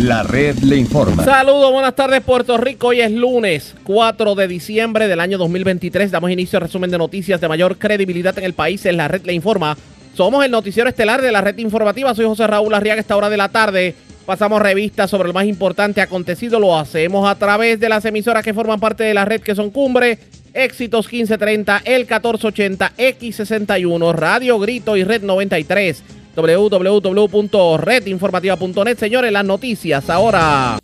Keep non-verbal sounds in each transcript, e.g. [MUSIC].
La red le informa. Saludos, buenas tardes Puerto Rico. Hoy es lunes 4 de diciembre del año 2023. Damos inicio al resumen de noticias de mayor credibilidad en el país. En la red le informa. Somos el noticiero estelar de la red informativa. Soy José Raúl Arriaga. Esta hora de la tarde pasamos revistas sobre lo más importante acontecido. Lo hacemos a través de las emisoras que forman parte de la red que son Cumbre, Éxitos 1530, El 1480, X61, Radio Grito y Red 93 www.redinformativa.net. Señores, las noticias ahora.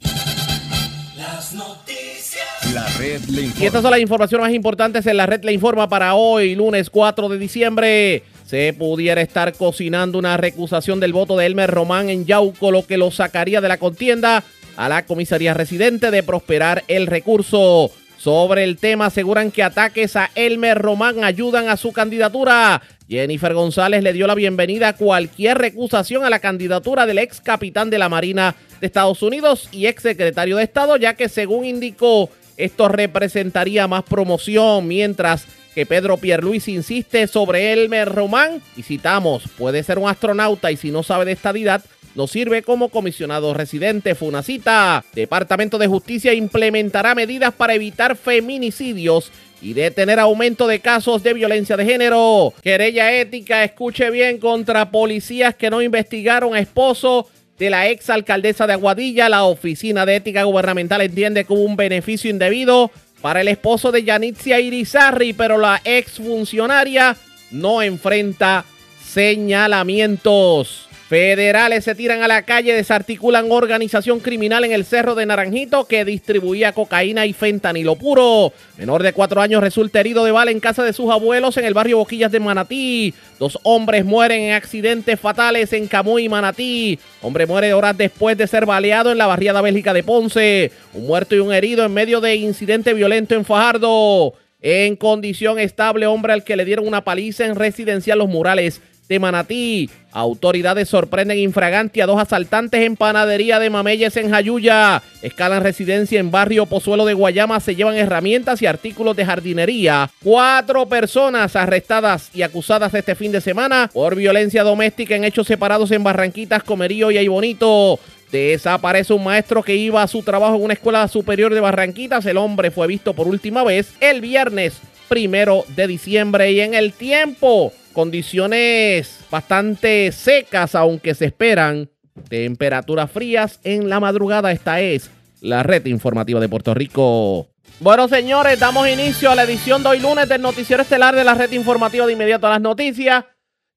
Las noticias. La red le informa. Y estas son las informaciones más importantes en la red le informa para hoy, lunes 4 de diciembre. Se pudiera estar cocinando una recusación del voto de Elmer Román en Yauco, lo que lo sacaría de la contienda a la comisaría residente de prosperar el recurso. Sobre el tema aseguran que ataques a Elmer Román ayudan a su candidatura. Jennifer González le dio la bienvenida a cualquier recusación a la candidatura del ex capitán de la Marina de Estados Unidos y ex secretario de Estado, ya que según indicó, esto representaría más promoción, mientras que Pedro Pierluis insiste sobre Elmer Román, y citamos, puede ser un astronauta y si no sabe de estadidad, no sirve como comisionado residente. Fue una cita. Departamento de Justicia implementará medidas para evitar feminicidios y detener aumento de casos de violencia de género. Querella ética, escuche bien, contra policías que no investigaron a esposo de la ex alcaldesa de Aguadilla. La Oficina de Ética Gubernamental entiende que hubo un beneficio indebido para el esposo de Yanitzia Irizarri, pero la ex funcionaria no enfrenta señalamientos. Federales se tiran a la calle, desarticulan organización criminal en el Cerro de Naranjito que distribuía cocaína y fentanilo puro. Menor de cuatro años resulta herido de bala en casa de sus abuelos en el barrio Boquillas de Manatí. Dos hombres mueren en accidentes fatales en Camuy, Manatí. Hombre muere horas después de ser baleado en la barriada Bélgica de Ponce. Un muerto y un herido en medio de incidente violento en Fajardo. En condición estable, hombre al que le dieron una paliza en residencial Los Murales de Manatí. Autoridades sorprenden infraganti a dos asaltantes en panadería de Mameyes en Jayuya. Escalan residencia en barrio Pozuelo de Guayama. Se llevan herramientas y artículos de jardinería. Cuatro personas arrestadas y acusadas este fin de semana por violencia doméstica en hechos separados en Barranquitas, Comerío y Aybonito. Desaparece un maestro que iba a su trabajo en una escuela superior de Barranquitas. El hombre fue visto por última vez el viernes primero de diciembre y en el tiempo. Condiciones bastante secas, aunque se esperan temperaturas frías en la madrugada. Esta es la red informativa de Puerto Rico. Bueno, señores, damos inicio a la edición de hoy lunes del Noticiero Estelar de la red informativa de inmediato a las noticias.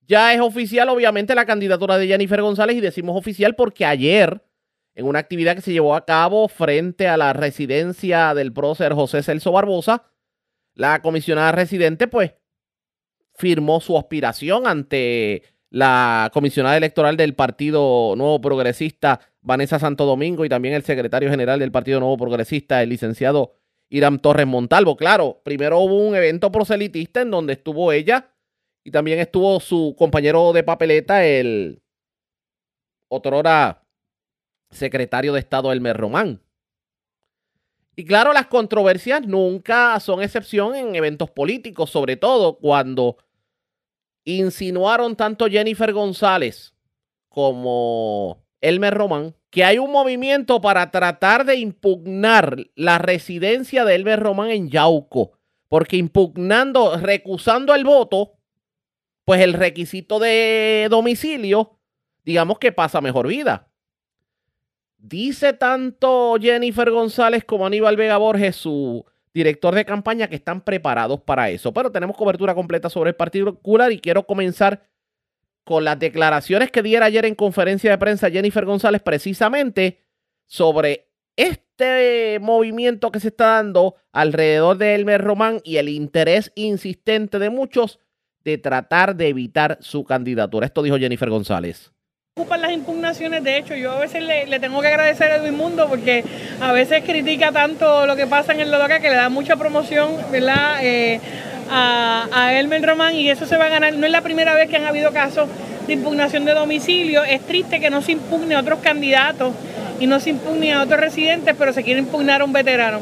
Ya es oficial, obviamente, la candidatura de Jennifer González y decimos oficial porque ayer, en una actividad que se llevó a cabo frente a la residencia del prócer José Celso Barbosa, la comisionada residente, pues, firmó su aspiración ante la comisionada electoral del Partido Nuevo Progresista, Vanessa Santo Domingo, y también el secretario general del Partido Nuevo Progresista, el licenciado Irán Torres Montalvo. Claro, primero hubo un evento proselitista en donde estuvo ella y también estuvo su compañero de papeleta, el otrora secretario de Estado Elmer Román. Y claro, las controversias nunca son excepción en eventos políticos, sobre todo cuando insinuaron tanto Jennifer González como Elmer Román que hay un movimiento para tratar de impugnar la residencia de Elmer Román en Yauco, porque impugnando, recusando el voto, pues el requisito de domicilio, digamos que pasa mejor vida. Dice tanto Jennifer González como Aníbal Vega Borges, su director de campaña, que están preparados para eso. Pero tenemos cobertura completa sobre el particular y quiero comenzar con las declaraciones que diera ayer en conferencia de prensa Jennifer González precisamente sobre este movimiento que se está dando alrededor de Elmer Román y el interés insistente de muchos de tratar de evitar su candidatura. Esto dijo Jennifer González ocupan las impugnaciones. De hecho, yo a veces le, tengo que agradecer a Edwin Mundo porque a veces critica tanto lo que pasa en el Lodoca que le da mucha promoción. Eh, a, a, Elmer Román y eso se va a ganar. No es la primera vez que han habido casos de impugnación de domicilio. Es triste que no se impugne a otros candidatos y no se impugne a otros residentes, pero se quiere impugnar a un veterano.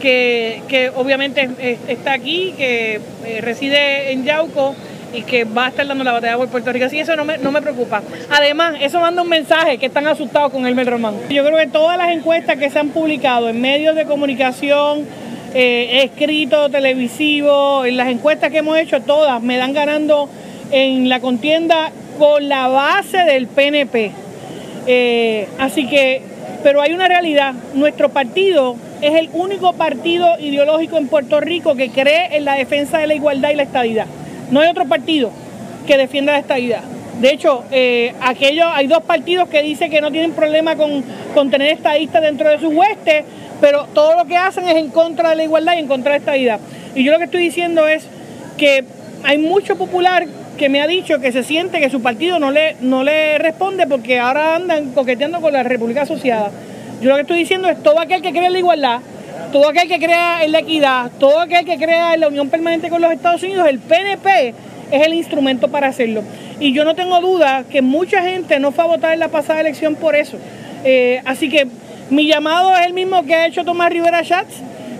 Que, que obviamente está aquí, que eh, reside en Yauco y que va a estar dando la batalla por Puerto Rico. Así eso no me, no me preocupa. Además, eso manda un mensaje que están asustados con Elmer Román. Yo creo que todas las encuestas que se han publicado en medios de comunicación, eh, escrito, televisivo, en las encuestas que hemos hecho, todas me dan ganando en la contienda con la base del PNP. Eh, así que, pero hay una realidad, nuestro partido es el único partido ideológico en Puerto Rico que cree en la defensa de la igualdad y la estadidad. No hay otro partido que defienda la estadidad. De hecho, eh, hay dos partidos que dicen que no tienen problema con, con tener estadistas dentro de sus huestes, pero todo lo que hacen es en contra de la igualdad y en contra de la estadidad. Y yo lo que estoy diciendo es que hay mucho popular que me ha dicho que se siente que su partido no le, no le responde porque ahora andan coqueteando con la República Asociada. Yo lo que estoy diciendo es todo aquel que cree en la igualdad, todo aquel que crea en la equidad, todo aquel que crea en la unión permanente con los Estados Unidos, el PNP es el instrumento para hacerlo. Y yo no tengo duda que mucha gente no fue a votar en la pasada elección por eso. Eh, así que mi llamado es el mismo que ha hecho Tomás Rivera Schatz,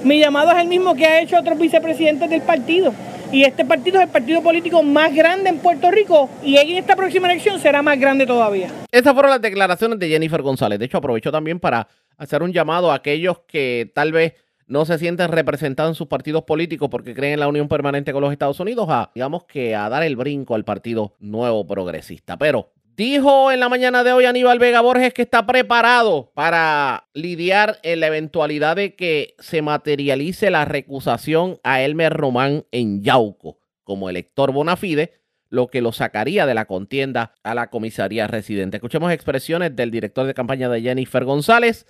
mi llamado es el mismo que ha hecho otros vicepresidentes del partido. Y este partido es el partido político más grande en Puerto Rico y en esta próxima elección será más grande todavía. Estas fueron las declaraciones de Jennifer González. De hecho, aprovecho también para hacer un llamado a aquellos que tal vez no se sienten representados en sus partidos políticos porque creen en la unión permanente con los Estados Unidos a, digamos que a dar el brinco al partido nuevo progresista. Pero Dijo en la mañana de hoy Aníbal Vega Borges que está preparado para lidiar en la eventualidad de que se materialice la recusación a Elmer Román en Yauco como elector bona fide, lo que lo sacaría de la contienda a la comisaría residente. Escuchemos expresiones del director de campaña de Jennifer González,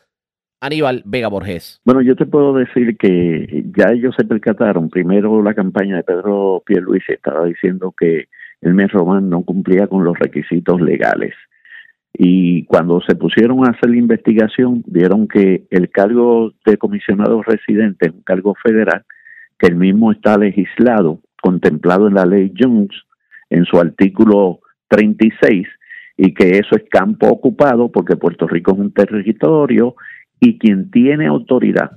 Aníbal Vega Borges. Bueno, yo te puedo decir que ya ellos se percataron. Primero la campaña de Pedro Pierluisi estaba diciendo que el mes Román no cumplía con los requisitos legales. Y cuando se pusieron a hacer la investigación, vieron que el cargo de comisionado residente es un cargo federal, que el mismo está legislado, contemplado en la ley Jones, en su artículo 36, y que eso es campo ocupado porque Puerto Rico es un territorio y quien tiene autoridad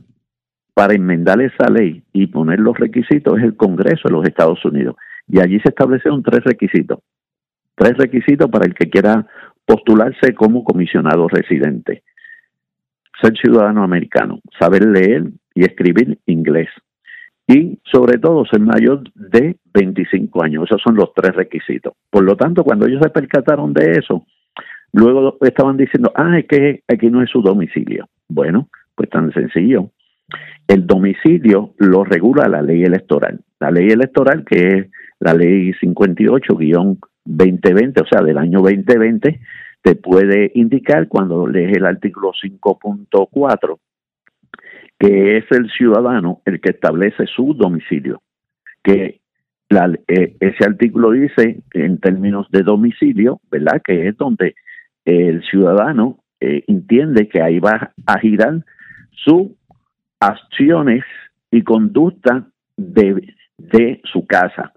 para enmendar esa ley y poner los requisitos es el Congreso de los Estados Unidos. Y allí se establecieron tres requisitos. Tres requisitos para el que quiera postularse como comisionado residente. Ser ciudadano americano, saber leer y escribir inglés. Y sobre todo ser mayor de 25 años. Esos son los tres requisitos. Por lo tanto, cuando ellos se percataron de eso, luego estaban diciendo, ah, es que aquí no es su domicilio. Bueno, pues tan sencillo. El domicilio lo regula la ley electoral. La ley electoral que es la ley 58-2020, o sea, del año 2020, te puede indicar cuando lees el artículo 5.4 que es el ciudadano el que establece su domicilio, que la, eh, ese artículo dice en términos de domicilio, ¿verdad? Que es donde el ciudadano eh, entiende que ahí va a girar sus acciones y conducta de, de su casa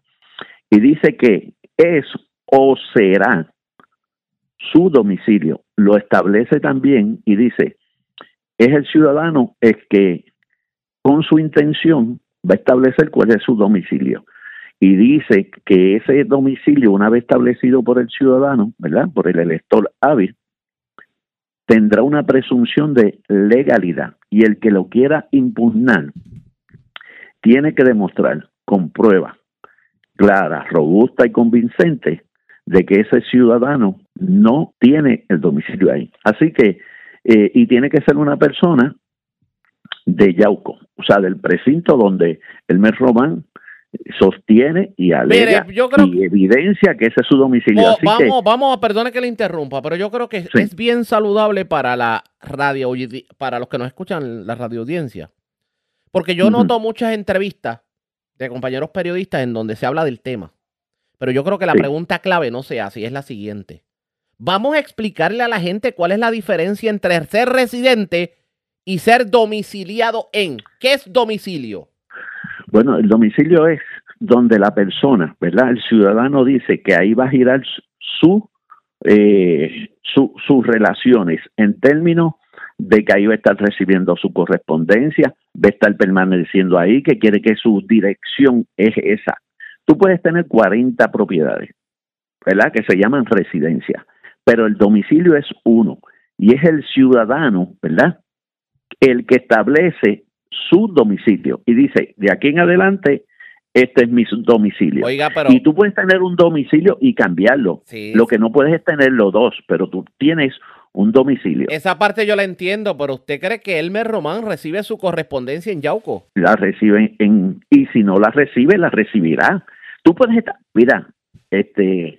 y dice que es o será su domicilio. Lo establece también y dice, es el ciudadano el que con su intención va a establecer cuál es su domicilio. Y dice que ese domicilio, una vez establecido por el ciudadano, ¿verdad? Por el elector hábil, tendrá una presunción de legalidad y el que lo quiera impugnar tiene que demostrar con prueba clara, robusta y convincente de que ese ciudadano no tiene el domicilio ahí. Así que, eh, y tiene que ser una persona de Yauco, o sea, del precinto donde el mes Román sostiene y alega y evidencia que ese es su domicilio. Oh, vamos, vamos a perdone que le interrumpa, pero yo creo que es bien saludable para la radio, para los que nos escuchan la radio audiencia. Porque yo noto muchas entrevistas de compañeros periodistas en donde se habla del tema. Pero yo creo que la pregunta clave no se hace y es la siguiente. Vamos a explicarle a la gente cuál es la diferencia entre ser residente y ser domiciliado en. ¿Qué es domicilio? Bueno, el domicilio es donde la persona, ¿verdad? El ciudadano dice que ahí va a girar su, eh, sus relaciones en términos de que ahí va a estar recibiendo su correspondencia, va a estar permaneciendo ahí, que quiere que su dirección es esa. Tú puedes tener 40 propiedades, ¿verdad? Que se llaman residencia, pero el domicilio es uno y es el ciudadano, ¿verdad? El que establece su domicilio y dice, de aquí en adelante, este es mi domicilio. Oiga, pero Y tú puedes tener un domicilio y cambiarlo. Sí, Lo que no puedes es tener los dos, pero tú tienes un domicilio. esa parte yo la entiendo, pero ¿usted cree que Elmer Román recibe su correspondencia en Yauco? La recibe en, y si no la recibe, la recibirá. Tú puedes estar, mira, este,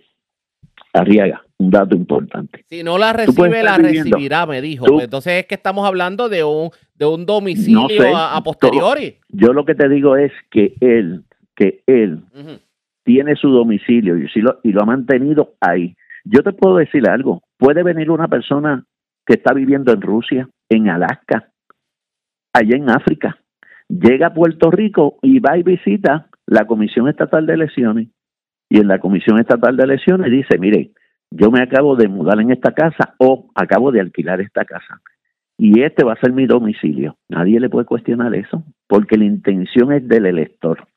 Arriaga, un dato importante. Si no la recibe, la viviendo- recibirá, me dijo. tú- Pues entonces es que estamos hablando de un, de un domicilio No sé, a, a posteriori. Yo lo que te digo es que él, que él tiene su domicilio y, sí lo, y lo ha mantenido ahí. Yo te puedo decir algo, puede venir una persona que está viviendo en Rusia, en Alaska, allá en África, llega a Puerto Rico y va y visita la Comisión Estatal de Elecciones y en la Comisión Estatal de Elecciones dice, mire, yo me acabo de mudar en esta casa o acabo de alquilar esta casa y este va a ser mi domicilio. Nadie le puede cuestionar eso porque la intención es del elector.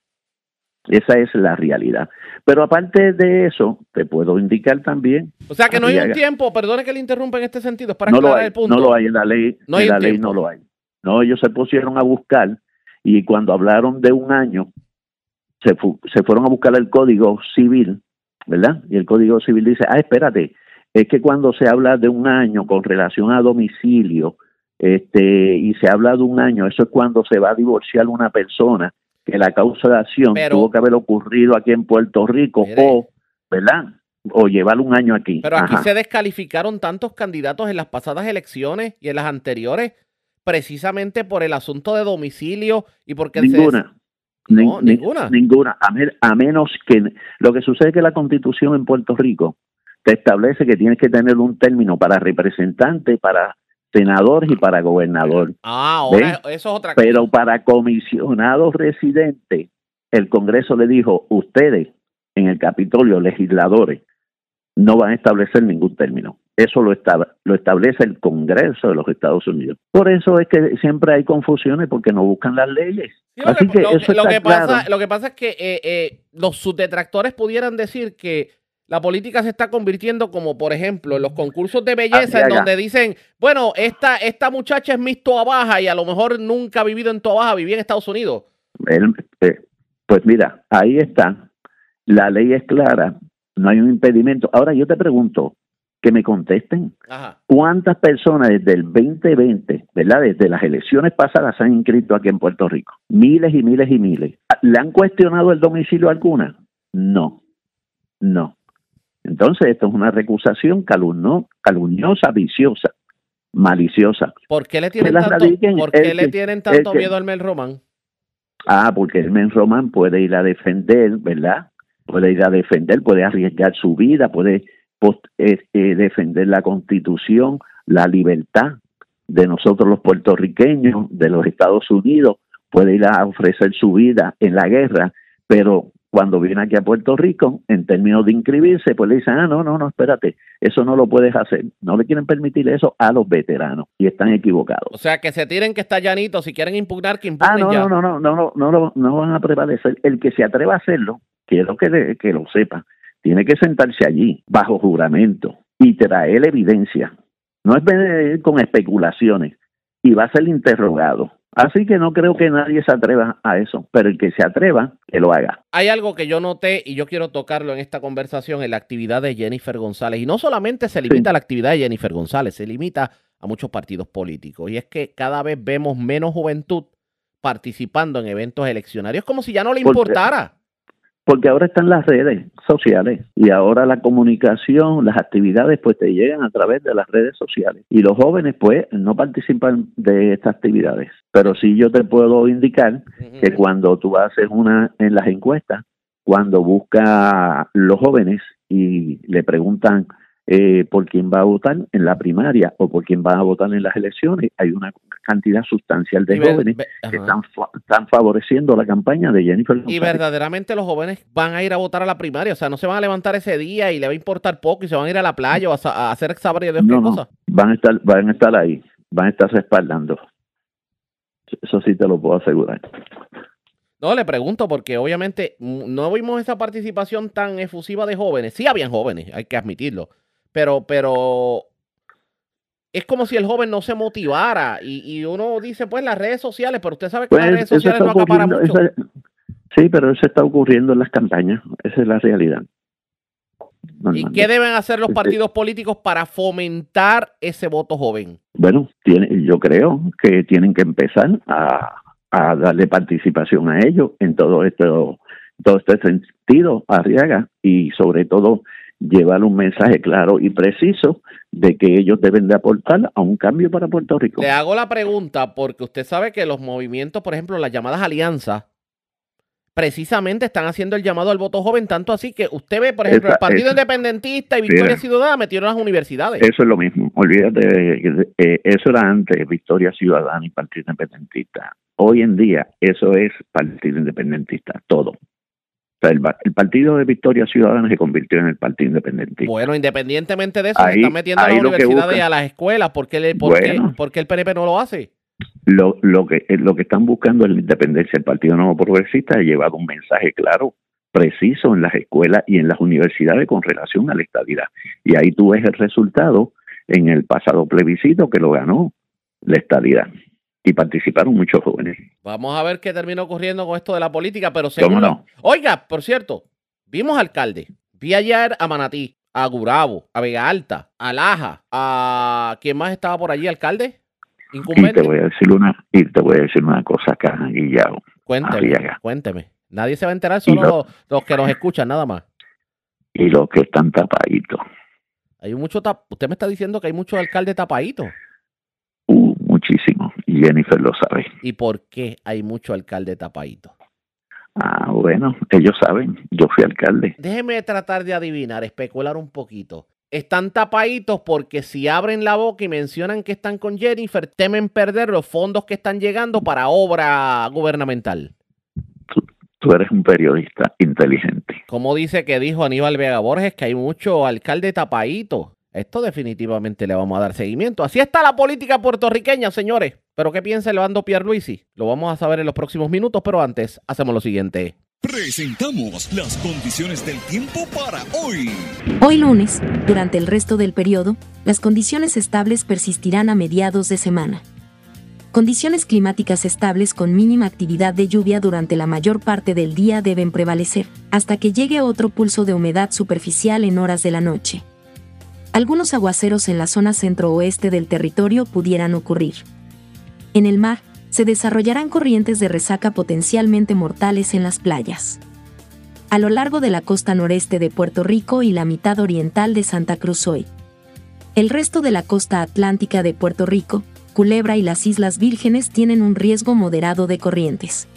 Esa es la realidad. Pero aparte de eso, te puedo indicar también, O sea que no hay un tiempo, perdone que le interrumpa en este sentido, es para no aclarar hay, el punto. no lo hay en la ley, No hay en la ley tiempo. no lo hay. No, ellos se pusieron a buscar y cuando hablaron de un año, se, fu- se fueron a buscar el código civil, ¿verdad? Y el código civil dice, ah, espérate, es que cuando se habla de un año con relación a domicilio, este, y se habla de un año, eso es cuando se va a divorciar una persona que la causa de acción Pero- tuvo que haber ocurrido aquí en Puerto Rico Mire. o, ¿verdad? O llevar un año aquí. Pero aquí Ajá. se descalificaron tantos candidatos en las pasadas elecciones y en las anteriores, precisamente por el asunto de domicilio y porque se- Ninguna. No, Nin- ni- ninguna. Ninguna. A, a menos que. Lo que sucede es que la constitución en Puerto Rico te establece que tienes que tener un término para representante, para senador y para gobernador. Ah, ahora eso es otra cosa. Pero para comisionados residentes, el Congreso le dijo: ustedes en el Capitolio, legisladores, no van a establecer ningún término. Eso lo, estab- lo establece el Congreso de los Estados Unidos. Por eso es que siempre hay confusiones porque no buscan las leyes. Sí, lo Así que, que lo, eso lo está que pasa, claro. lo que pasa es que eh, eh, los sus detractores pudieran decir que la política se está convirtiendo como, por ejemplo, en los concursos de belleza, en Arriaga. donde dicen, bueno, esta, esta muchacha es Miss Toa Baja y a lo mejor nunca ha vivido en Toa Baja, vivía en Estados Unidos. El- eh, pues mira, ahí está. La ley es clara, no hay un impedimento. Ahora yo te pregunto, que me contesten, Ajá. ¿cuántas personas desde el 2020, ¿verdad? Desde las elecciones pasadas se han inscrito aquí en Puerto Rico? Miles y miles y miles. ¿Le han cuestionado el domicilio alguna? No, no. Entonces esto es una recusación calumno- calumniosa, viciosa, maliciosa. ¿Por qué le tienen la tanto, ¿por qué le que- tienen tanto que- miedo al Mel Román? Ah, porque el men Román puede ir a defender, ¿verdad? Puede ir a defender, puede arriesgar su vida, puede post- eh, eh, defender la constitución, la libertad de nosotros los puertorriqueños, de los Estados Unidos, puede ir a ofrecer su vida en la guerra, pero cuando viene aquí a Puerto Rico, en términos de inscribirse, pues le dicen, ah, no, no, no, espérate, eso no lo puedes hacer. No le quieren permitir eso a los veteranos y están equivocados. O sea, que se tiren que está llanito, si quieren impugnar, que Ah, impugnen no, ya. no, no, no, no, no, no, no, no van a prevalecer. El que se atreva a hacerlo, quiero que, le- que lo sepa, tiene que sentarse allí, bajo juramento, y traer evidencia. No es venir con especulaciones, y va a ser interrogado. Así que no creo que nadie se atreva a eso, pero el que se atreva, que lo haga. Hay algo que yo noté y yo quiero tocarlo en esta conversación en la actividad de Jennifer González. Y no solamente se limita Sí. a la actividad de Jennifer González, se limita a muchos partidos políticos. Y es que cada vez vemos menos juventud participando en eventos eleccionarios, como si ya no le Porque- importara. Porque ahora están las redes sociales y ahora la comunicación, las actividades pues te llegan a través de las redes sociales. Y los jóvenes pues no participan de estas actividades. Pero sí yo te puedo indicar que cuando tú haces una en las encuestas, cuando busca los jóvenes y le preguntan eh, por quién va a votar en la primaria o por quién va a votar en las elecciones, hay una cantidad sustancial de ver- jóvenes ve- que están, fa- están favoreciendo la campaña de Jennifer Y verdaderamente los jóvenes van a ir a votar a la primaria, o sea, no se van a levantar ese día y le va a importar poco y se van a ir a la playa o a, hacer saber Dios No, qué no, cosa. van a estar, van a estar ahí, van a estar respaldando. Eso sí te lo puedo asegurar. No, le pregunto porque obviamente no vimos esa participación tan efusiva de jóvenes. Sí habían jóvenes, hay que admitirlo. Pero, pero es como si el joven no se motivara y, y uno dice, pues las redes sociales, pero usted sabe que Pues, las redes eso sociales no acaparan mucho. esa- sí, pero eso está ocurriendo en las campañas. Esa es la realidad. ¿Y qué deben hacer los Este- partidos políticos para fomentar ese voto joven? Bueno, tiene, yo creo que tienen que empezar a, a darle participación a ellos en todo esto, todo este sentido, Arriaga, y sobre todo llevar un mensaje claro y preciso de que ellos deben de aportar a un cambio para Puerto Rico. Le hago la pregunta porque usted sabe que los movimientos, por ejemplo, las llamadas alianzas, precisamente están haciendo el llamado al voto joven, tanto así que usted ve, por ejemplo, Esa- el Partido esa- Independentista y Victoria. Ciudadana metieron las universidades. Eso es lo mismo. Olvídate, eh, eso era antes Victoria Ciudadana y Partido Independentista. Hoy en día eso es Partido Independentista, todo. Sea, el, el Partido de Victoria Ciudadana se convirtió en el Partido Independentista. Bueno, independientemente de eso, se Ahí- están metiendo a las universidades y a las escuelas. ¿Por qué, le- por, qué- Bueno. por qué el PNP no lo hace? Lo, lo que eh, lo que están buscando es la independencia. El Partido Nuevo Progresista ha llevado un mensaje claro, preciso en las escuelas y en las universidades con relación a la estabilidad. Y ahí tú ves el resultado en el pasado plebiscito que lo ganó la estabilidad. Y participaron muchos jóvenes. Vamos a ver qué termina ocurriendo con esto de la política, pero ¿Cómo según... no? Oiga, por cierto, vimos alcalde. Vi ayer a Manatí, a Gurabo, a Vega Alta, a Laja, a... ¿Quién más estaba por allí, alcalde? Y te voy a decir una, y te voy a decir una cosa acá, Guillao. Cuénteme, cuénteme. Nadie se va a enterar, solo lo- los, los que nos escuchan, nada más. Y los que están tapaditos. Hay mucho tap- Usted me está diciendo que hay muchos alcaldes tapaditos. Y Jennifer lo sabe. ¿Y por qué hay mucho alcalde tapadito? Ah, bueno, ellos saben. Yo fui alcalde. Déjeme tratar de adivinar, especular un poquito. Están tapaditos porque si abren la boca y mencionan que están con Jennifer, temen perder los fondos que están llegando para obra gubernamental. Tú eres un periodista inteligente. Como dice que dijo Aníbal Vega Borges, que hay mucho alcalde tapadito. Esto definitivamente le vamos a dar seguimiento. Así está la política puertorriqueña, señores. Pero ¿qué piensa el bando Pierluisi? Lo vamos a saber en los próximos minutos, pero antes hacemos lo siguiente. Presentamos las condiciones del tiempo para hoy. Hoy lunes, durante el resto del periodo, las condiciones estables persistirán a mediados de semana. Condiciones climáticas estables con mínima actividad de lluvia durante la mayor parte del día deben prevalecer, hasta que llegue otro pulso de humedad superficial en horas de la noche. Algunos aguaceros en la zona centro-oeste del territorio pudieran ocurrir. En el mar, se desarrollarán corrientes de resaca potencialmente mortales en las playas a lo largo de la costa noreste de Puerto Rico y la mitad oriental de Santa Cruz hoy. El resto de la costa atlántica de Puerto Rico, Culebra y las Islas Vírgenes tienen un riesgo moderado de corrientes.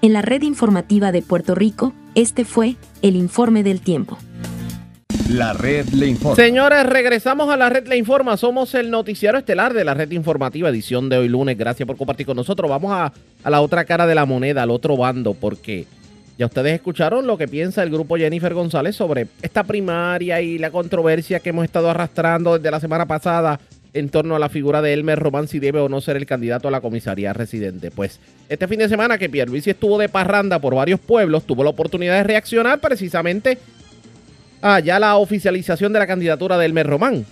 En la red informativa de Puerto Rico, este fue el informe del tiempo. La red le informa. Señores, regresamos a la red Le Informa. Somos el noticiero estelar de la red informativa, edición de hoy lunes. Gracias por compartir con nosotros. Vamos a, a la otra cara de la moneda, al otro bando, porque ya ustedes escucharon lo que piensa el grupo Jennifer González sobre esta primaria y la controversia que hemos estado arrastrando desde la semana pasada en torno a la figura de Elmer Román si debe o no ser el candidato a la comisaría residente. Pues este fin de semana que Pierluisi estuvo de parranda por varios pueblos, tuvo la oportunidad de reaccionar precisamente a ya la oficialización de la candidatura de Elmer Román.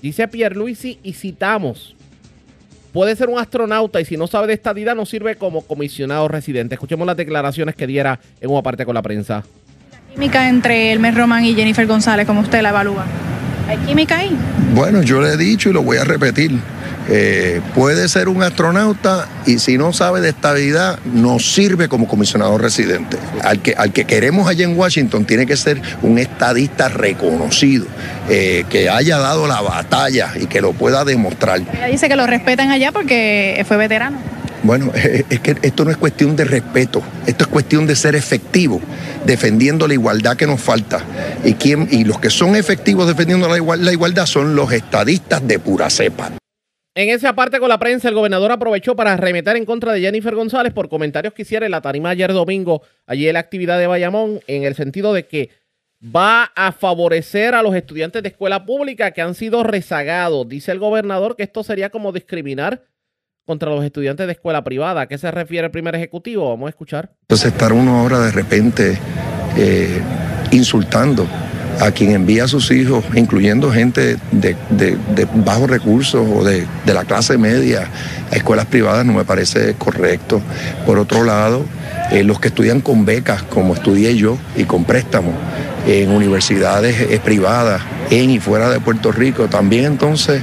Dice Pierluisi y citamos, puede ser un astronauta y si no sabe de estadidad no sirve como comisionado residente. Escuchemos las declaraciones que diera en una parte con la prensa. química entre Elmer Román y Jennifer González, como usted la evalúa? ¿Hay química ahí? Bueno, yo le he dicho y lo voy a repetir. Eh, puede ser un astronauta y si no sabe de estabilidad, no sirve como comisionado residente. Al que, al que queremos allá en Washington tiene que ser un estadista reconocido, eh, que haya dado la batalla y que lo pueda demostrar. Ella dice que lo respetan allá porque fue veterano. Bueno, [LAUGHS] es que esto no es cuestión de respeto, esto es cuestión de ser efectivo, defendiendo la igualdad que nos falta. Y, quién, y los que son efectivos defendiendo la igualdad son los estadistas de pura cepa. En esa parte con la prensa, el gobernador aprovechó para arremeter en contra de Jennifer González por comentarios que hiciera en la tarima ayer domingo, allí en la actividad de Bayamón, en el sentido de que va a favorecer a los estudiantes de escuela pública que han sido rezagados. Dice el gobernador que esto sería como discriminar contra los estudiantes de escuela privada. ¿A qué se refiere el primer ejecutivo? Vamos a escuchar. Entonces estar uno ahora de repente eh, insultando a quien envía a sus hijos, incluyendo gente de, de- bajos recursos o de, de la clase media, a escuelas privadas, no me parece correcto. Por otro lado, eh, los que estudian con becas, como estudié yo, y con préstamos en universidades eh, privadas en y fuera de Puerto Rico, también entonces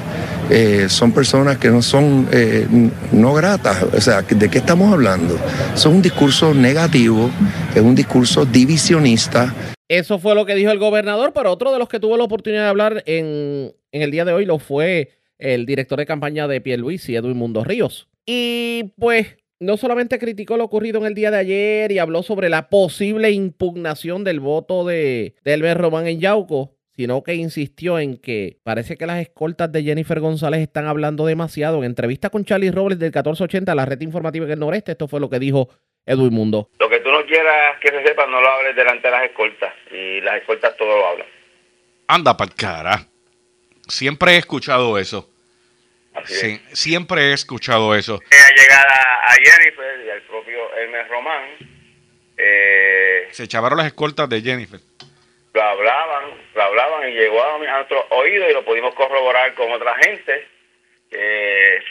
eh, son personas que no son eh, no gratas. O sea, ¿de qué estamos hablando? Eso es un discurso negativo, es un discurso divisionista. Eso fue lo que dijo el gobernador, pero otro de los que tuvo la oportunidad de hablar en, en el día de hoy lo fue el director de campaña de Pierluisi, Edwin Mundo Ríos. Y pues no solamente criticó lo ocurrido en el día de ayer y habló sobre la posible impugnación del voto de, de Elmer Román en Yauco, sino que insistió en que parece que las escoltas de Jennifer González están hablando demasiado. En entrevista con Charlie Robles del 1480, la red informativa del noreste, esto fue lo que dijo Edwin Mundo. Lo que tú no quieras que se sepa, no lo hables delante de las escoltas. Y las escoltas todo lo hablan. Anda pa'l cara. Siempre he escuchado eso. Así Sí, siempre he escuchado eso. es. La llegada a Jennifer y al propio Hermes Román, eh, Se echaron las escoltas de Jennifer. lo hablaban, lo hablaban y llegó a, mi- a nuestro oído y lo pudimos corroborar con otra gente. que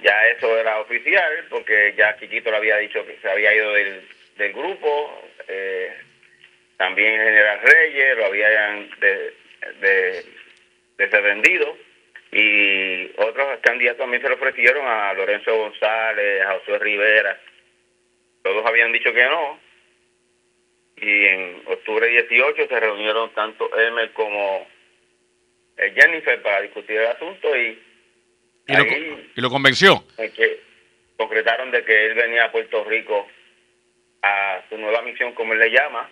ya eso era oficial porque ya Chiquito le había dicho que se había ido del, del grupo. eh, también General Reyes lo habían de, de. Y otros candidatos también se le ofrecieron a Lorenzo González, a José Rivera. Todos habían dicho que no. Y en octubre 18 se reunieron tanto Elmer como eh, Jennifer para discutir el asunto y Y lo, y lo convenció. en que concretaron de que él venía a Puerto Rico a su nueva misión, como él le llama.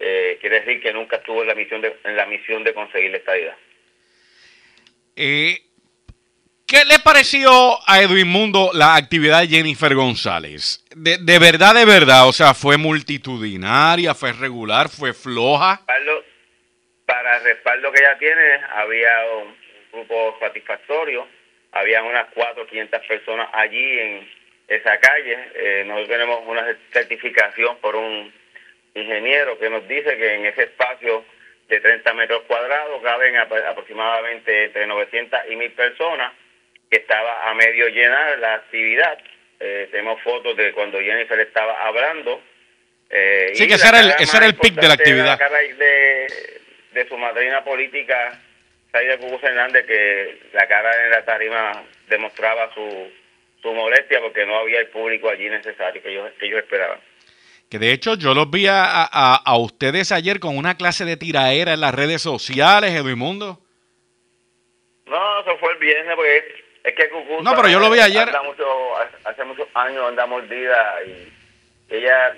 Eh, quiere decir que nunca estuvo en la misión de, en la misión de conseguir la estadidad. Eh, ¿Qué le pareció a Edwin Mundo la actividad de Jennifer González? De, de verdad, de verdad, o sea, fue multitudinaria, fue regular, fue floja. Para el respaldo que ella tiene, había un grupo satisfactorio, había unas 400 500 personas allí en esa calle. Eh, nosotros tenemos una certificación por un ingeniero que nos dice que en ese espacio de 30 metros cuadrados caben apro- aproximadamente entre 900 y 1000 personas, que estaba a medio llenar la actividad. Eh, tenemos fotos de cuando Jennifer estaba hablando. Eh, Sí, que ese era el- ese era el pic de la actividad. de, de su madrina política, Saida Cucuz Hernández, que la cara en la tarima demostraba su, su molestia porque no había el público allí necesario que ellos, que ellos esperaban. Que de hecho yo los vi a, a- a ustedes ayer con una clase de tiraera en las redes sociales, Edwin Mundo. No, eso fue el viernes porque es que Cucuz No, pero yo lo vi ayer. anda mucho, hace muchos años anda mordida y ella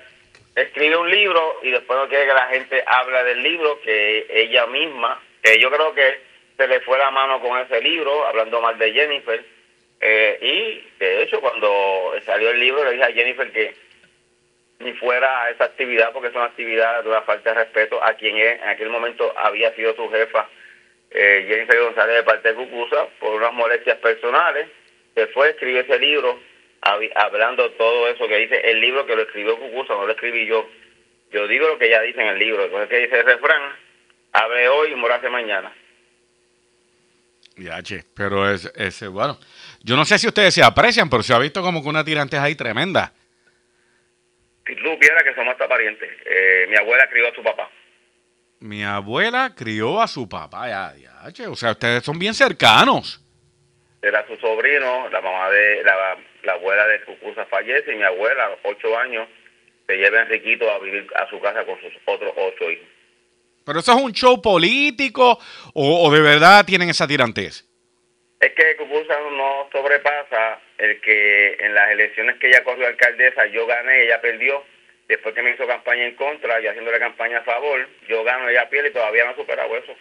escribe un libro y después no quiere que la gente hable del libro que ella misma, que yo creo que se le fue la mano con ese libro, hablando mal de Jennifer. eh, y de hecho, cuando salió el libro, le dije a Jennifer que ni fuera a esa actividad, porque es una actividad de una falta de respeto a quien en aquel momento había sido su jefa, eh, Jennifer González de parte de Cucusa, por unas molestias personales. Se fue, escribió ese libro, hablando todo eso que dice el libro que lo escribió Cucusa, no lo escribí yo. Yo digo lo que ella dice en el libro, entonces que dice el refrán, hable hoy y morase mañana. Ya, che, pero es, ese, bueno, yo no sé si ustedes se aprecian, pero se ha visto como que una tirantez ahí tremenda. Si tú supieras que somos hasta parientes, eh, mi abuela crió a su papá. Mi abuela crió a su papá, ya, ya, o sea, ustedes son bien cercanos. Era su sobrino, la mamá de la, la abuela de Cucusa fallece y mi abuela, a los ocho años, se lleva a Enriquito a vivir a su casa con sus otros ocho hijos. Pero eso es un show político o, o de verdad tienen esa tirantez. Es que Cucusa no sobrepasa el que en las elecciones que ella corrió alcaldesa, yo gané, ella perdió. Después que me hizo campaña en contra, yo haciéndole campaña a favor, yo gano, ella pierde y todavía no ha superado eso.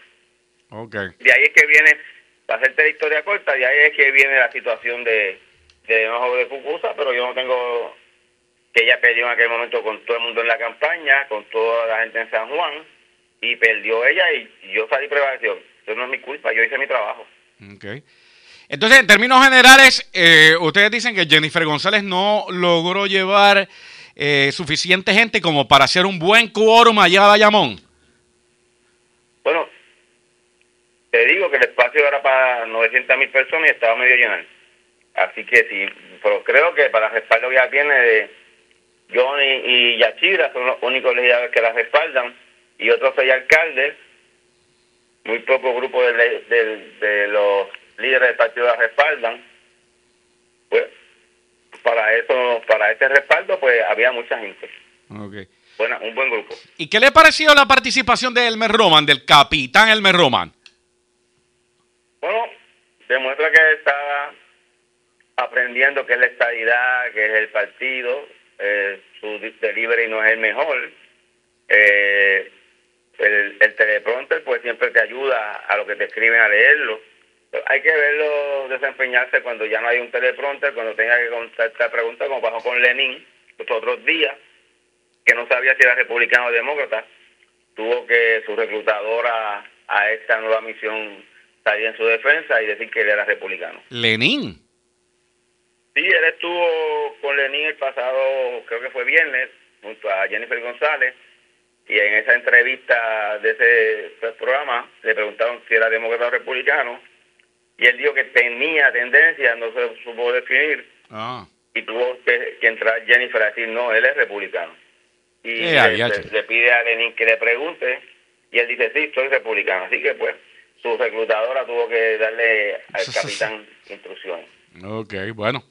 Ok. De ahí es que viene, para hacerte la historia corta, de ahí es que viene la situación de, de enojo de Cucusa, pero yo no tengo que ella perdió en aquel momento con todo el mundo en la campaña, con toda la gente en San Juan, y perdió ella y yo salí prevalecido. Eso no es mi culpa, yo hice mi trabajo. Ok. Entonces, en términos generales, eh, ustedes dicen que Jennifer González no logró llevar eh, suficiente gente como para hacer un buen quórum allá a Bayamón. Bueno, te digo que el espacio era para 900 mil personas y estaba medio lleno. Así que sí, pero creo que para respaldo ya tiene de Johnny y Yachira, son los únicos legisladores que la respaldan, y otros seis alcaldes, muy poco grupo de, de, de los líderes del partido la respaldan. Pues para eso, para ese respaldo, pues había mucha gente. Okay. Bueno, un buen grupo. ¿Y qué le pareció la participación de Elmer Roman, del capitán Elmer Roman? Bueno, demuestra que está aprendiendo qué es la estadidad, qué es el partido, eh, su delivery no es el mejor. Eh, el, el, teleprompter pues siempre te ayuda a lo que te escriben a leerlo. Hay que verlo desempeñarse cuando ya no hay un teleprompter, cuando tenga que contestar preguntas, como pasó con Lenin los otros días, que no sabía si era republicano o demócrata. Tuvo que su reclutadora a esta nueva misión salir en su defensa y decir que él era republicano. Lenin. Sí, él estuvo con Lenin el pasado, creo que fue viernes, junto a Jennifer González, y en esa entrevista de ese programa le preguntaron si era demócrata o republicano, y él dijo que tenía tendencia, no se supo definir, ah. y tuvo que, que, entrar Jennifer a decir, no, él es republicano. Y le, le, le, pide a Lenin que le pregunte, y él dice, sí, soy republicano. Así que pues su reclutadora tuvo que darle al [LAUGHS] capitán instrucciones. Ok, bueno.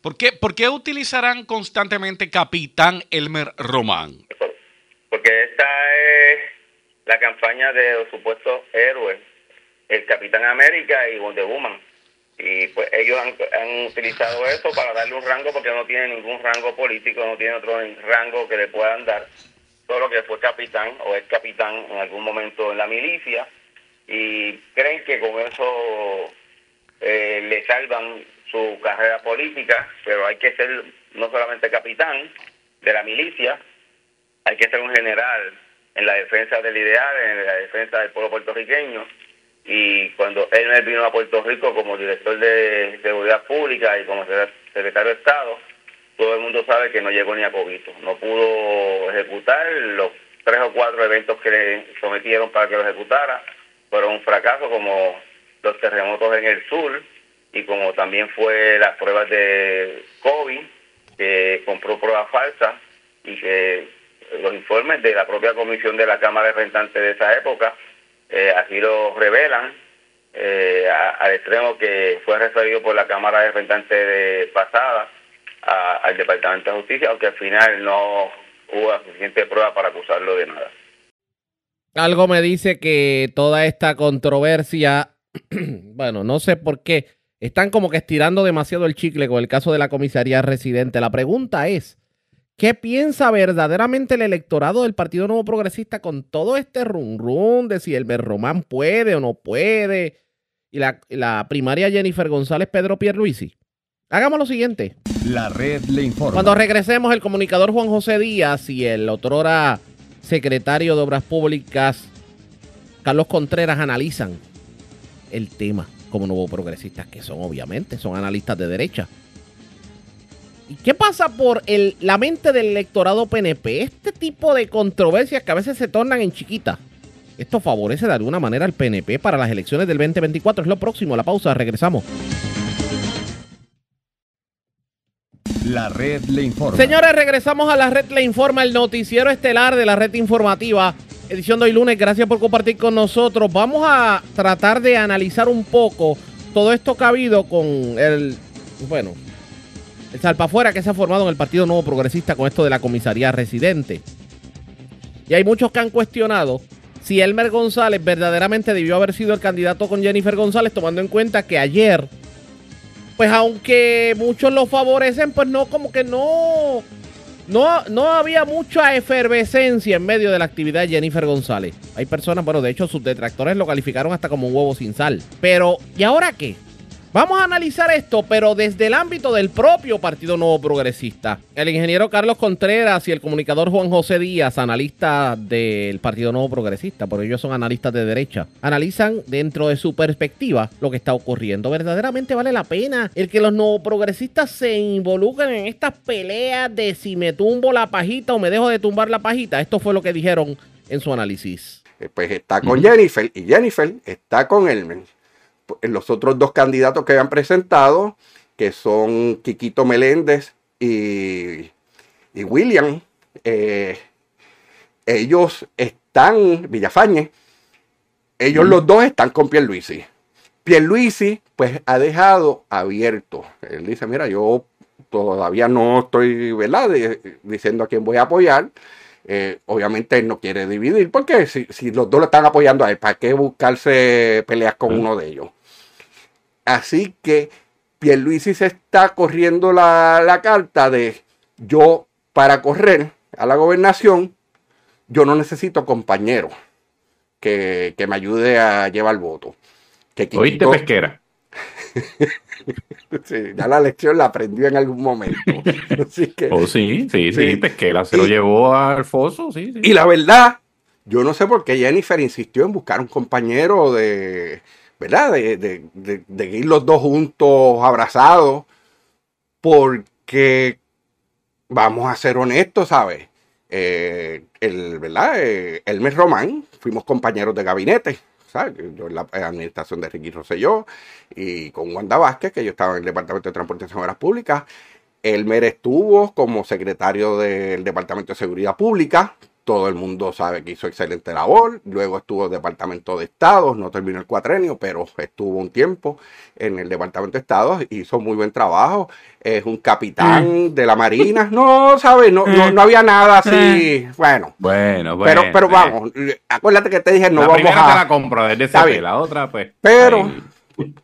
¿Por qué, ¿Por qué utilizarán constantemente Capitán Elmer Román? Porque esta es la campaña de los supuestos héroes, el Capitán América y Wonder Woman. Y pues ellos han, utilizado eso para darle un rango porque no tiene ningún rango político, no tiene otro rango que le puedan dar. Solo que fue capitán o es capitán en algún momento en la milicia y creen que con eso eh, le salvan su carrera política, pero hay que ser no solamente capitán de la milicia, hay que ser un general en la defensa del ideal, en la defensa del pueblo puertorriqueño. Y cuando él vino a Puerto Rico como director de seguridad pública y como secretario de Estado, todo el mundo sabe que no llegó ni a Cobito. No pudo ejecutar los tres o cuatro eventos que le sometieron para que lo ejecutara. Fueron un fracaso como los terremotos en el sur, y como también fue las pruebas de COVID, que compró pruebas falsas y que los informes de la propia comisión de la Cámara de Rentantes de esa época eh, así lo revelan, eh, al extremo que fue referido por la Cámara de Rentantes de pasada al Departamento de Justicia, aunque al final no hubo suficiente prueba para acusarlo de nada. Algo me dice que toda esta controversia, [CLEARS THROAT] bueno, no sé por qué, están como que estirando demasiado el chicle con el caso de la comisaría residente. La pregunta es, ¿qué piensa verdaderamente el electorado del Partido Nuevo Progresista con todo este rum de si el Román puede o no puede? Y la, la primaria Jennifer González Pedro Pierluisi. Hagamos lo siguiente. La red le informa. Cuando regresemos, el comunicador Juan José Díaz y el otrora secretario de Obras Públicas Carlos Contreras analizan el tema como nuevos progresistas que son, obviamente, son analistas de derecha. ¿Y qué pasa por el, la mente del electorado PNP? Este tipo de controversias que a veces se tornan en chiquitas. Esto favorece de alguna manera al PNP para las elecciones del 2024. Es lo próximo. La pausa. Regresamos. La red le informa. Señores, regresamos a la red le informa, el noticiero estelar de la red informativa edición de hoy lunes. Gracias por compartir con nosotros. Vamos a tratar de analizar un poco todo esto que ha habido con el, bueno, el salpafuera que se ha formado en el Partido Nuevo Progresista con esto de la comisaría residente. Y hay muchos que han cuestionado si Elmer González verdaderamente debió haber sido el candidato con Jennifer González, tomando en cuenta que ayer, pues aunque muchos lo favorecen, pues no, como que no no, no había mucha efervescencia en medio de la actividad de Jennifer González. Hay personas, bueno, de hecho sus detractores lo calificaron hasta como un huevo sin sal. Pero, ¿y ahora qué? Vamos a analizar esto, pero desde el ámbito del propio Partido Nuevo Progresista. El ingeniero Carlos Contreras y el comunicador Juan José Díaz, analista del Partido Nuevo Progresista, porque ellos son analistas de derecha, analizan dentro de su perspectiva lo que está ocurriendo. ¿Verdaderamente vale la pena el que los nuevos progresistas se involucren en estas peleas de si me tumbo la pajita o me dejo de tumbar la pajita? Esto fue lo que dijeron en su análisis. Eh, Pues está con Jennifer y Jennifer está con Elmer. Los otros dos candidatos que han presentado, que son Quiquito Meléndez y, y William, eh, ellos están, Villafañe, ellos los dos están con Pierluisi. Pierluisi, pues, ha dejado abierto. Él dice, mira, yo todavía no estoy, ¿verdad?, de- diciendo a quién voy a apoyar. Eh, obviamente él no quiere dividir, porque si, si los dos lo están apoyando a él, ¿para qué buscarse peleas con uno de ellos? Así que Pierluisi se está corriendo la, la carta de yo para correr a la gobernación, yo no necesito compañero que, que me ayude a llevar voto. Que ¿Oíste, pesquera? [LAUGHS] Sí, ya la lección la aprendió en algún momento. [LAUGHS] Así que, Oh, sí, sí, sí, Sí. pesquera se lo llevó al foso, sí, sí. Y la verdad, yo no sé por qué Jennifer insistió en buscar un compañero de, ¿verdad? De, de- de- ir los dos juntos abrazados, porque vamos a ser honestos, ¿sabes? Eh, el, ¿verdad? Eh, Román, fuimos compañeros de gabinete, ¿sabes? Yo en la administración de Ricky Rosselló y con Wanda Vázquez, que yo estaba en el Departamento de Transportación y Obras Públicas. Elmer estuvo como secretario del Departamento de Seguridad Pública. Todo el mundo sabe que hizo excelente labor. Luego estuvo en el Departamento de Estado. No terminó el cuatrenio, pero estuvo un tiempo en el Departamento de Estado. Hizo muy buen trabajo. Es un capitán de la Marina. No, ¿sabes? No, no, no había nada así. Bueno. Bueno, bueno. Pero, pero eh. vamos, acuérdate que te dije, no la vamos primera a... te la compro desde la otra, pues. Pero ahí.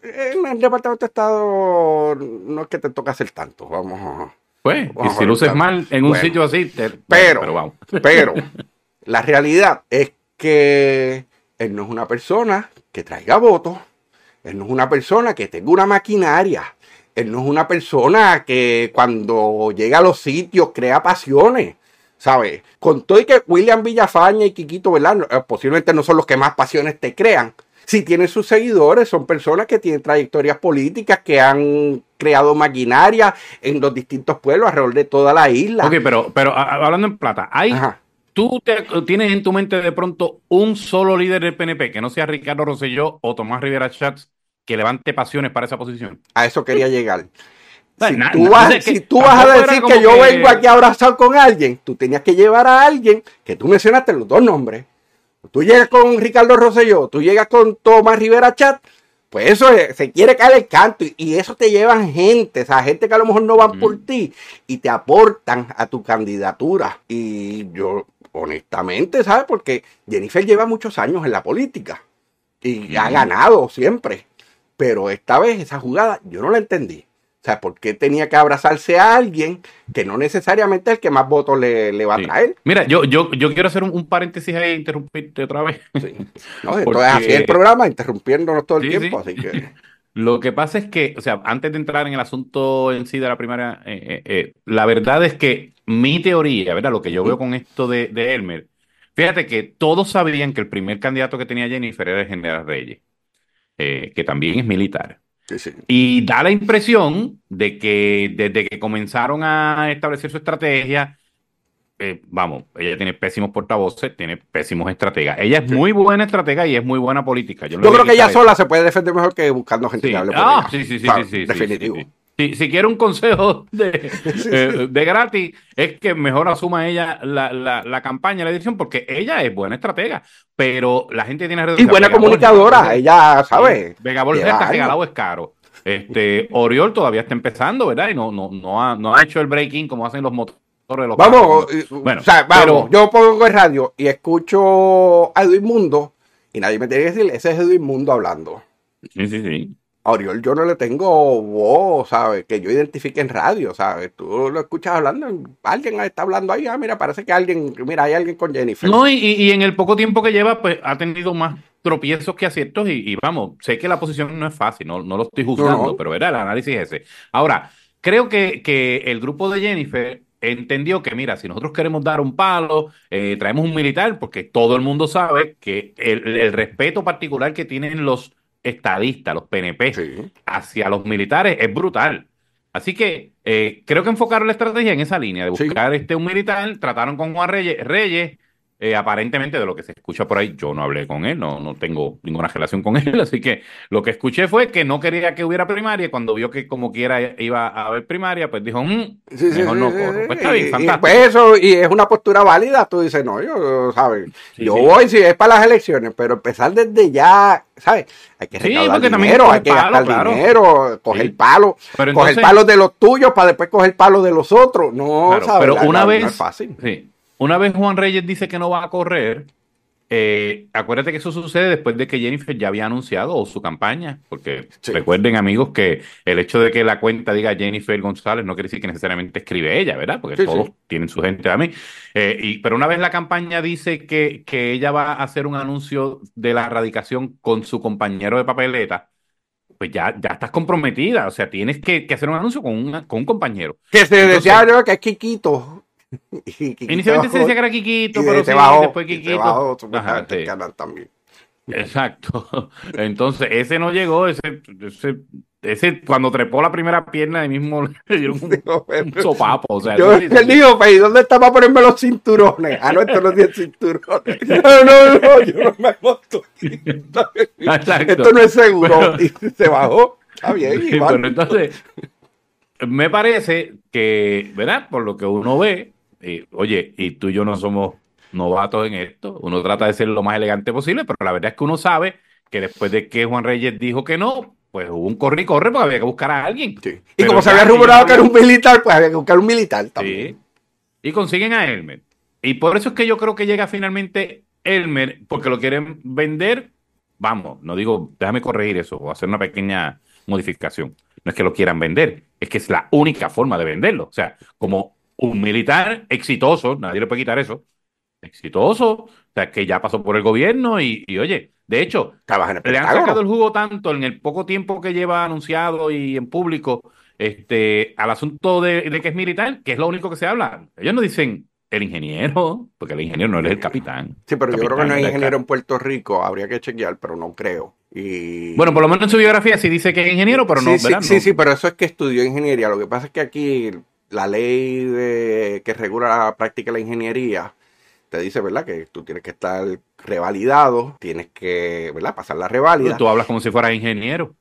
en el Departamento de Estado no es que te toca hacer tanto. Vamos. Pues, y si luces ver, mal en un bueno. sitio así, te- Pero, pero vamos. pero, [LAUGHS] la realidad es que él no es una persona que traiga votos, él no es una persona que tenga una maquinaria, él no es una persona que cuando llega a los sitios crea pasiones, ¿sabes? Con todo y que William Villafaña y Quiquito, ¿verdad? Eh, Posiblemente no son los que más pasiones te crean. Si tienen sus seguidores, son personas que tienen trayectorias políticas, que han creado maquinaria en los distintos pueblos alrededor de toda la isla. Ok, pero, pero hablando en plata, hay, ¿tú te- tienes en tu mente de pronto un solo líder del PNP que no sea Ricardo Rosselló o Tomás Rivera Schatz que levante pasiones para esa posición? A eso quería llegar. Si tú vas, si tú a decir que yo que- vengo aquí abrazado con alguien, tú tenías que llevar a alguien que tú mencionaste los dos nombres. Tú llegas con Ricardo Rosselló, tú llegas con Tomás Rivera Chat, pues eso es- se quiere caer el canto y, y eso te llevan gente, o sea, gente que a lo mejor no van por ti y te aportan a tu candidatura. Y yo, honestamente, ¿sabes? Porque Jennifer lleva muchos años en la política y ha ganado siempre. Pero esta vez esa jugada yo no la entendí. O sea, ¿por qué tenía que abrazarse a alguien que no necesariamente es el que más votos le, le va a traer? Mira, yo, yo, yo quiero hacer un, un paréntesis ahí e interrumpirte otra vez. ¿no? Entonces, Porque- así es el programa, interrumpiéndonos todo el Sí, tiempo. sí. Así que, [LAUGHS] Lo que pasa es que, o sea, antes de entrar en el asunto en sí de la primera, eh, eh, eh, la verdad es que mi teoría, ¿verdad? Lo que yo veo con esto de, de Elmer, fíjate que todos sabían que el primer candidato que tenía Jennifer era el general Reyes, que también es militar. Sí, sí. Y da la impresión de que desde que comenzaron a establecer su estrategia, eh, vamos, ella tiene pésimos portavoces, tiene pésimos estrategas. Ella es muy buena estratega y es muy buena política. Yo, creo que ella sola se puede defender mejor que buscando gente que hable por Ah, ella. sí, sí, sí, Claro, sí, sí, sí, Definitivo. Si, si quiere un consejo de, [LAUGHS] eh, de gratis, es que mejor asuma ella la, la, la campaña, la dirección, porque ella es buena estratega, pero la gente tiene Y buena comunicadora, ella sabe. Vega Borges lleva está regalado es caro. Este, Oriol todavía está empezando, ¿verdad? Y no, no, no, ha, no ha hecho el breaking como hacen los motores de los Vamos, carros. eh, Bueno, o sea, vamos, pero- yo pongo el radio y escucho a Edwin Mundo y nadie me tiene que decir, ese es Edwin Mundo hablando. Sí, sí, sí. A Oriol yo no le tengo voz, ¿sabes? Que yo identifique en radio, ¿sabes? Tú lo escuchas hablando, alguien está hablando ahí, ah, mira, parece que alguien, mira, hay alguien con Jennifer. No, y, y- en el poco tiempo que lleva, pues ha tenido más tropiezos que aciertos y, y vamos, sé que la posición no es fácil, no, no lo estoy juzgando, No, pero ¿verdad? el análisis es ese. Ahora, creo que, que el grupo de Jennifer entendió que, mira, si nosotros queremos dar un palo, eh, traemos un militar, porque todo el mundo sabe que el, el respeto particular que tienen los estadistas, los PNP, hacia los militares es brutal. Así que eh, creo que enfocaron la estrategia en esa línea, de buscar este un militar, trataron con Juan Reyes, Reyes eh, aparentemente de lo que se escucha por ahí, yo no hablé con él, no, no tengo ninguna relación con [LAUGHS] él, así que lo que escuché fue que no quería que hubiera primaria, cuando vio que como quiera iba a haber primaria, pues dijo, "Mm, Sí, sí, mejor sí, no corro. Pues está bien, Y- y, fantástico. pues eso, y es una postura válida, tú dices, no, yo, ¿sabes? yo voy si es para las elecciones, pero empezar desde ya, ¿sabes? Hay que Sí, recaudar dinero, hay que palo, gastar claro. dinero, coger palo, Pero coger entonces- palos de los tuyos para después coger palos de los otros. No, Claro, ¿sabes? pero una vez, no es fácil. sí, una vez Juan Reyes dice que no va a correr, eh, acuérdate que eso sucede después de que Jennifer ya había anunciado su campaña, porque recuerden amigos que el hecho de que la cuenta diga Jennifer González no quiere decir que necesariamente escribe ella, ¿verdad? Porque Sí, todos sí. tienen su gente también. Eh, y, pero una vez la campaña dice que, que ella va a hacer un anuncio de la erradicación con su compañero de papeleta, pues ya, ya estás comprometida, o sea, tienes que, que hacer un anuncio con, una- con un compañero. Que se Entonces- decía yo que es Kikito. [LAUGHS] Y Inicialmente se decía que era Kikito, y pero se sí, bajó, después y Kikito. bajó, Ajá, sí. canal también. Exacto. [LAUGHS] Entonces, ese no llegó, ese, ese, ese cuando trepó la primera pierna, ahí mismo [LAUGHS] le dieron un, un sopapo. O sea, Yo, sí- él dijo, "Pey, ¿dónde está para ponerme los cinturones? Ah, no, esto no tiene cinturones. No, no, no, yo no me monto. Exacto. Esto no es seguro. Pero- y se bajó. Está bien, Sí, pero entonces, me parece que, ¿verdad? Por lo que uno ve, oye, y tú y yo no somos novatos en esto, uno trata de ser lo más elegante posible, pero la verdad es que uno sabe que después de que Juan Reyes dijo que no, pues hubo un corre y corre porque había que buscar a alguien. Y como se había rumorado que era un militar, pues había que buscar un militar también. Sí. Y consiguen a Elmer. Y por eso es que yo creo que llega finalmente Elmer, porque lo quieren vender. Vamos, no digo, déjame corregir eso o hacer una pequeña modificación. No es que lo quieran vender, es que es la única forma de venderlo. O sea, como un militar exitoso, nadie le puede quitar eso, exitoso, o sea, que ya pasó por el gobierno y, y, oye, de hecho, le han sacado el jugo tanto en el poco tiempo que lleva anunciado y en público este, al asunto de, de que es militar, que es lo único que se habla. Ellos no dicen el ingeniero, porque el ingeniero no es el capitán. Sí, pero yo creo que no hay ingeniero en Puerto Rico. Habría que chequear, pero no creo. Y... Bueno, por lo menos en su biografía sí dice que es ingeniero, pero no, sí, sí, ¿verdad? sí, No. sí, pero eso es que estudió ingeniería. Lo que pasa es que aquí la ley de, que regula la práctica de la ingeniería te dice, ¿verdad? Que tú tienes que estar revalidado, tienes que, ¿verdad? Pasar la reválida. Tú hablas como si fueras ingeniero.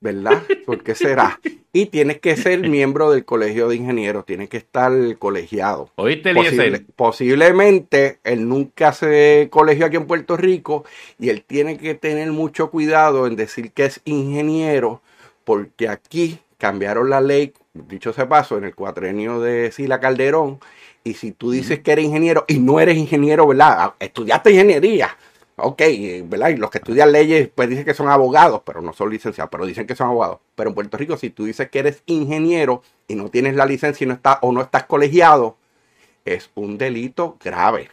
¿verdad? ¿Por qué será? [LAUGHS] Y tienes que ser miembro del colegio de ingenieros, tienes que estar colegiado. ¿Oíste, Posible- posiblemente él nunca se colegió aquí en Puerto Rico y él tiene que tener mucho cuidado en decir que es ingeniero porque aquí cambiaron la ley, dicho sea paso, en el cuatrenio de Sila Calderón y si tú dices que eres ingeniero y no eres ingeniero, ¿verdad? Ah, Estudiaste ingeniería. Ok, ¿verdad? Y los que estudian leyes, pues dicen que son abogados, pero no son licenciados, pero dicen que son abogados. Pero en Puerto Rico, si tú dices que eres ingeniero y no tienes la licencia no está, o no estás colegiado, es un delito grave.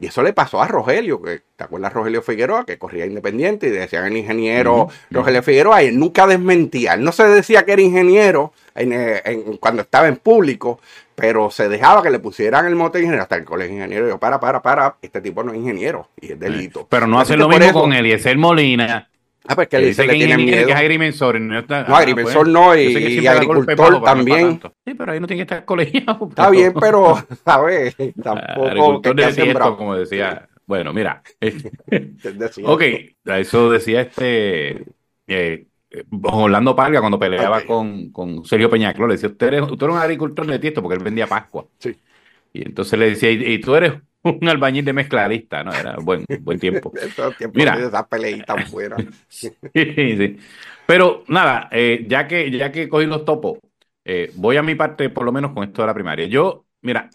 Y eso le pasó a Rogelio, que te acuerdas Rogelio Figueroa, que corría independiente y decían el ingeniero Rogelio Figueroa, y él nunca desmentía. Él no se decía que era ingeniero en, eh, en- cuando estaba en público, pero se dejaba que le pusieran el mote de ingeniero hasta el colegio ingeniero. Y yo, para, para, para, este tipo no es ingeniero y es delito. Pero no hacen que lo mismo con Eliezer Molina. Ah, pues que dice le que, tiene ingeniero, miedo. que es agrimensor. No, está, No, agrimensor no, y- y agricultor bajo, no también. Sí, pero ahí no tiene que estar colegiado. Está bien, pero, [LAUGHS] [LAUGHS] ¿sabes? Tampoco que de desierto, como decía. Bueno, mira. [LAUGHS] ok, eso decía este eh, eh, Orlando Parga cuando peleaba con, con Sergio Peñaclo. Le decía, usted, eres, usted era un agricultor de tiesto porque él vendía Pascua. Sí. Y entonces le decía, y, y tú eres un albañil de mezcladista, ¿no? Era buen, buen tiempo. [LAUGHS] Mira. de esa peleita [LAUGHS] fuera. Sí, sí. Pero nada, eh, ya que ya que cogí los topos, eh, voy a mi parte por lo menos con esto de la primaria. Yo, mira,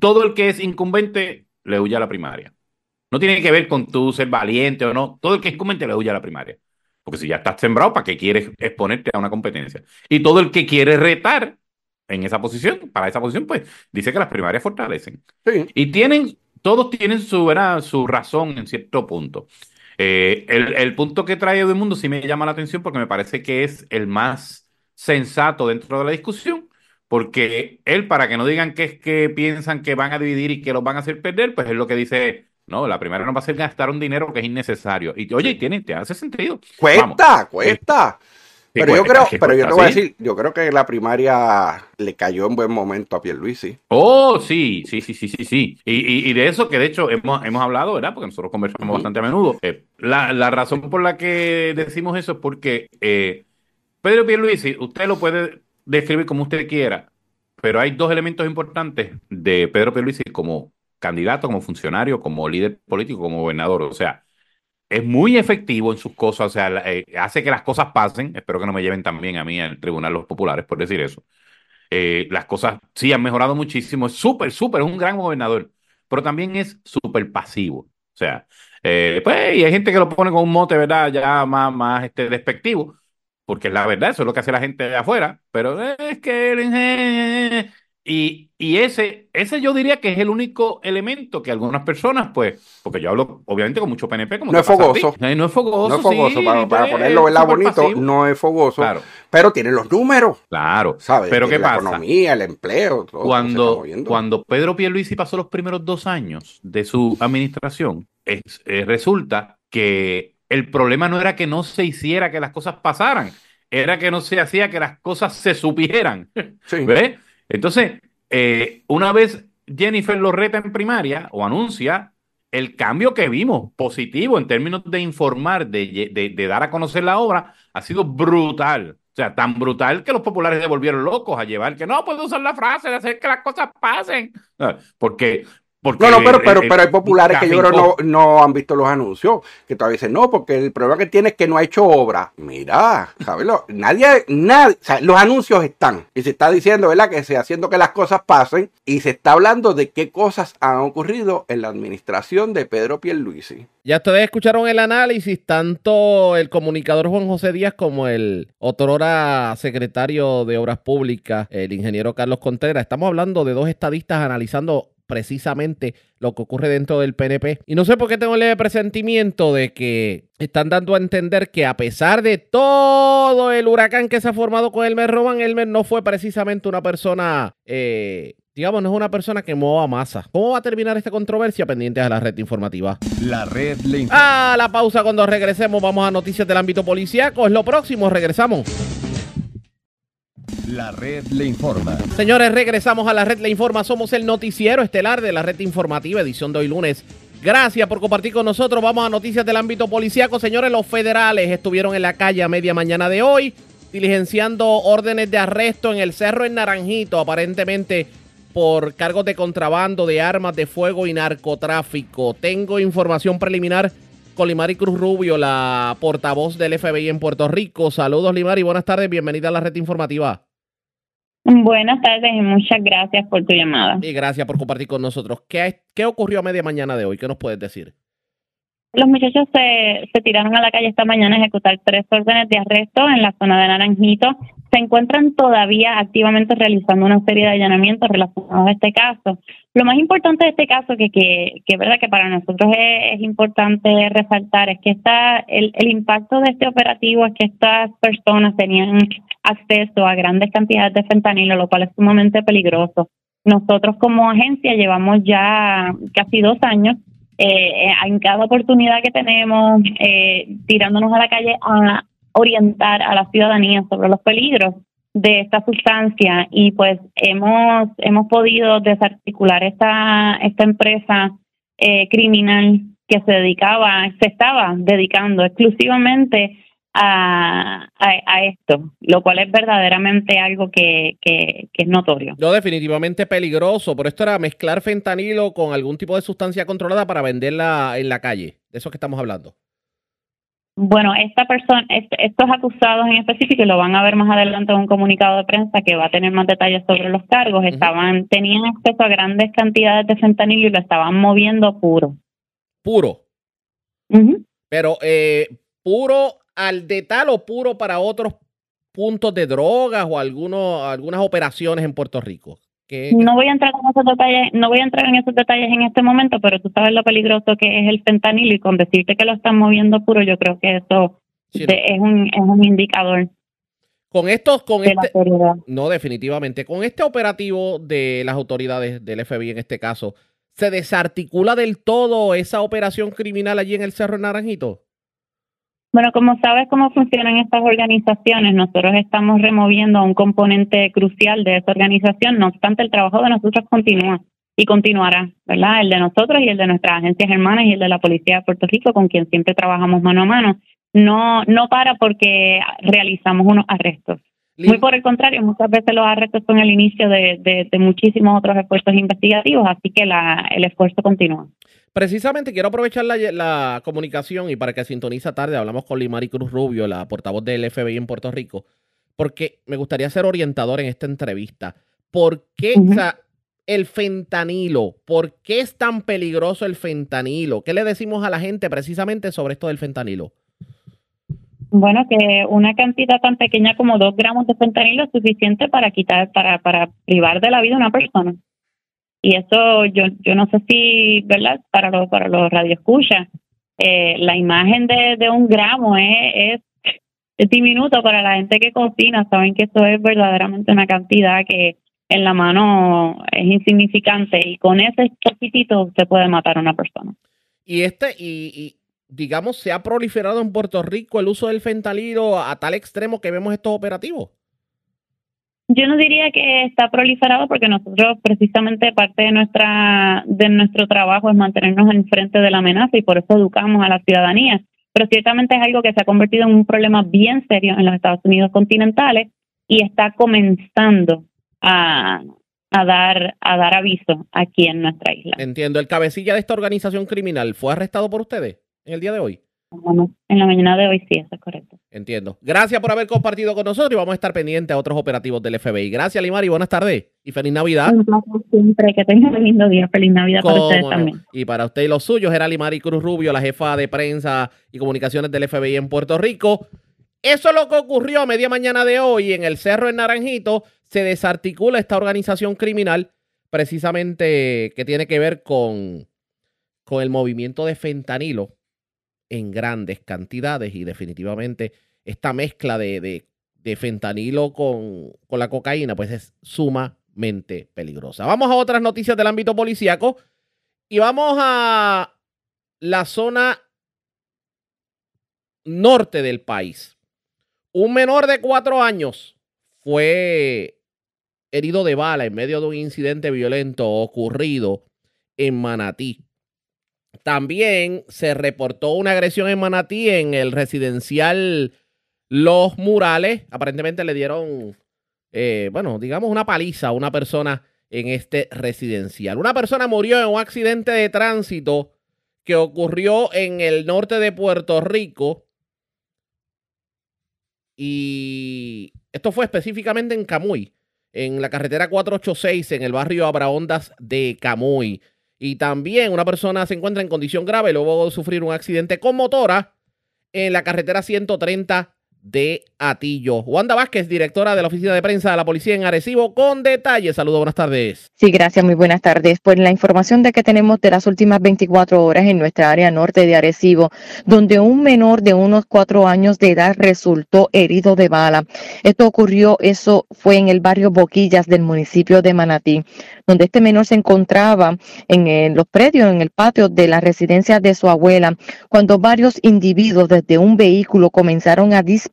todo el que es incumbente le huye a la primaria. No tiene que ver con tú ser valiente o no. Todo el que es incumbente le huye a la primaria. Porque si ya estás sembrado, ¿para qué quieres exponerte a una competencia? Y todo el que quiere retar en esa posición, para esa posición, pues dice que las primarias fortalecen. Y tienen, todos tienen su, ¿verdad? su razón en cierto punto. Eh, el, el punto que trae Edwin Mundo sí me llama la atención porque me parece que es el más sensato dentro de la discusión, porque él, para que no digan que es que piensan que van a dividir y que los van a hacer perder, pues es lo que dice, no, la primera no va a ser gastar un dinero que es innecesario. Y oye, tiene, te hace sentido. Cuesta, Vamos. cuesta. Pero yo creo, pero yo te voy a decir, yo creo que la primaria le cayó en buen momento a Pierluisi. Oh, sí, sí, sí, sí, sí, sí. Y, y- y de eso que de hecho hemos, hemos hablado, ¿verdad? Porque nosotros conversamos bastante a menudo. Eh, la, la razón por la que decimos eso es porque eh, Pedro Pierluisi, usted lo puede describir como usted quiera, pero hay dos elementos importantes de Pedro Pierluisi como candidato, como funcionario, como líder político, como gobernador. O sea, es muy efectivo en sus cosas, o sea, eh, hace que las cosas pasen. Espero que no me lleven también a mí al Tribunal los Populares por decir eso. Eh, las cosas sí han mejorado muchísimo. Es súper, súper, es un gran gobernador, pero también es súper pasivo. O sea, eh, pues, y hay gente que lo pone con un mote, ¿verdad? Ya más, más este, despectivo, porque la verdad, eso es lo que hace la gente de afuera, pero es que eh, y, y ese, ese yo diría que es el único elemento que algunas personas, pues, porque yo hablo obviamente con mucho PNP, como No es fogoso. No es fogoso, No es fogoso, sí, para, para ponerlo ¿verdad? bonito, pasivo. no es fogoso, Claro. pero tiene los números, Claro. ¿sabes? Pero ¿qué la pasa? economía, el empleo, todo Cuando, cuando Pedro Pierluisi pasó los primeros dos años de su administración, es- eh, resulta que el problema no era que no se hiciera que las cosas pasaran, era que no se hacía que las cosas se supieran. Sí. ¿Ves? Entonces, eh, una vez Jennifer lo reta en primaria o anuncia, el cambio que vimos positivo en términos de informar, de, de- de dar a conocer la obra, ha sido brutal. O sea, tan brutal que los populares se volvieron locos a llevar que no puedo usar la frase de hacer que las cosas pasen. Porque, porque No, no, pero, pero, eh, pero hay populares que yo creo no, no han visto los anuncios, que todavía dicen, no, porque el problema que tiene es que no ha hecho obra. Mira, ¿sabes? Lo- Nadie, nadie, o sea, los anuncios están. Y se está diciendo, ¿verdad? Que se haciendo que las cosas pasen. Y se está hablando de qué cosas han ocurrido en la administración de Pedro Pierluisi. Ya ustedes escucharon el análisis, tanto el comunicador Juan José Díaz como el otrora secretario de Obras Públicas, el ingeniero Carlos Contreras. Estamos hablando de dos estadistas analizando precisamente lo que ocurre dentro del PNP. Y no sé por qué tengo el presentimiento de que están dando a entender que a pesar de todo el huracán que se ha formado con Elmer Roman, Elmer no fue precisamente una persona... eh, Digamos, no es una persona que mueva masa. ¿Cómo va a terminar esta controversia? Pendientes a la red informativa. La red le informa. A la pausa cuando regresemos vamos a noticias del ámbito policíaco. Es lo próximo, regresamos. La red le informa. Señores, regresamos a la red Le Informa. Somos el noticiero estelar de la red informativa, edición de hoy lunes. Gracias por compartir con nosotros. Vamos a noticias del ámbito policíaco. Señores, los federales estuvieron en la calle a media mañana de hoy, diligenciando órdenes de arresto en el cerro en Naranjito, aparentemente por cargos de contrabando de armas de fuego y narcotráfico. Tengo información preliminar con Limari Cruz Rubio, la portavoz del FBI en Puerto Rico. Saludos, Limari. Buenas tardes. Bienvenida a la red informativa. Buenas tardes y muchas gracias por tu llamada. Y gracias por compartir con nosotros. ¿Qué, qué ocurrió a media mañana de hoy? ¿Qué nos puedes decir? Los muchachos se, se tiraron a la calle esta mañana a ejecutar tres órdenes de arresto en la zona de Naranjito. Se encuentran todavía activamente realizando una serie de allanamientos relacionados a este caso. Lo más importante de este caso, que, que, que es verdad que para nosotros es, importante resaltar, es que está el, el impacto de este operativo es que estas personas tenían acceso a grandes cantidades de fentanilo, lo cual es sumamente peligroso. Nosotros como agencia llevamos ya casi dos años eh, en cada oportunidad que tenemos, eh, tirándonos a la calle a orientar a la ciudadanía sobre los peligros de esta sustancia y pues hemos hemos podido desarticular esta esta empresa eh, criminal que se dedicaba se estaba dedicando exclusivamente a, a, esto, lo cual es verdaderamente algo que, que, que es notorio. No, definitivamente peligroso, pero esto era mezclar fentanilo con algún tipo de sustancia controlada para venderla en la calle. De eso que estamos hablando. Bueno, esta persona, est- estos acusados en específico, y lo van a ver más adelante en un comunicado de prensa que va a tener más detalles sobre los cargos, estaban, tenían acceso a grandes cantidades de fentanilo y lo estaban moviendo puro. Puro. Pero, eh, ¿puro al de tal o puro para otros puntos de drogas o algunos, algunas operaciones en Puerto Rico? ¿Qué- No voy a entrar en esos detalles, no voy a entrar en esos detalles en este momento, pero tú sabes lo peligroso que es el fentanilo y con decirte que lo están moviendo puro, yo creo que eso Sí, es un es un indicador Con estos, con de este, no definitivamente, con este operativo de las autoridades del FBI en este caso, ¿se desarticula del todo esa operación criminal allí en el Cerro Naranjito? Bueno, como sabes cómo funcionan estas organizaciones, nosotros estamos removiendo un componente crucial de esa organización, no obstante el trabajo de nosotros continúa y continuará, ¿verdad? El de nosotros y el de nuestras agencias hermanas y el de la Policía de Puerto Rico, con quien siempre trabajamos mano a mano. No, no para porque realizamos unos arrestos. Muy por el contrario, muchas veces los arrestos son el inicio de, de, de muchísimos otros esfuerzos investigativos, así que la, el esfuerzo continúa. Precisamente quiero aprovechar la, la comunicación y para que sintoniza tarde hablamos con Limari Cruz Rubio, la portavoz del FBI en Puerto Rico, porque me gustaría ser orientador en esta entrevista. ¿Por qué, o sea, el fentanilo, por qué es tan peligroso el fentanilo? ¿Qué le decimos a la gente precisamente sobre esto del fentanilo? Bueno, que una cantidad tan pequeña como dos gramos de fentanilo es suficiente para quitar, para, para privar de la vida a una persona. Y eso yo, yo no sé si, ¿verdad? Para los, para los radioescuchas, eh, la imagen de, de un gramo es, es, diminuto para la gente que cocina. Saben que eso es verdaderamente una cantidad que en la mano es insignificante y con ese poquitito se puede matar a una persona. Y este, y, y digamos, se ha proliferado en Puerto Rico el uso del fentanilo a tal extremo que vemos estos operativos. Yo no diría que está proliferado porque nosotros precisamente parte de nuestra de nuestro trabajo es mantenernos en frente de la amenaza y por eso educamos a la ciudadanía. Pero ciertamente es algo que se ha convertido en un problema bien serio en los Estados Unidos continentales y está comenzando a, a dar a dar aviso aquí en nuestra isla. Entiendo. El cabecilla de esta organización criminal fue arrestado por ustedes en el día de hoy. En la mañana de hoy sí, eso es correcto. Entiendo. Gracias por haber compartido con nosotros y vamos a estar pendientes a otros operativos del FBI. Gracias, Limari. Buenas tardes y feliz Navidad. Un placer siempre que tengan un lindo día. Feliz Navidad para ustedes no. también. Y para usted y los suyos, era Limari Cruz Rubio, la jefa de prensa y comunicaciones del FBI en Puerto Rico. Eso es lo que ocurrió a media mañana de hoy en el Cerro en Naranjito. Se desarticula esta organización criminal precisamente que tiene que ver con, con el movimiento de fentanilo en grandes cantidades y definitivamente esta mezcla de, de- de fentanilo con, con la cocaína pues es sumamente peligrosa. Vamos a otras noticias del ámbito policíaco y vamos a la zona norte del país. Un menor de cuatro años fue herido de bala en medio de un incidente violento ocurrido en Manatí. También se reportó una agresión en Manatí en el residencial Los Murales. Aparentemente le dieron, eh, bueno, digamos una paliza a una persona en este residencial. Una persona murió en un accidente de tránsito que ocurrió en el norte de Puerto Rico. Y esto fue específicamente en Camuy, en la carretera 486, en el barrio Abraondas de Camuy. Y también una persona se encuentra en condición grave luego de sufrir un accidente con motora en la carretera 130 de Atillo. Wanda Vázquez, directora de la oficina de prensa de la policía en Arecibo, con detalles. Saludos, buenas tardes. Sí, gracias, muy buenas tardes. Pues la información de que tenemos de las últimas 24 horas en nuestra área norte de Arecibo, donde un menor de unos cuatro años de edad resultó herido de bala. Esto ocurrió, eso fue en el barrio Boquillas del municipio de Manatí, donde este menor se encontraba en los predios, en el patio de la residencia de su abuela, cuando varios individuos desde un vehículo comenzaron a disparar,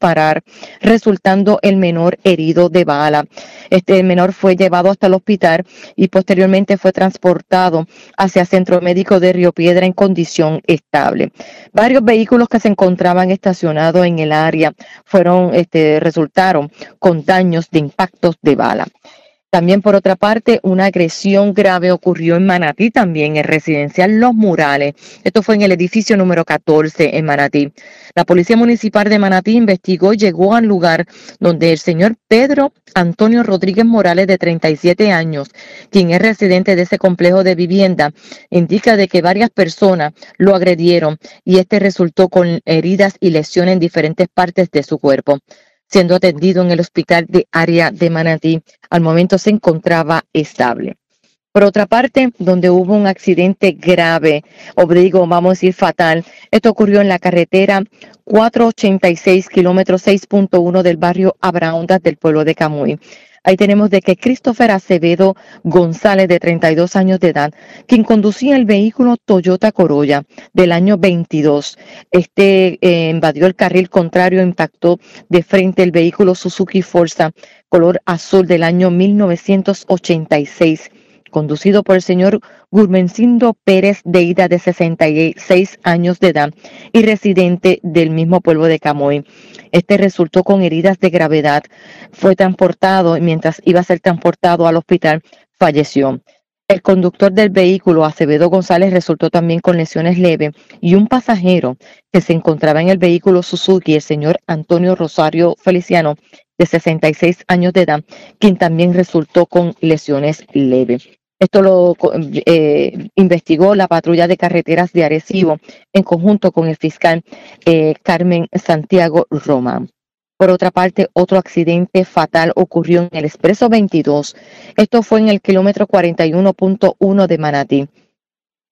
resultando el menor herido de bala. Este menor fue llevado hasta el hospital y posteriormente fue transportado hacia Centro Médico de Río Piedra en condición estable. Varios vehículos que se encontraban estacionados en el área fueron, este, resultaron con daños de impactos de bala. También, por otra parte, una agresión grave ocurrió en Manatí, también en residencial Los Murales. Esto fue en el edificio número 14 en Manatí. La Policía Municipal de Manatí investigó y llegó al lugar donde el señor Pedro Antonio Rodríguez Morales, de 37 años, quien es residente de ese complejo de vivienda, indica de que varias personas lo agredieron y este resultó con heridas y lesiones en diferentes partes de su cuerpo. siendo atendido en el hospital de área de Manatí. Al momento se encontraba estable. Por otra parte, donde hubo un accidente grave, o digo, vamos a decir fatal, esto ocurrió en la carretera 486, kilómetro 6.1 del barrio Abraondas del pueblo de Camuy. Ahí tenemos de que Christopher Acevedo González, de 32 años de edad, quien conducía el vehículo Toyota Corolla del año 22. Este eh, invadió el carril contrario, impactó de frente el vehículo Suzuki Forza color azul del año 1986 conducido por el señor Gurmencindo Pérez de Ida, de 66 años de edad y residente del mismo pueblo de Camoy. Este resultó con heridas de gravedad. Fue transportado y mientras iba a ser transportado al hospital, falleció. El conductor del vehículo, Acevedo González, resultó también con lesiones leves y un pasajero que se encontraba en el vehículo Suzuki, el señor Antonio Rosario Feliciano, de 66 años de edad, quien también resultó con lesiones leves. Esto lo eh, investigó la patrulla de carreteras de Arecibo en conjunto con el fiscal eh, Carmen Santiago Román. Por otra parte, otro accidente fatal ocurrió en el Expreso 22. Esto fue en el kilómetro 41.1 de Manatí,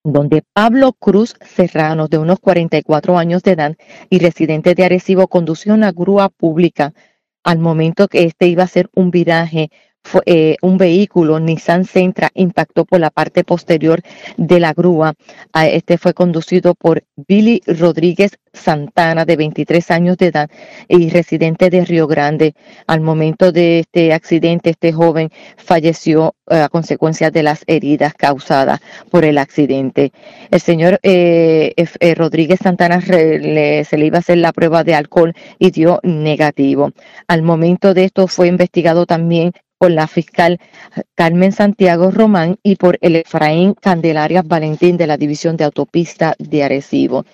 donde Pablo Cruz Serrano, de unos 44 años de edad y residente de Arecibo, condució una grúa pública al momento que este iba a hacer un viraje eh, un vehículo Nissan Sentra impactó por la parte posterior de la grúa. Este fue conducido por Billy Rodríguez Santana, de 23 años de edad y residente de Río Grande. Al momento de este accidente, este joven falleció eh, a consecuencia de las heridas causadas por el accidente. El señor eh, Rodríguez Santana se le iba a hacer la prueba de alcohol y dio negativo. Al momento de esto fue investigado también por la fiscal Carmen Santiago Román y por el Efraín Candelaria Valentín de la División de Autopista de Arecibo.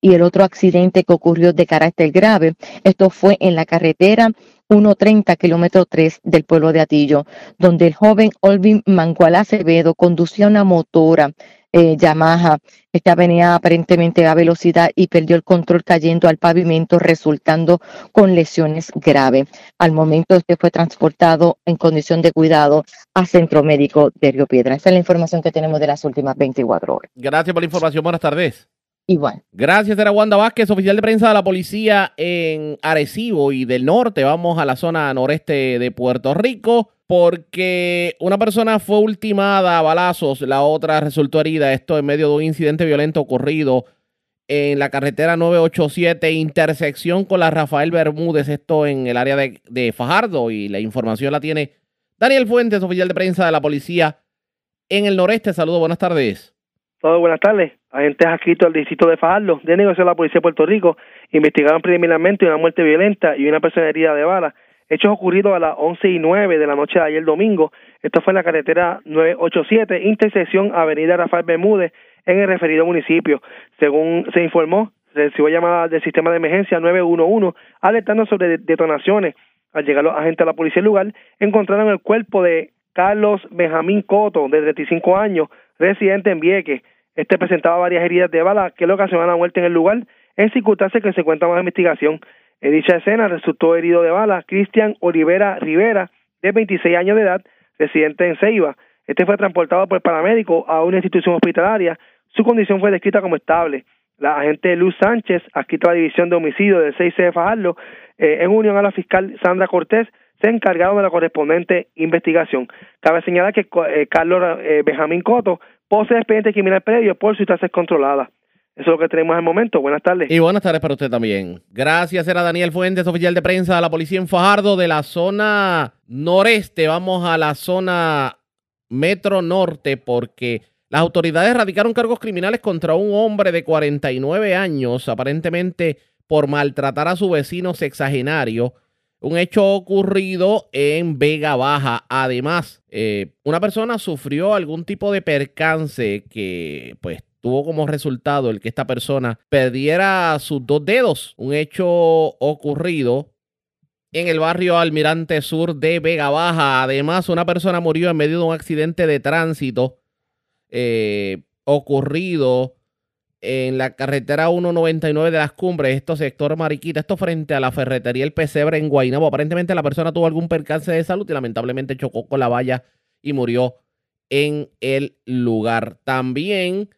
Y el otro accidente que ocurrió de carácter grave, esto fue en la carretera 130 kilómetro 3 del pueblo de Atillo, donde el joven Olvin Mangual Acevedo conducía una motora eh, Yamaha. Esta venía aparentemente a velocidad y perdió el control cayendo al pavimento, resultando con lesiones graves. Al momento, este fue transportado en condición de cuidado a Centro Médico de Río Piedra. Esta es la información que tenemos de las últimas 24 horas. Gracias por la información. Buenas tardes. Igual. Gracias, era Wanda Vázquez, oficial de prensa de la policía en Arecibo y del norte. Vamos a la zona noreste de Puerto Rico porque una persona fue ultimada a balazos, la otra resultó herida. Esto en medio de un incidente violento ocurrido en la carretera 987, intersección con la Rafael Bermúdez, esto en el área de, de Fajardo. Y la información la tiene Daniel Fuentes, oficial de prensa de la policía en el noreste. Saludos, buenas tardes. Todos buenas tardes. Agentes adscritos al distrito de Fajardo de negocio de la Policía de Puerto Rico investigaron preliminarmente una muerte violenta y una persona herida de bala. Hechos ocurridos a las 11 y 9 de la noche de ayer domingo. Esto fue en la carretera 987, intersección Avenida Rafael Bermúdez, en el referido municipio. Según se informó, recibió llamada del sistema de emergencia 911 alertando sobre detonaciones. Al llegar los agentes de la policía del lugar, encontraron el cuerpo de Carlos Benjamín Coto, de 35 años, residente en Vieques. Este presentaba varias heridas de bala que le ocasionaron la muerte en el lugar, en circunstancias que se cuenta más investigación. En dicha escena resultó herido de bala Cristian Olivera Rivera, de 26 años de edad, residente en Ceiba. Este fue transportado por paramédico a una institución hospitalaria. Su condición fue descrita como estable. La agente Luz Sánchez, adscrita a la División de Homicidio del 6C de Fajardo, eh, en unión a la fiscal Sandra Cortés, se encargaron de la correspondiente investigación. Cabe señalar que eh, Carlos eh, Benjamín Coto posee expediente criminal previo por sustancias controladas. Eso es lo que tenemos al momento. Buenas tardes. Y buenas tardes para usted también. Gracias, era Daniel Fuentes, oficial de prensa de la policía en Fajardo, de la zona noreste. Vamos a la zona metro norte porque las autoridades radicaron cargos criminales contra un hombre de 49 años, aparentemente por maltratar a su vecino sexagenario un hecho ocurrido en Vega Baja. Además, eh, una persona sufrió algún tipo de percance que pues tuvo como resultado el que esta persona perdiera sus dos dedos. Un hecho ocurrido en el barrio Almirante Sur de Vega Baja. Además, una persona murió en medio de un accidente de tránsito eh, ocurrido en la carretera 199 de las cumbres, esto sector Mariquita, esto frente a la ferretería El Pesebre en Guaynabo. Aparentemente la persona tuvo algún percance de salud y lamentablemente chocó con la valla y murió en el lugar. También,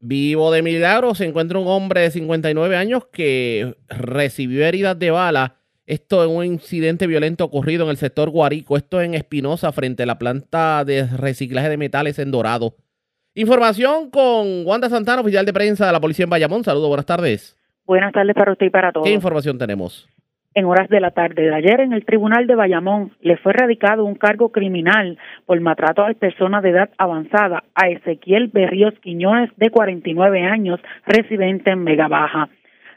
vivo de milagro, se encuentra un hombre de 59 años que recibió heridas de bala. Esto es un incidente violento ocurrido en el sector Guarico, esto en Espinosa, frente a la planta de reciclaje de metales en Dorado. Información con Wanda Santana, oficial de prensa de la policía en Bayamón. Saludos, buenas tardes. Buenas tardes para usted y para todos. ¿Qué información tenemos? En horas de la tarde de ayer, en el Tribunal de Bayamón, le fue radicado un cargo criminal por maltrato a personas de edad avanzada a Ezequiel Berríos Quiñones, de 49 años, residente en Vega Baja.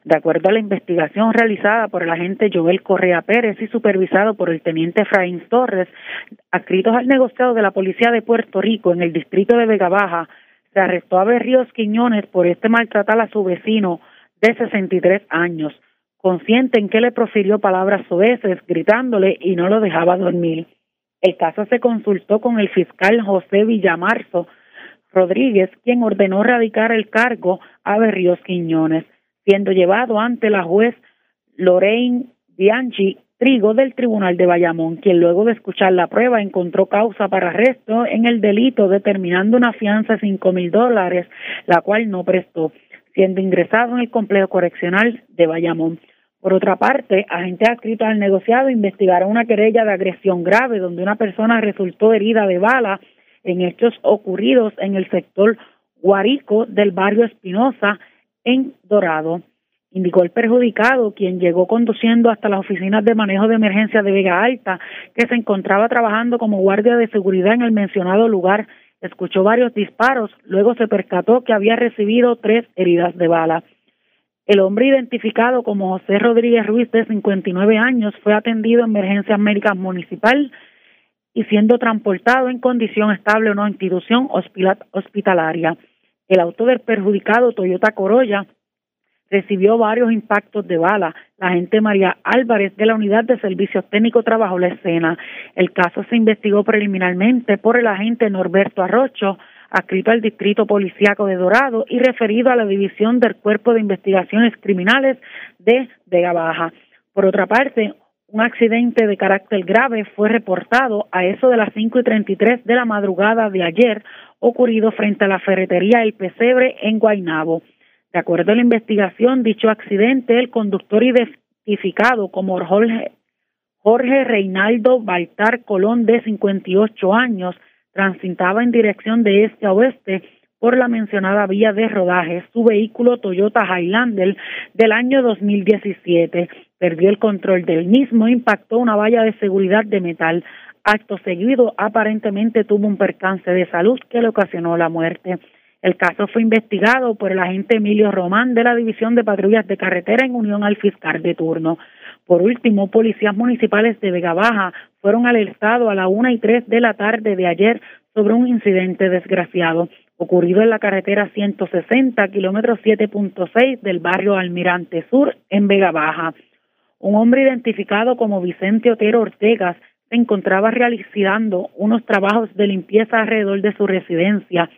De acuerdo a la investigación realizada por el agente Joel Correa Pérez y supervisado por el teniente Efraín Torres, adscritos al negociado de la Policía de Puerto Rico en el distrito de Vega Baja, se arrestó a Berríos Quiñones por este maltratar a su vecino de 63 años consciente en que le profirió palabras soeces, gritándole y no lo dejaba dormir. El caso se consultó con el fiscal José Villamarzo Rodríguez, quien ordenó radicar el cargo a Berríos Quiñones, siendo llevado ante la juez Lorraine Bianchi Trigo del Tribunal de Bayamón, quien luego de escuchar la prueba encontró causa para arresto en el delito, determinando una fianza de cinco mil dólares, la cual no prestó, siendo ingresado en el complejo correccional de Bayamón. Por otra parte, agentes adscritos al negociado investigaron una querella de agresión grave donde una persona resultó herida de bala en hechos ocurridos en el sector Guarico del barrio Espinosa en Dorado. Indicó el perjudicado, quien llegó conduciendo hasta las oficinas de manejo de emergencia de Vega Alta, que se encontraba trabajando como guardia de seguridad en el mencionado lugar. Escuchó varios disparos, luego se percató que había recibido tres heridas de bala. El hombre identificado como José Rodríguez Ruiz, de 59 años, fue atendido en emergencia médica municipal y siendo transportado en condición estable a una institución hospitalaria. El auto del perjudicado, Toyota Corolla, recibió varios impactos de bala. La agente María Álvarez de la Unidad de Servicios Técnicos trabajó la escena. El caso se investigó preliminarmente por el agente Norberto Arrocho, adscrito al Distrito Policiaco de Dorado y referido a la División del Cuerpo de Investigaciones Criminales de Vega Baja. Por otra parte, un accidente de carácter grave fue reportado a eso de las cinco y treinta y tres de la madrugada de ayer, ocurrido frente a la ferretería El Pesebre en Guaynabo. De acuerdo a la investigación, dicho accidente, el conductor identificado como Jorge, Jorge Reinaldo Baltar Colón, de 58 años, transitaba en dirección de este a oeste por la mencionada vía de rodaje. Su vehículo Toyota Highlander del año 2017 perdió el control del mismo, impactó una valla de seguridad de metal. Acto seguido, aparentemente tuvo un percance de salud que le ocasionó la muerte. El caso fue investigado por el agente Emilio Román de la División de Patrullas de Carretera en unión al fiscal de turno. Por último, policías municipales de Vega Baja fueron alertados a la una y tres de la tarde de ayer sobre un incidente desgraciado ocurrido en la carretera 160, kilómetro 7.6 del barrio Almirante Sur, en Vega Baja. Un hombre identificado como Vicente Otero Ortegas se encontraba realizando unos trabajos de limpieza alrededor de su residencia,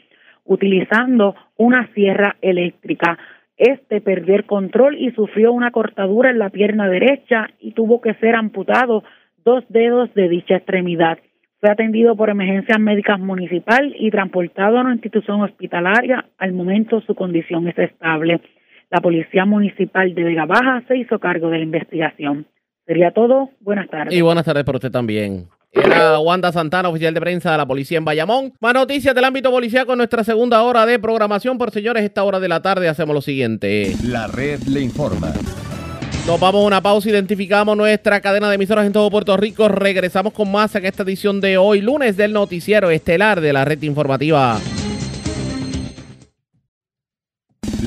utilizando una sierra eléctrica. Este perdió el control y sufrió una cortadura en la pierna derecha y tuvo que ser amputado dos dedos de dicha extremidad. Fue atendido por emergencias médicas municipal y transportado a una institución hospitalaria. Al momento su condición es estable. La Policía Municipal de Vega Baja se hizo cargo de la investigación. Sería todo. Buenas tardes. Y buenas tardes para usted también. Era Wanda Santana, oficial de prensa de la policía en Bayamón. Más noticias del ámbito policial con nuestra segunda hora de programación. Por señores, esta hora de la tarde hacemos lo siguiente. La red le informa. Nos vamos a una pausa, identificamos nuestra cadena de emisoras en todo Puerto Rico. Regresamos con más en esta edición de hoy, lunes del noticiero estelar de la red informativa.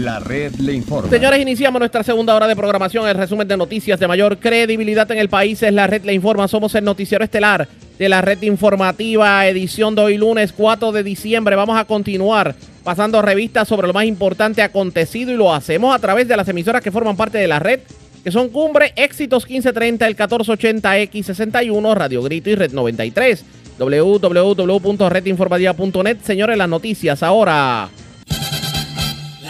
La red le informa. Señores, iniciamos nuestra segunda hora de programación. El resumen de noticias de mayor credibilidad en el país es la red le informa. Somos el noticiero estelar de la red informativa, edición de hoy lunes 4 de diciembre. Vamos a continuar pasando revistas sobre lo más importante acontecido y lo hacemos a través de las emisoras que forman parte de la red, que son Cumbre, Éxitos 1530, el 1480X61, Radio Grito y Red 93. www.redinformativa.net. Señores, las noticias ahora.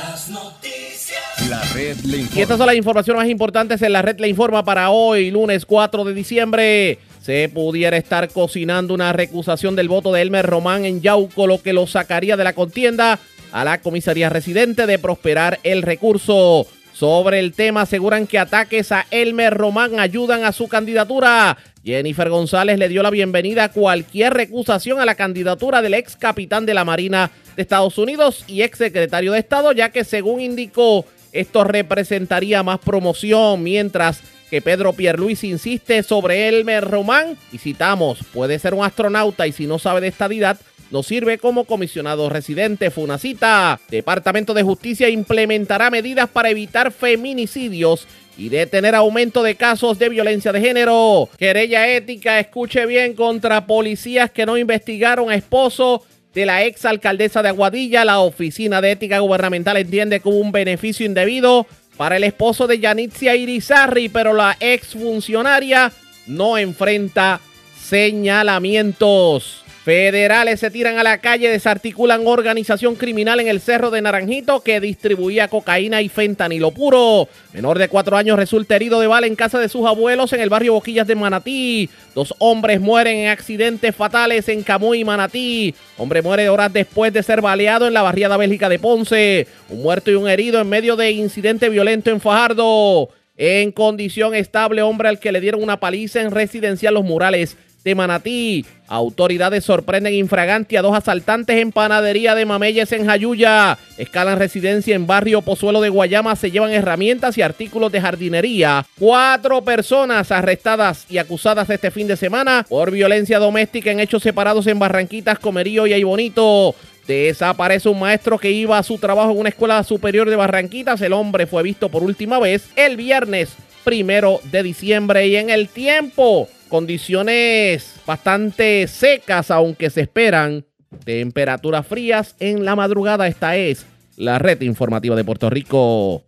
Las noticias. La red le Y estas son las informaciones más importantes en la red Le Informa para hoy, lunes 4 de diciembre. Se pudiera estar cocinando una recusación del voto de Elmer Román en Yauco, lo que lo sacaría de la contienda a la comisaría residente de prosperar el recurso. Sobre el tema aseguran que ataques a Elmer Román ayudan a su candidatura. Jennifer González le dio la bienvenida a cualquier recusación a la candidatura del ex capitán de la Marina de Estados Unidos y ex secretario de Estado, ya que según indicó, esto representaría más promoción, mientras que Pedro Pierluis insiste sobre Elmer Román y citamos, puede ser un astronauta y si no sabe de estadidad, no sirve como comisionado residente. Fue una cita. Departamento de Justicia implementará medidas para evitar feminicidios y detener aumento de casos de violencia de género. Querella ética, escuche bien, contra policías que no investigaron a esposo de la ex alcaldesa de Aguadilla. La Oficina de Ética Gubernamental entiende que un beneficio indebido para el esposo de Yanitzia Irizarri, pero la ex funcionaria no enfrenta señalamientos. Federales se tiran a la calle, desarticulan organización criminal en el Cerro de Naranjito que distribuía cocaína y fentanilo puro. Menor de cuatro años resulta herido de bala en casa de sus abuelos en el barrio Boquillas de Manatí. Dos hombres mueren en accidentes fatales en Camuy y Manatí. Hombre muere horas después de ser baleado en la barriada Bélgica de Ponce. Un muerto y un herido en medio de incidente violento en Fajardo. En condición estable, hombre al que le dieron una paliza en residencial Los Murales de Manatí. Autoridades sorprenden infragante a dos asaltantes en panadería de Mameyes en Jayuya. Escalan residencia en barrio Pozuelo de Guayama. Se llevan herramientas y artículos de jardinería. Cuatro personas arrestadas y acusadas este fin de semana por violencia doméstica en hechos separados en Barranquitas, Comerío y Aybonito. Desaparece un maestro que iba a su trabajo en una escuela superior de Barranquitas. El hombre fue visto por última vez el viernes primero de diciembre y en el tiempo. Condiciones bastante secas, aunque se esperan temperaturas frías en la madrugada. Esta es la red informativa de Puerto Rico.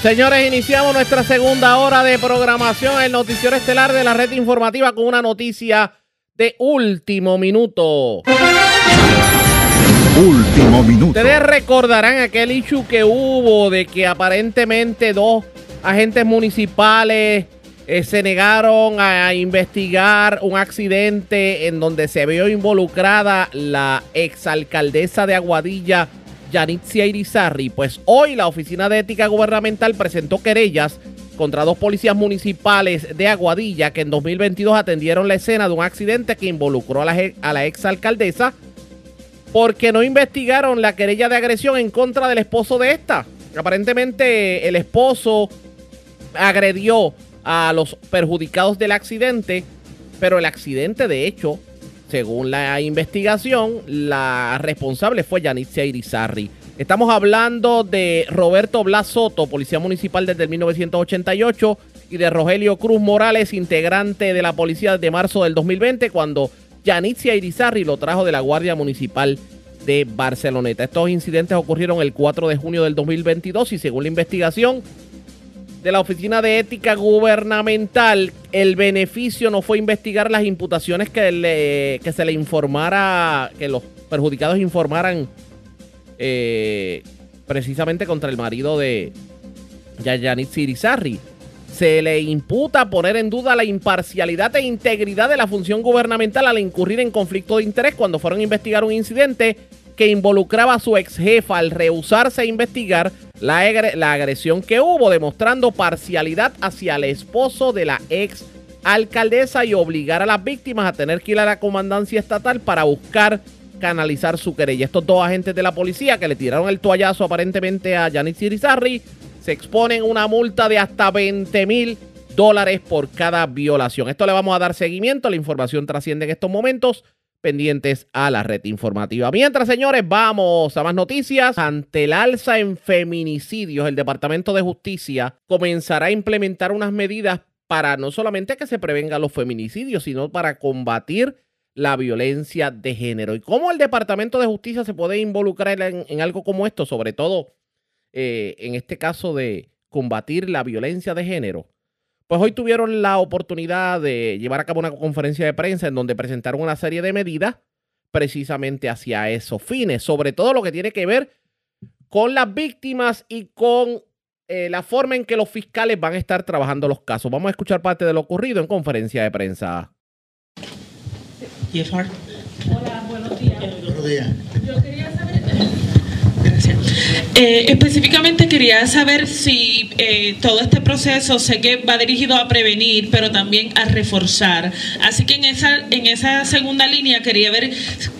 Señores, iniciamos nuestra segunda hora de programación, el noticiero estelar de la red informativa con una noticia de último minuto. Último minuto. Ustedes recordarán aquel issue que hubo de que aparentemente dos agentes municipales eh, se negaron a, investigar un accidente en donde se vio involucrada la exalcaldesa de Aguadilla, Yanitzia Irizarri. Pues hoy la Oficina de Ética Gubernamental presentó querellas contra dos policías municipales de Aguadilla que en 2022 atendieron la escena de un accidente que involucró a la, a la exalcaldesa porque no investigaron la querella de agresión en contra del esposo de esta. Aparentemente el esposo agredió a los perjudicados del accidente, pero el accidente de hecho, según la investigación, la responsable fue Yanitzia Irizarri. Estamos hablando de Roberto Blas Soto, policía municipal desde el 1988, y de Rogelio Cruz Morales, integrante de la policía desde marzo del 2020, cuando Yanitzia Irizarri lo trajo de la Guardia Municipal de Barceloneta. Estos incidentes ocurrieron el 4 de junio del 2022 y según la investigación de la Oficina de Ética Gubernamental, el beneficio no fue investigar las imputaciones que, le- que se le informara, que los perjudicados informaran eh, precisamente contra el marido de Yayanit Sirizarri. Se le imputa poner en duda la imparcialidad e integridad de la función gubernamental al incurrir en conflicto de interés cuando fueron a investigar un incidente que involucraba a su ex jefa al rehusarse a investigar la, agre- la agresión que hubo, demostrando parcialidad hacia el esposo de la ex alcaldesa y obligar a las víctimas a tener que ir a la comandancia estatal para buscar canalizar su querella. Estos dos agentes de la policía que le tiraron el toallazo aparentemente a Yanis Sirizarri se exponen una multa de hasta 20 mil dólares por cada violación. Esto le vamos a dar seguimiento. La información trasciende en estos momentos pendientes a la red informativa. Mientras, señores, vamos a más noticias. Ante el alza en feminicidios, el Departamento de Justicia comenzará a implementar unas medidas para no solamente que se prevengan los feminicidios, sino para combatir la violencia de género. ¿Y cómo el Departamento de Justicia se puede involucrar en, algo como esto? Sobre todo eh, en este caso de combatir la violencia de género. Pues hoy tuvieron la oportunidad de llevar a cabo una conferencia de prensa en donde presentaron una serie de medidas precisamente hacia esos fines, sobre todo lo que tiene que ver con las víctimas y con eh, la forma en que los fiscales van a estar trabajando los casos. Vamos a escuchar parte de lo ocurrido en conferencia de prensa. Hola, buenos días. Buenos días. Yo quería. Eh, específicamente quería saber si eh, todo este proceso sé que va dirigido a prevenir, pero también a reforzar. Así que en esa en esa segunda línea quería ver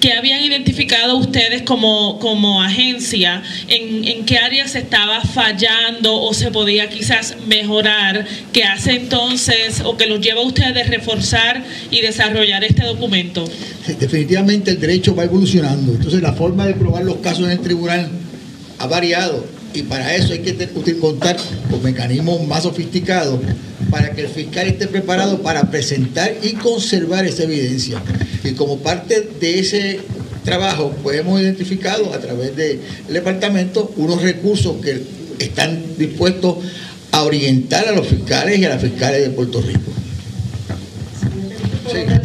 qué habían identificado ustedes como, como agencia, en, qué áreas se estaba fallando o se podía quizás mejorar, que hace entonces o que los lleva a ustedes a reforzar y desarrollar este documento. Definitivamente el derecho va evolucionando, entonces la forma de probar los casos en el tribunal ha variado y para eso hay que contar con mecanismos más sofisticados para que el fiscal esté preparado para presentar y conservar esa evidencia. Y como parte de ese trabajo, pues hemos identificado a través del departamento unos recursos que están dispuestos a orientar a los fiscales y a las fiscales de Puerto Rico. poquito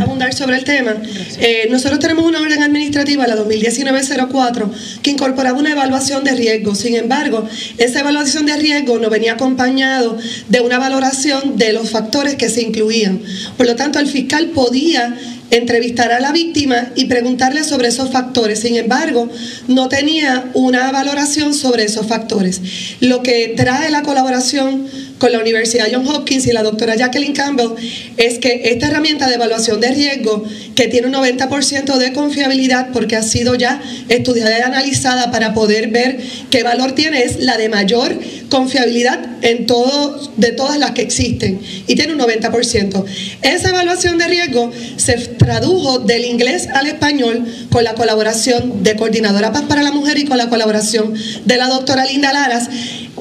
abundar sobre el tema. Eh, nosotros tenemos una orden administrativa, la 2019-04, que incorporaba una evaluación de riesgo. Sin embargo, esa evaluación de riesgo no venía acompañado de una valoración de los factores que se incluían. Por lo tanto, el fiscal podía entrevistar a la víctima y preguntarle sobre esos factores. Sin embargo, no tenía una valoración sobre esos factores. Lo que trae la colaboración con la Universidad John Hopkins y la doctora Jacqueline Campbell es que esta herramienta de evaluación de riesgo, que tiene un 90% de confiabilidad porque ha sido ya estudiada y analizada para poder ver qué valor tiene, es la de mayor confiabilidad en todo, de todas las que existen y tiene un 90%. Esa evaluación de riesgo se tradujo del inglés al español con la colaboración de Coordinadora Paz para la Mujer y con la colaboración de la doctora Linda Laras.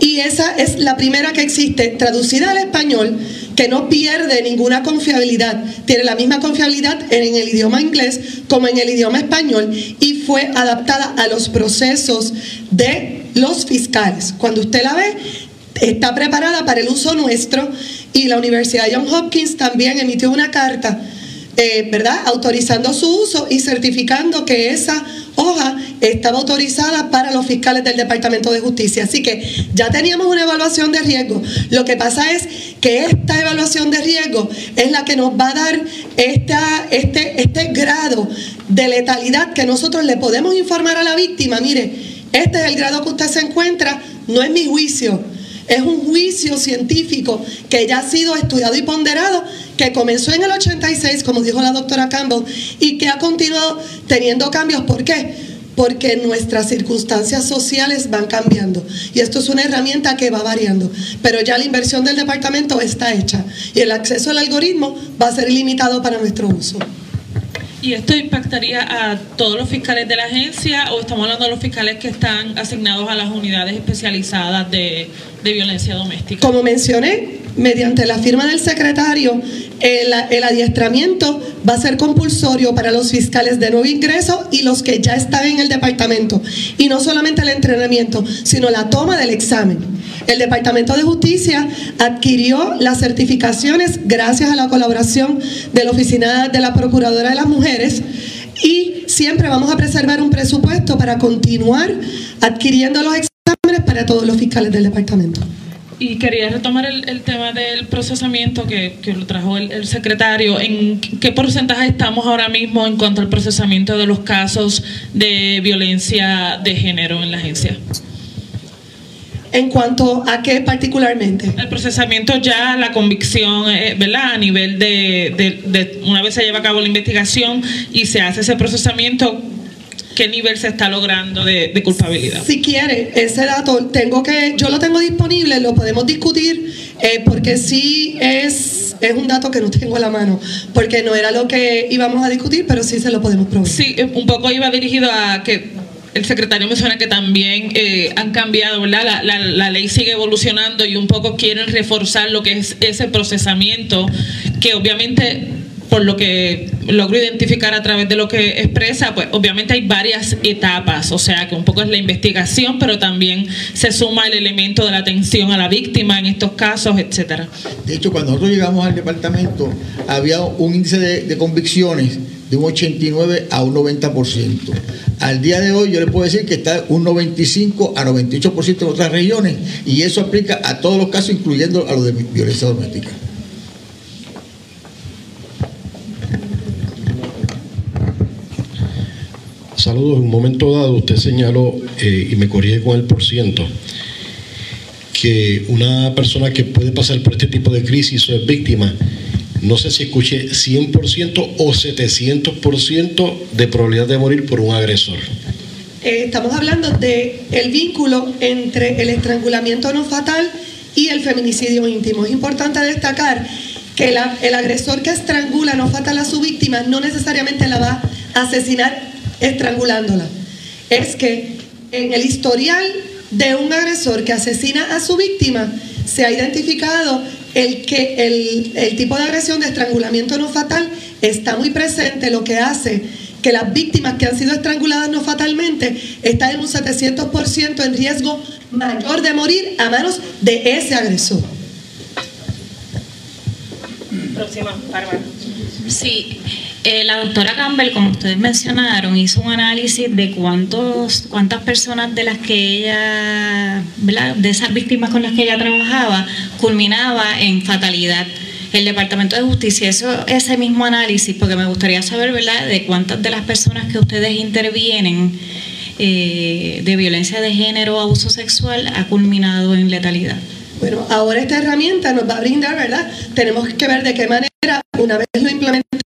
Y esa es la primera que existe traducida al español que no pierde ninguna confiabilidad, tiene la misma confiabilidad en el idioma inglés como en el idioma español y fue adaptada a los procesos de los fiscales. Cuando usted la ve, está preparada para el uso nuestro y la Universidad John Hopkins también emitió una carta eh, ¿verdad? Autorizando su uso y certificando que esa hoja estaba autorizada para los fiscales del Departamento de Justicia. Así que ya teníamos una evaluación de riesgo. Lo que pasa es que esta evaluación de riesgo es la que nos va a dar esta, este, este grado de letalidad que nosotros le podemos informar a la víctima. Mire, este es el grado que usted se encuentra, no es mi juicio es un juicio científico que ya ha sido estudiado y ponderado, que comenzó en el 86, como dijo la doctora Campbell, y que ha continuado teniendo cambios. ¿Por qué? Porque nuestras circunstancias sociales van cambiando. Y esto es una herramienta que va variando. Pero ya la inversión del departamento está hecha. Y el acceso al algoritmo va a ser ilimitado para nuestro uso. ¿Y esto impactaría a todos los fiscales de la agencia o estamos hablando de los fiscales que están asignados a las unidades especializadas de, violencia doméstica? Como mencioné, mediante la firma del secretario, el, el, adiestramiento va a ser compulsorio para los fiscales de nuevo ingreso y los que ya están en el departamento. Y no solamente el entrenamiento, sino la toma del examen. El Departamento de Justicia adquirió las certificaciones gracias a la colaboración de la Oficina de la Procuradora de las Mujeres y siempre vamos a preservar un presupuesto para continuar adquiriendo los exámenes para todos los fiscales del departamento. Y quería retomar el, tema del procesamiento que, lo trajo el, el, secretario. ¿En qué porcentaje estamos ahora mismo en cuanto al procesamiento de los casos de violencia de género en la agencia? ¿En cuanto a qué particularmente? El procesamiento ya, la convicción, eh, ¿verdad? A nivel de, una vez se lleva a cabo la investigación y se hace ese procesamiento, ¿qué nivel se está logrando de, culpabilidad? Si quiere, ese dato tengo que, yo lo tengo disponible, lo podemos discutir, eh, porque sí es, es un dato que no tengo a la mano, porque no era lo que íbamos a discutir, pero sí se lo podemos probar. Sí, un poco iba dirigido a que el secretario menciona que también eh, han cambiado, ¿verdad? La, la, ley sigue evolucionando y un poco quieren reforzar lo que es ese procesamiento, que obviamente por lo que logro identificar a través de lo que expresa, pues obviamente hay varias etapas, o sea que un poco es la investigación, pero también se suma el elemento de la atención a la víctima en estos casos, etcétera. De hecho, cuando nosotros llegamos al departamento, había un índice de, convicciones de un 89 a un 90%. Al día de hoy yo le puedo decir que está un 95 a 98% en otras regiones y eso aplica a todos los casos, incluyendo a los de violencia doméstica. Saludos. En un momento dado usted señaló, eh, y me corrige con el por ciento, que una persona que puede pasar por este tipo de crisis o es víctima, no sé si escuché 100% o 700% de probabilidad de morir por un agresor. Eh, estamos hablando de el vínculo entre el estrangulamiento no fatal y el feminicidio íntimo. Es importante destacar que el agresor que estrangula no fatal a su víctima no necesariamente la va a asesinar estrangulándola. Es que en el historial de un agresor que asesina a su víctima se ha identificado el que el, el tipo de agresión de estrangulamiento no fatal está muy presente, lo que hace que las víctimas que han sido estranguladas no fatalmente están en un 700% en riesgo mayor de morir a manos de ese agresor. Próxima, Bárbara. Sí, eh, la doctora Campbell, como ustedes mencionaron, hizo un análisis de cuántos, cuántas personas de las que ella, ¿verdad? de esas víctimas con las que ella trabajaba, culminaba en fatalidad. El Departamento de Justicia hizo ese mismo análisis, porque me gustaría saber, ¿verdad?, de cuántas de las personas que ustedes intervienen eh, de violencia de género o abuso sexual ha culminado en letalidad. Bueno, ahora esta herramienta nos va a brindar, ¿verdad? Tenemos que ver de qué manera, una vez lo implementemos,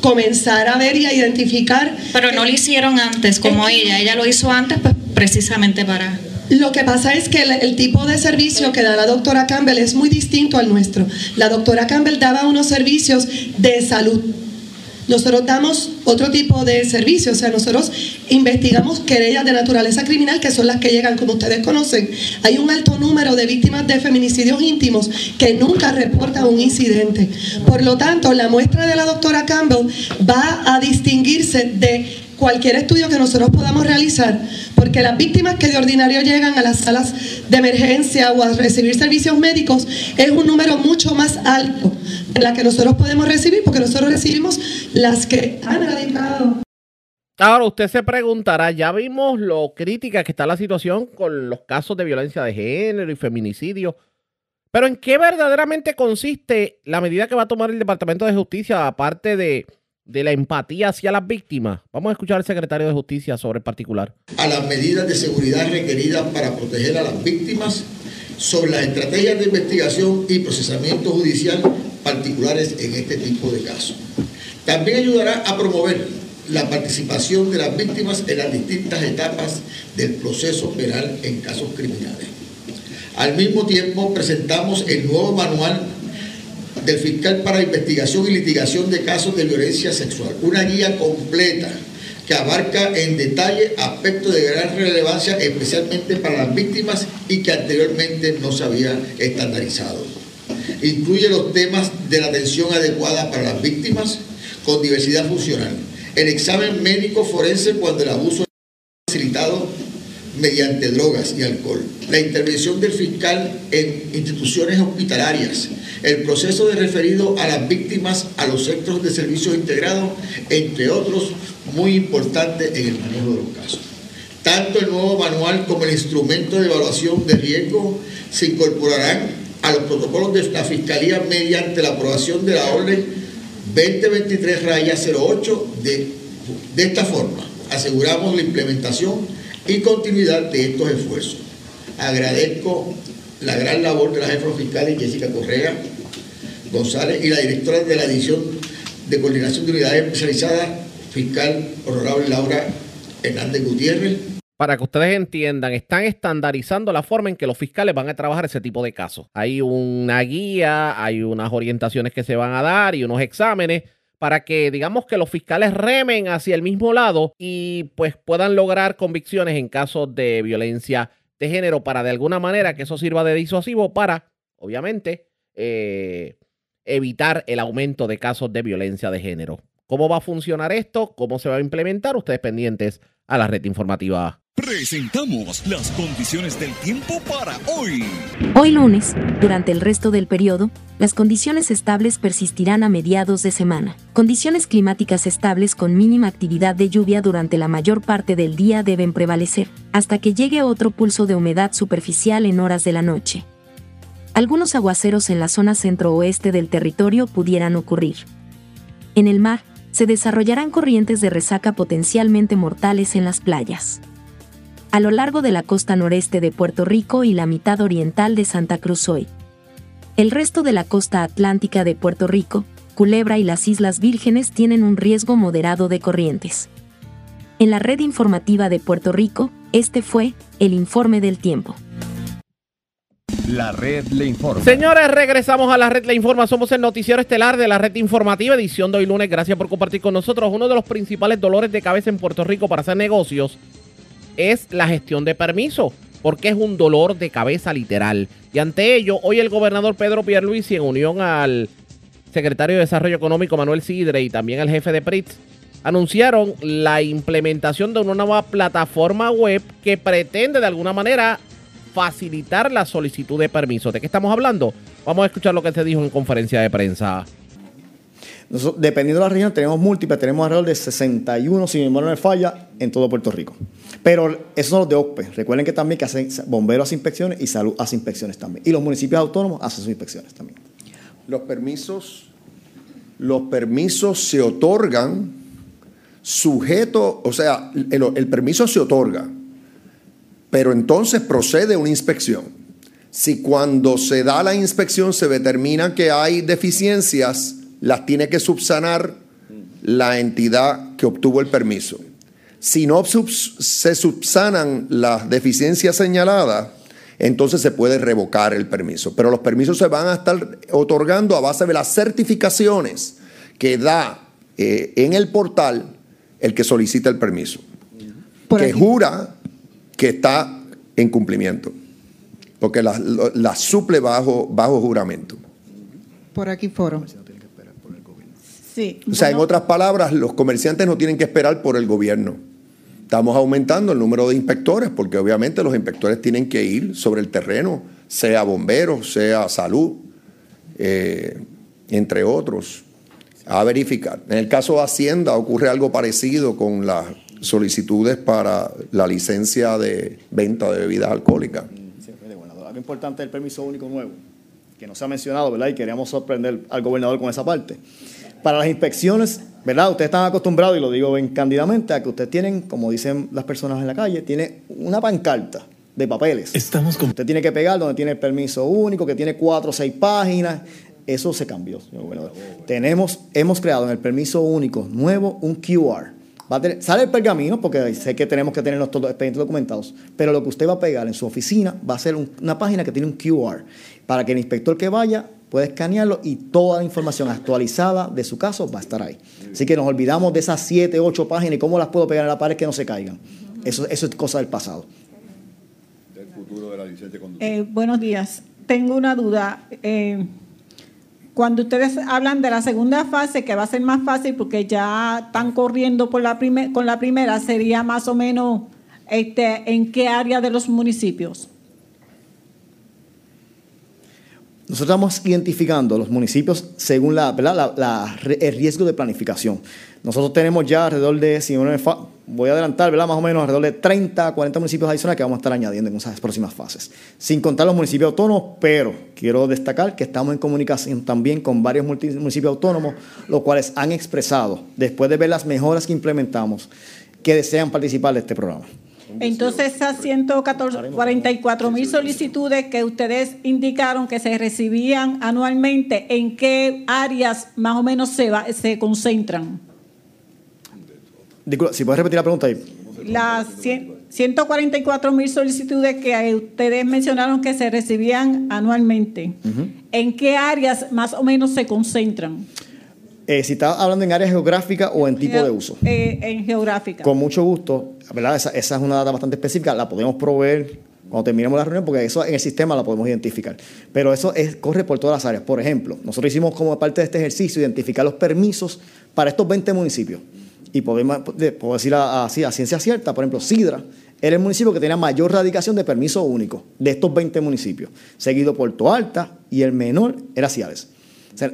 comenzar a ver y a identificar. Pero no lo hicieron antes, como ella. Ella lo hizo antes, pues precisamente para. Lo que pasa es que el, el tipo de servicio que da la doctora Campbell es muy distinto al nuestro. La doctora Campbell daba unos servicios de salud. Nosotros damos otro tipo de servicios, o sea, nosotros investigamos querellas de naturaleza criminal, que son las que llegan, como ustedes conocen. Hay un alto número de víctimas de feminicidios íntimos que nunca reportan un incidente. Por lo tanto, la muestra de la doctora Campbell va a distinguirse de cualquier estudio que nosotros podamos realizar, porque las víctimas que de ordinario llegan a las salas de emergencia o a recibir servicios médicos es un número mucho más alto la que nosotros podemos recibir, porque nosotros recibimos las que han radicado. Ahora usted se preguntará, ya vimos lo crítica que está la situación con los casos de violencia de género y feminicidio, pero ¿en qué verdaderamente consiste la medida que va a tomar el Departamento de Justicia aparte de, de la empatía hacia las víctimas? Vamos a escuchar al secretario de Justicia sobre el particular. a las medidas de seguridad requeridas para proteger a las víctimas, sobre las estrategias de investigación y procesamiento judicial particulares en este tipo de casos. También ayudará a promover la participación de las víctimas en las distintas etapas del proceso penal en casos criminales. Al mismo tiempo, presentamos el nuevo manual del fiscal para investigación y litigación de casos de violencia sexual, una guía completa que abarca en detalle aspectos de gran relevancia, especialmente para las víctimas y que anteriormente no se había estandarizado. Incluye los temas de la atención adecuada para las víctimas con diversidad funcional, el examen médico forense cuando el abuso es facilitado mediante drogas y alcohol, la intervención del fiscal en instituciones hospitalarias, el proceso de referido a las víctimas a los centros de servicios integrados, entre otros muy importantes en el manejo de los casos. Tanto el nuevo manual como el instrumento de evaluación de riesgo se incorporarán a los protocolos de la Fiscalía mediante la aprobación de la orden 2023-08 de, de esta forma. Aseguramos la implementación y continuidad de estos esfuerzos. Agradezco la gran labor de la jefa fiscal Jessica Correa González y la directora de la edición de coordinación de unidades especializadas, fiscal honorable Laura Hernández Gutiérrez. Para que ustedes entiendan, están estandarizando la forma en que los fiscales van a trabajar ese tipo de casos. Hay una guía, hay unas orientaciones que se van a dar y unos exámenes para que digamos que los fiscales remen hacia el mismo lado y pues puedan lograr convicciones en casos de violencia de género para de alguna manera que eso sirva de disuasivo para, obviamente, eh, evitar el aumento de casos de violencia de género. ¿Cómo va a funcionar esto? ¿Cómo se va a implementar? Ustedes pendientes a la red informativa. Presentamos las condiciones del tiempo para hoy. Hoy lunes, durante el resto del periodo, las condiciones estables persistirán a mediados de semana. Condiciones climáticas estables con mínima actividad de lluvia durante la mayor parte del día deben prevalecer, hasta que llegue otro pulso de humedad superficial en horas de la noche. Algunos aguaceros en la zona centro-oeste del territorio pudieran ocurrir. En el mar, se desarrollarán corrientes de resaca potencialmente mortales en las playas. A lo largo de la costa noreste de Puerto Rico y la mitad oriental de Santa Cruz hoy. El resto de la costa atlántica de Puerto Rico, Culebra y las Islas Vírgenes tienen un riesgo moderado de corrientes. En la red informativa de Puerto Rico, este fue el informe del tiempo. La red le informa. Señores, regresamos a la red Le Informa. Somos el noticiero estelar de la red informativa, edición de hoy lunes. Gracias por compartir con nosotros. Uno de los principales dolores de cabeza en Puerto Rico para hacer negocios es la gestión de permiso, porque es un dolor de cabeza literal. Y ante ello, hoy el gobernador Pedro Pierluisi, en unión al secretario de Desarrollo Económico Manuel Sidre y también al jefe de PRITS, anunciaron la implementación de una nueva plataforma web que pretende de alguna manera facilitar la solicitud de permiso. ¿De qué estamos hablando? Vamos a escuchar lo que se dijo en conferencia de prensa. Nosotros, dependiendo de la región, tenemos múltiples, tenemos alrededor de 61, si mi memoria no falla, en todo Puerto Rico. Pero esos son los de OCPE. Recuerden que también que hacen bomberos hace inspecciones y salud hace inspecciones también. Y los municipios autónomos hacen sus inspecciones también. Los permisos, los permisos se otorgan sujeto, o sea, el permiso se otorga, pero entonces procede una inspección. Si cuando se da la inspección se determina que hay deficiencias, las tiene que subsanar la entidad que obtuvo el permiso. Si no se subsanan las deficiencias señaladas, entonces se puede revocar el permiso. Pero los permisos se van a estar otorgando a base de las certificaciones que da eh, en el portal el que solicita el permiso. que jura que está en cumplimiento. Porque la, la suple bajo, bajo juramento. Por aquí foro. Sí, o sea, en otras palabras, los comerciantes no tienen que esperar por el gobierno. Estamos aumentando el número de inspectores porque obviamente los inspectores tienen que ir sobre el terreno, sea bomberos, sea salud, eh, entre otros, a verificar. En el caso de Hacienda ocurre algo parecido con las solicitudes para la licencia de venta de bebidas alcohólicas. Sí, algo importante del permiso único nuevo, que no se ha mencionado, ¿verdad? Y queríamos sorprender al gobernador con esa parte para las inspecciones, ¿verdad? Ustedes están acostumbrados, y lo digo bien cándidamente, a que ustedes tienen, como dicen las personas en la calle, tiene una pancarta de papeles. Estamos con... Usted tiene que pegar donde tiene el permiso único, que tiene cuatro o seis páginas. Eso se cambió. Tenemos, hemos creado en el permiso único nuevo un QR. Va a tener, sale el pergamino, porque sé que tenemos que tener los expedientes documentados, pero lo que usted va a pegar en su oficina va a ser una página que tiene un QR, para que el inspector que vaya puede escanearlo y toda la información actualizada de su caso va a estar ahí. Así que nos olvidamos de esas siete, ocho páginas y cómo las puedo pegar en la pared que no se caigan. Eso, eso es cosa del pasado. Del futuro de la licencia de eh, buenos días. Tengo una duda. Eh, cuando ustedes hablan de la segunda fase, que va a ser más fácil porque ya están corriendo por la con la primera, sería más o menos este, en qué área de los municipios. Nosotros estamos identificando los municipios según el riesgo de planificación. Nosotros tenemos ya alrededor de, si voy a adelantar, ¿verdad? más o menos alrededor de 30, 40 municipios adicionales que vamos a estar añadiendo en esas próximas fases. Sin contar los municipios autónomos, pero quiero destacar que estamos en comunicación también con varios municipios autónomos, los cuales han expresado, después de ver las mejoras que implementamos, que desean participar de este programa. Entonces, esas 144 mil solicitudes que ustedes indicaron que se recibían anualmente, ¿en qué áreas más o menos se, se concentran? si puedes repetir la pregunta ahí. Las 144 mil solicitudes que ustedes mencionaron que se recibían anualmente, ¿en qué áreas más o menos se concentran? Eh, si está hablando en área geográfica o en tipo de uso. Eh, en geográfica. Con mucho gusto, ¿verdad? Esa, esa, es una data bastante específica, la podemos proveer cuando terminemos la reunión, porque eso en el sistema lo podemos identificar. Pero eso es, corre por todas las áreas. Por ejemplo, nosotros hicimos como parte de este ejercicio identificar los permisos para estos 20 municipios. Y podemos, puedo decir así a ciencia cierta, por ejemplo, Sidra era el municipio que tenía mayor radicación de permiso único de estos 20 municipios, seguido por Toalta y el menor era Ciales.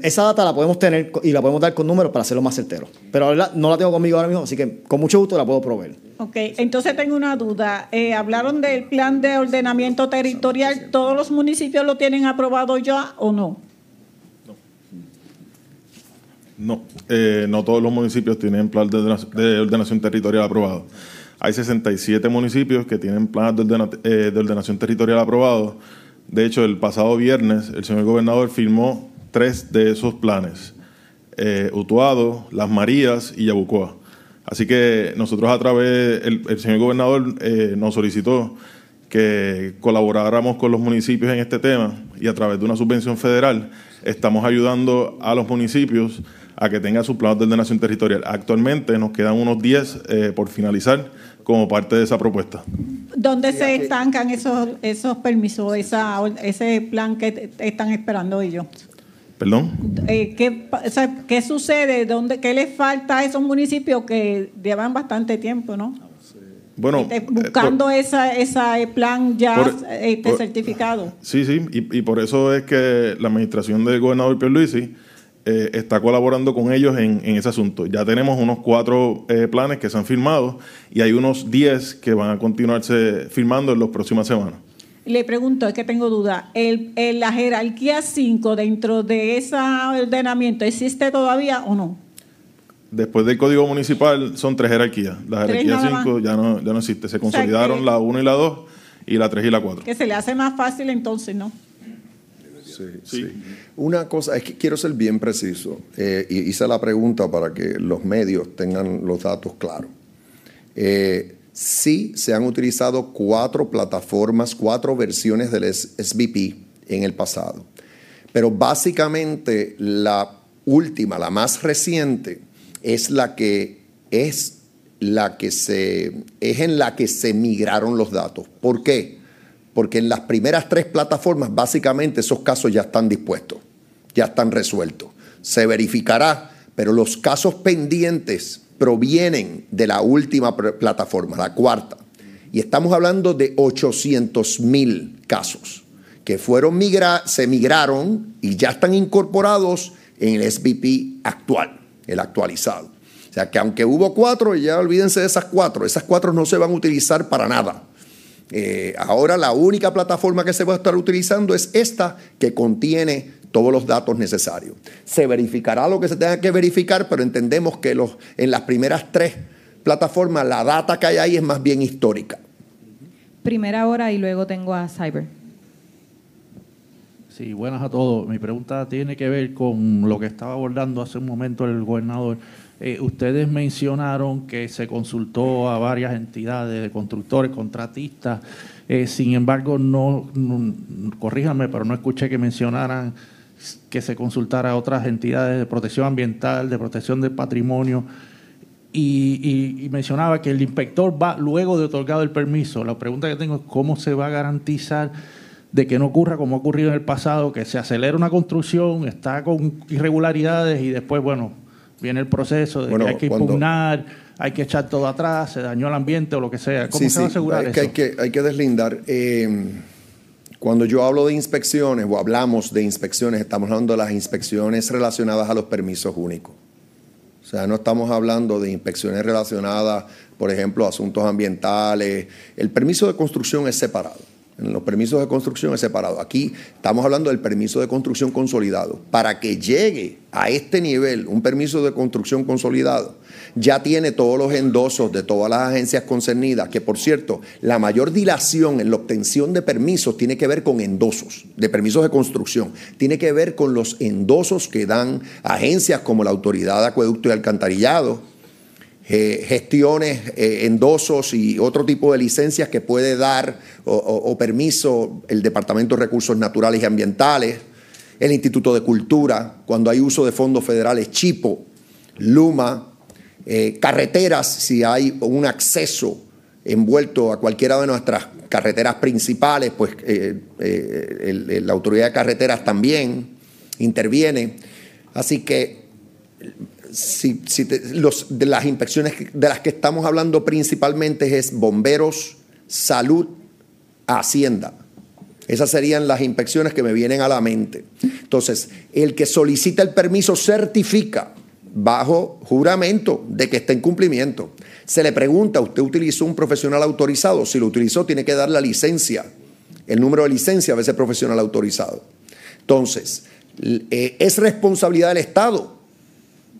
Esa data la podemos tener y la podemos dar con números para hacerlo más certero. Pero no la tengo conmigo ahora mismo, así que con mucho gusto la puedo proveer. Ok, entonces tengo una duda. Eh, hablaron del plan de ordenamiento territorial. ¿Todos los municipios lo tienen aprobado ya o no? No, eh, no todos los municipios tienen plan de ordenación territorial aprobado. Hay 67 municipios que tienen planes eh, de, ordenación territorial aprobados. De hecho, el pasado viernes el señor gobernador firmó tres de esos planes. Eh, Utuado, Las Marías y Yabucoa. Así que nosotros a través, el, señor gobernador eh, nos solicitó que colaboráramos con los municipios en este tema y a través de una subvención federal estamos ayudando a los municipios a que tengan sus planes de ordenación territorial. Actualmente nos quedan unos 10 eh, por finalizar como parte de esa propuesta. ¿Dónde se estancan esos, esos permisos, esa, ese plan que están esperando ellos? ¿Perdón? Eh, ¿qué, ¿qué, sucede? ¿Dónde, ¿Qué les falta a esos municipios que llevan bastante tiempo, no? Bueno, este, buscando eh, ese plan ya este, certificado. Sí, sí, y, y, por eso es que la administración del gobernador Pierluisi eh, está colaborando con ellos en, ese asunto. Ya tenemos unos cuatro eh, planes que se han firmado y hay unos diez que van a continuarse firmando en las próximas semanas. Le pregunto, es que tengo duda, ¿el, ¿la jerarquía 5 dentro de ese ordenamiento existe todavía o no? Después del Código Municipal son tres jerarquías. La jerarquía 5 ya no, ya no existe. Se consolidaron la 1 y la 2 y la 3 y la 4. Que se le hace más fácil entonces, ¿no? Sí, sí. Una cosa, es que quiero ser bien preciso, eh, y hice la pregunta para que los medios tengan los datos claros. Eh, sí se han utilizado cuatro plataformas, cuatro versiones del SBP en el pasado, pero básicamente la última, la más reciente, es la que es la que se es en la que se migraron los datos. ¿Por qué? porque en las primeras tres plataformas básicamente esos casos ya están dispuestos, ya están resueltos. Se verificará, pero los casos pendientes provienen de la última plataforma, la cuarta. Y estamos hablando de 800 mil casos que fueron se migraron y ya están incorporados en el SBP actual, el actualizado. O sea que aunque hubo cuatro, ya olvídense de esas cuatro, esas cuatro no se van a utilizar para nada. Eh, ahora la única plataforma que se va a estar utilizando es esta que contiene todos los datos necesarios. Se verificará lo que se tenga que verificar, pero entendemos que los, en las primeras tres plataformas la data que hay ahí es más bien histórica. Primera hora y luego tengo a Cyber. Sí, buenas a todos. Mi pregunta tiene que ver con lo que estaba abordando hace un momento el gobernador eh, ustedes mencionaron que se consultó a varias entidades de constructores, contratistas. Eh, sin embargo, no, corríjanme, pero no escuché que mencionaran que se consultara a otras entidades de protección ambiental, de protección del patrimonio. Y, mencionaba que el inspector va luego de otorgado el permiso. La pregunta que tengo es cómo se va a garantizar de que no ocurra como ha ocurrido en el pasado, que se acelera una construcción, está con irregularidades y después, bueno, viene el proceso de que hay que impugnar, hay que echar todo atrás, se dañó el ambiente o lo que sea. ¿Cómo se va a asegurar eso? hay, que, hay que deslindar. Eh, cuando yo hablo de inspecciones o hablamos de inspecciones, estamos hablando de las inspecciones relacionadas a los permisos únicos. O sea, no estamos hablando de inspecciones relacionadas, por ejemplo, a asuntos ambientales. El permiso de construcción es separado. En los permisos de construcción es separado. Aquí estamos hablando del permiso de construcción consolidado. Para que llegue a este nivel un permiso de construcción consolidado, ya tiene todos los endosos de todas las agencias concernidas, que por cierto, la mayor dilación en la obtención de permisos tiene que ver con endosos, de permisos de construcción, tiene que ver con los endosos que dan agencias como la Autoridad de Acueducto y Alcantarillado, eh, gestiones, eh, endosos y otro tipo de licencias que puede dar o, permiso el Departamento de Recursos Naturales y Ambientales, el Instituto de Cultura, cuando hay uso de fondos federales, Chipo, Luma, eh, carreteras, si hay un acceso envuelto a cualquiera de nuestras carreteras principales, pues la autoridad de carreteras también interviene. Así que si, de las inspecciones de las que estamos hablando principalmente es bomberos, salud, hacienda. Esas serían las inspecciones que me vienen a la mente. Entonces, el que solicita el permiso certifica bajo juramento de que está en cumplimiento. Se le pregunta, ¿usted utilizó un profesional autorizado? Si lo utilizó, tiene que dar la licencia, el número de licencia a ese profesional autorizado. Entonces, eh, es responsabilidad del Estado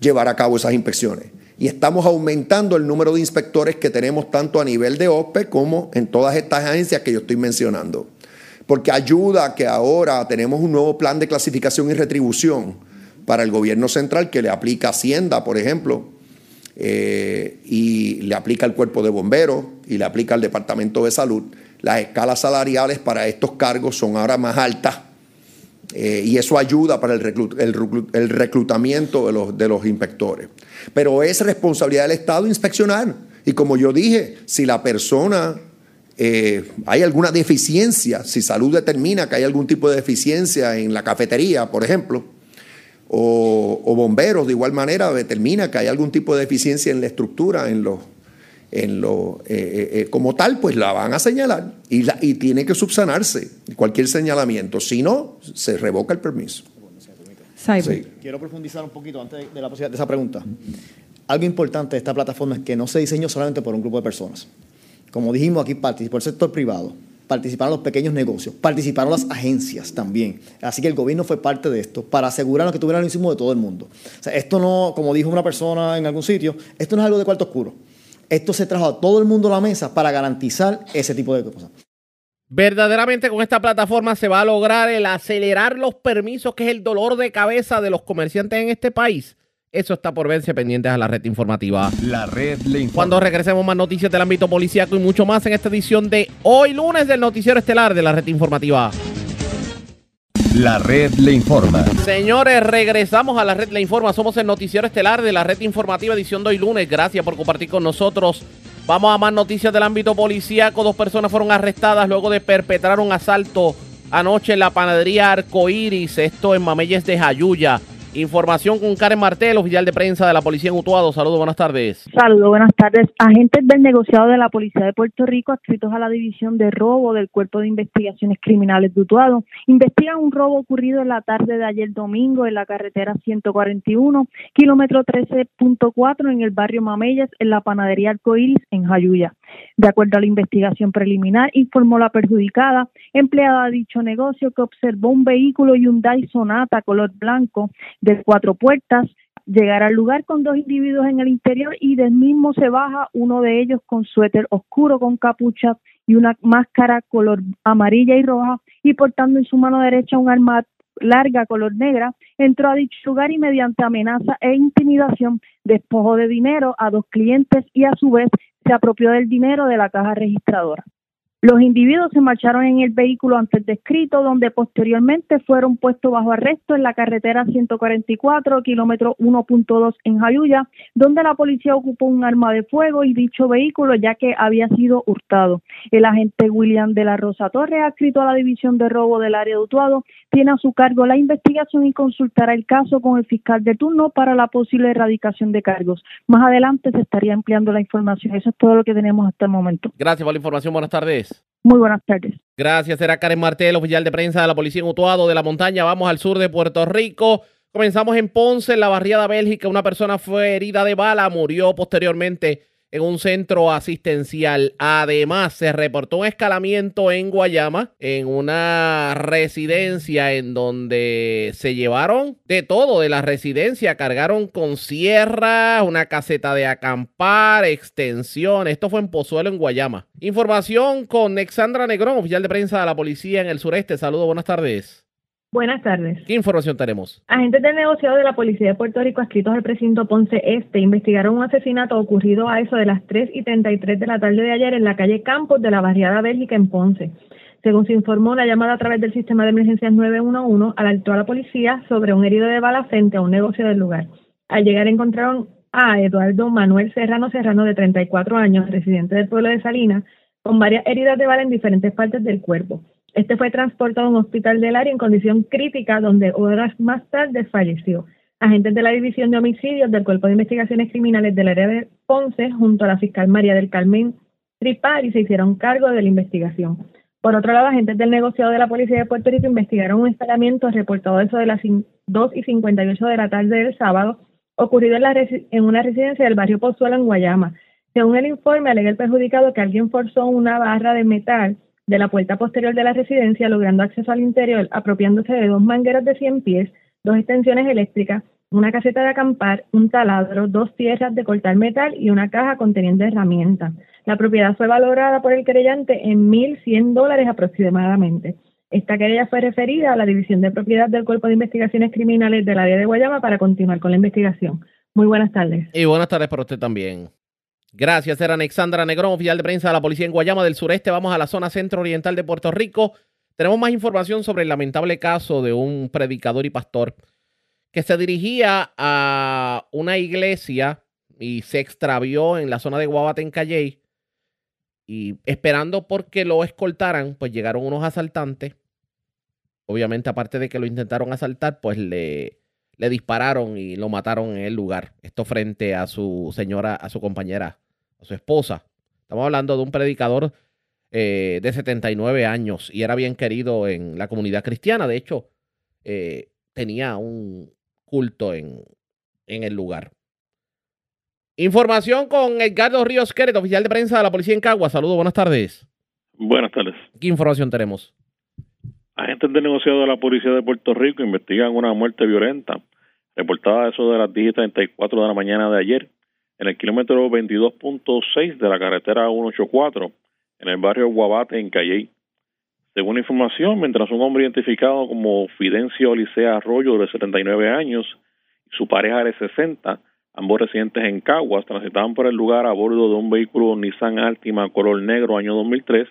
llevar a cabo esas inspecciones. Y estamos aumentando el número de inspectores que tenemos tanto a nivel de OPE como en todas estas agencias que yo estoy mencionando. Porque ayuda que ahora tenemos un nuevo plan de clasificación y retribución para el gobierno central que le aplica Hacienda, por ejemplo, eh, y le aplica el cuerpo de bomberos y le aplica al Departamento de Salud. Las escalas salariales para estos cargos son ahora más altas eh, y eso ayuda para el, reclutamiento de los, inspectores. Pero es responsabilidad del Estado inspeccionar. Y como yo dije, si la persona eh, hay alguna deficiencia, si salud determina que hay algún tipo de deficiencia en la cafetería, por ejemplo, o, bomberos de igual manera determina que hay algún tipo de deficiencia en la estructura, en los en lo, eh, eh, eh, como tal, pues la van a señalar y, la, y tiene que subsanarse cualquier señalamiento. Si no, se revoca el permiso. Quiero profundizar un poquito antes de, la de esa pregunta. Algo importante de esta plataforma es que no se diseñó solamente por un grupo de personas. Como dijimos aquí, participó el sector privado, participaron los pequeños negocios, participaron las agencias también. Así que el gobierno fue parte de esto para asegurarnos que tuviera el mismo de todo el mundo. O sea, esto no, como dijo una persona en algún sitio, esto no es algo de cuarto oscuro. Esto se trajo a todo el mundo a la mesa para garantizar ese tipo de cosas. Verdaderamente con esta plataforma se va a lograr el acelerar los permisos, que es el dolor de cabeza de los comerciantes en este país. Eso está por verse pendientes a la red informativa. La red le informa. Cuando regresemos más noticias del ámbito policíaco y mucho más en esta edición de hoy lunes del noticiero estelar de la red informativa. La red le informa. Señores, regresamos a la red le informa. Somos el noticiero estelar de la red informativa edición de hoy lunes. Gracias por compartir con nosotros. Vamos a más noticias del ámbito policíaco. Dos personas fueron arrestadas luego de perpetrar un asalto anoche en la panadería Arcoiris, esto en Mameyes de Jayuya. Información con Karen Martel, oficial de prensa de la Policía en Utuado. Saludos, buenas tardes. Saludos, buenas tardes. Agentes del negociado de la Policía de Puerto Rico, adscritos a la División de Robo del Cuerpo de Investigaciones Criminales de Utuado, investigan un robo ocurrido en la tarde de ayer domingo en la carretera 141, kilómetro 13.4 en el barrio Mameyes, en la panadería Arcoiris, en Jayuya. De acuerdo a la investigación preliminar, informó la perjudicada, empleada de dicho negocio, que observó un vehículo Hyundai Sonata color blanco de cuatro puertas. Llegar al lugar con dos individuos en el interior y del mismo se baja uno de ellos con suéter oscuro con capucha y una máscara color amarilla y roja y portando en su mano derecha un arma larga color negra, entró a dicho lugar y mediante amenaza e intimidación despojó de dinero a dos clientes y a su vez se apropió del dinero de la caja registradora. Los individuos se marcharon en el vehículo antes descrito, donde posteriormente fueron puestos bajo arresto en la carretera 144, kilómetro 1.2 en Jayuya, donde la policía ocupó un arma de fuego y dicho vehículo ya que había sido hurtado. El agente William de la Rosa Torres, adscrito a la División de Robo del área de Utuado, tiene a su cargo la investigación y consultará el caso con el fiscal de turno para la posible erradicación de cargos. Más adelante se estaría empleando la información. Eso es todo lo que tenemos hasta el momento. Gracias por la información. Buenas tardes. Muy buenas tardes. Gracias, era Karen Martel, oficial de prensa de la Policía en Utuado de la Montaña. Vamos al sur de Puerto Rico. Comenzamos en Ponce, en la barriada Bélgica. Una persona fue herida de bala, murió posteriormente en un centro asistencial. Además, se reportó un escalamiento en Guayama, en una residencia en donde se llevaron de todo de la residencia. Cargaron con sierras, una caseta de acampar, extensión. Esto fue en Pozuelo, en Guayama. Información con Alexandra Negrón, oficial de prensa de la policía en el sureste. Saludos, buenas tardes. Buenas tardes. ¿Qué información tenemos? Agentes del negociado de la Policía de Puerto Rico adscritos al precinto Ponce Este investigaron un asesinato ocurrido a eso de las 3 y 33 de la tarde de ayer en la calle Campos de la barriada Bélgica en Ponce. Según se informó, la llamada a través del sistema de emergencias 911 alertó a la policía sobre un herido de bala frente a un negocio del lugar. Al llegar encontraron a Eduardo Manuel Serrano Serrano de 34 años, residente del pueblo de Salinas, con varias heridas de bala en diferentes partes del cuerpo. Este fue transportado a un hospital del área en condición crítica, donde horas más tarde falleció. Agentes de la División de Homicidios del Cuerpo de Investigaciones Criminales del área de Ponce, junto a la fiscal María del Carmen Tripari, se hicieron cargo de la investigación. Por otro lado, agentes del negociado de la Policía de Puerto Rico investigaron un instalamiento reportado eso de las 2 y 58 de la tarde del sábado, ocurrido en, la en una residencia del barrio Pozuelo en Guayama. Según el informe, alega el perjudicado que alguien forzó una barra de metal de la puerta posterior de la residencia, logrando acceso al interior, apropiándose de dos mangueras de 100 pies, dos extensiones eléctricas, una caseta de acampar, un taladro, dos tierras de cortar metal y una caja conteniendo herramientas. La propiedad fue valorada por el querellante en 1.100 dólares aproximadamente. Esta querella fue referida a la División de Propiedad del Cuerpo de Investigaciones Criminales del área de Guayama para continuar con la investigación. Muy buenas tardes. Y buenas tardes para usted también. Gracias, era Alexandra Negrón, oficial de prensa de la policía en Guayama del sureste. Vamos a la zona centro-oriental de Puerto Rico. Tenemos más información sobre el lamentable caso de un predicador y pastor que se dirigía a una iglesia y se extravió en la zona de Guabate en Calley. Y esperando porque lo escoltaran, pues llegaron unos asaltantes. Obviamente, aparte de que lo intentaron asaltar, pues le, le dispararon y lo mataron en el lugar. Esto frente a su señora, a su compañera a su esposa. Estamos hablando de un predicador eh, de 79 años y era bien querido en la comunidad cristiana. De hecho, eh, tenía un culto en, en el lugar. Información con Edgardo Ríos Queret, oficial de prensa de la policía en Cagua. Saludos, buenas tardes. Buenas tardes. ¿Qué información tenemos? Agentes de negociado de la Policía de Puerto Rico investigan una muerte violenta reportada a eso de las 10.34 de la mañana de ayer en el kilómetro 22.6 de la carretera 184 en el barrio Guabate en Calley. Según información, mientras un hombre identificado como Fidencio Licea Arroyo de 79 años y su pareja de 60, ambos residentes en Caguas, transitaban por el lugar a bordo de un vehículo Nissan Altima color negro año 2003,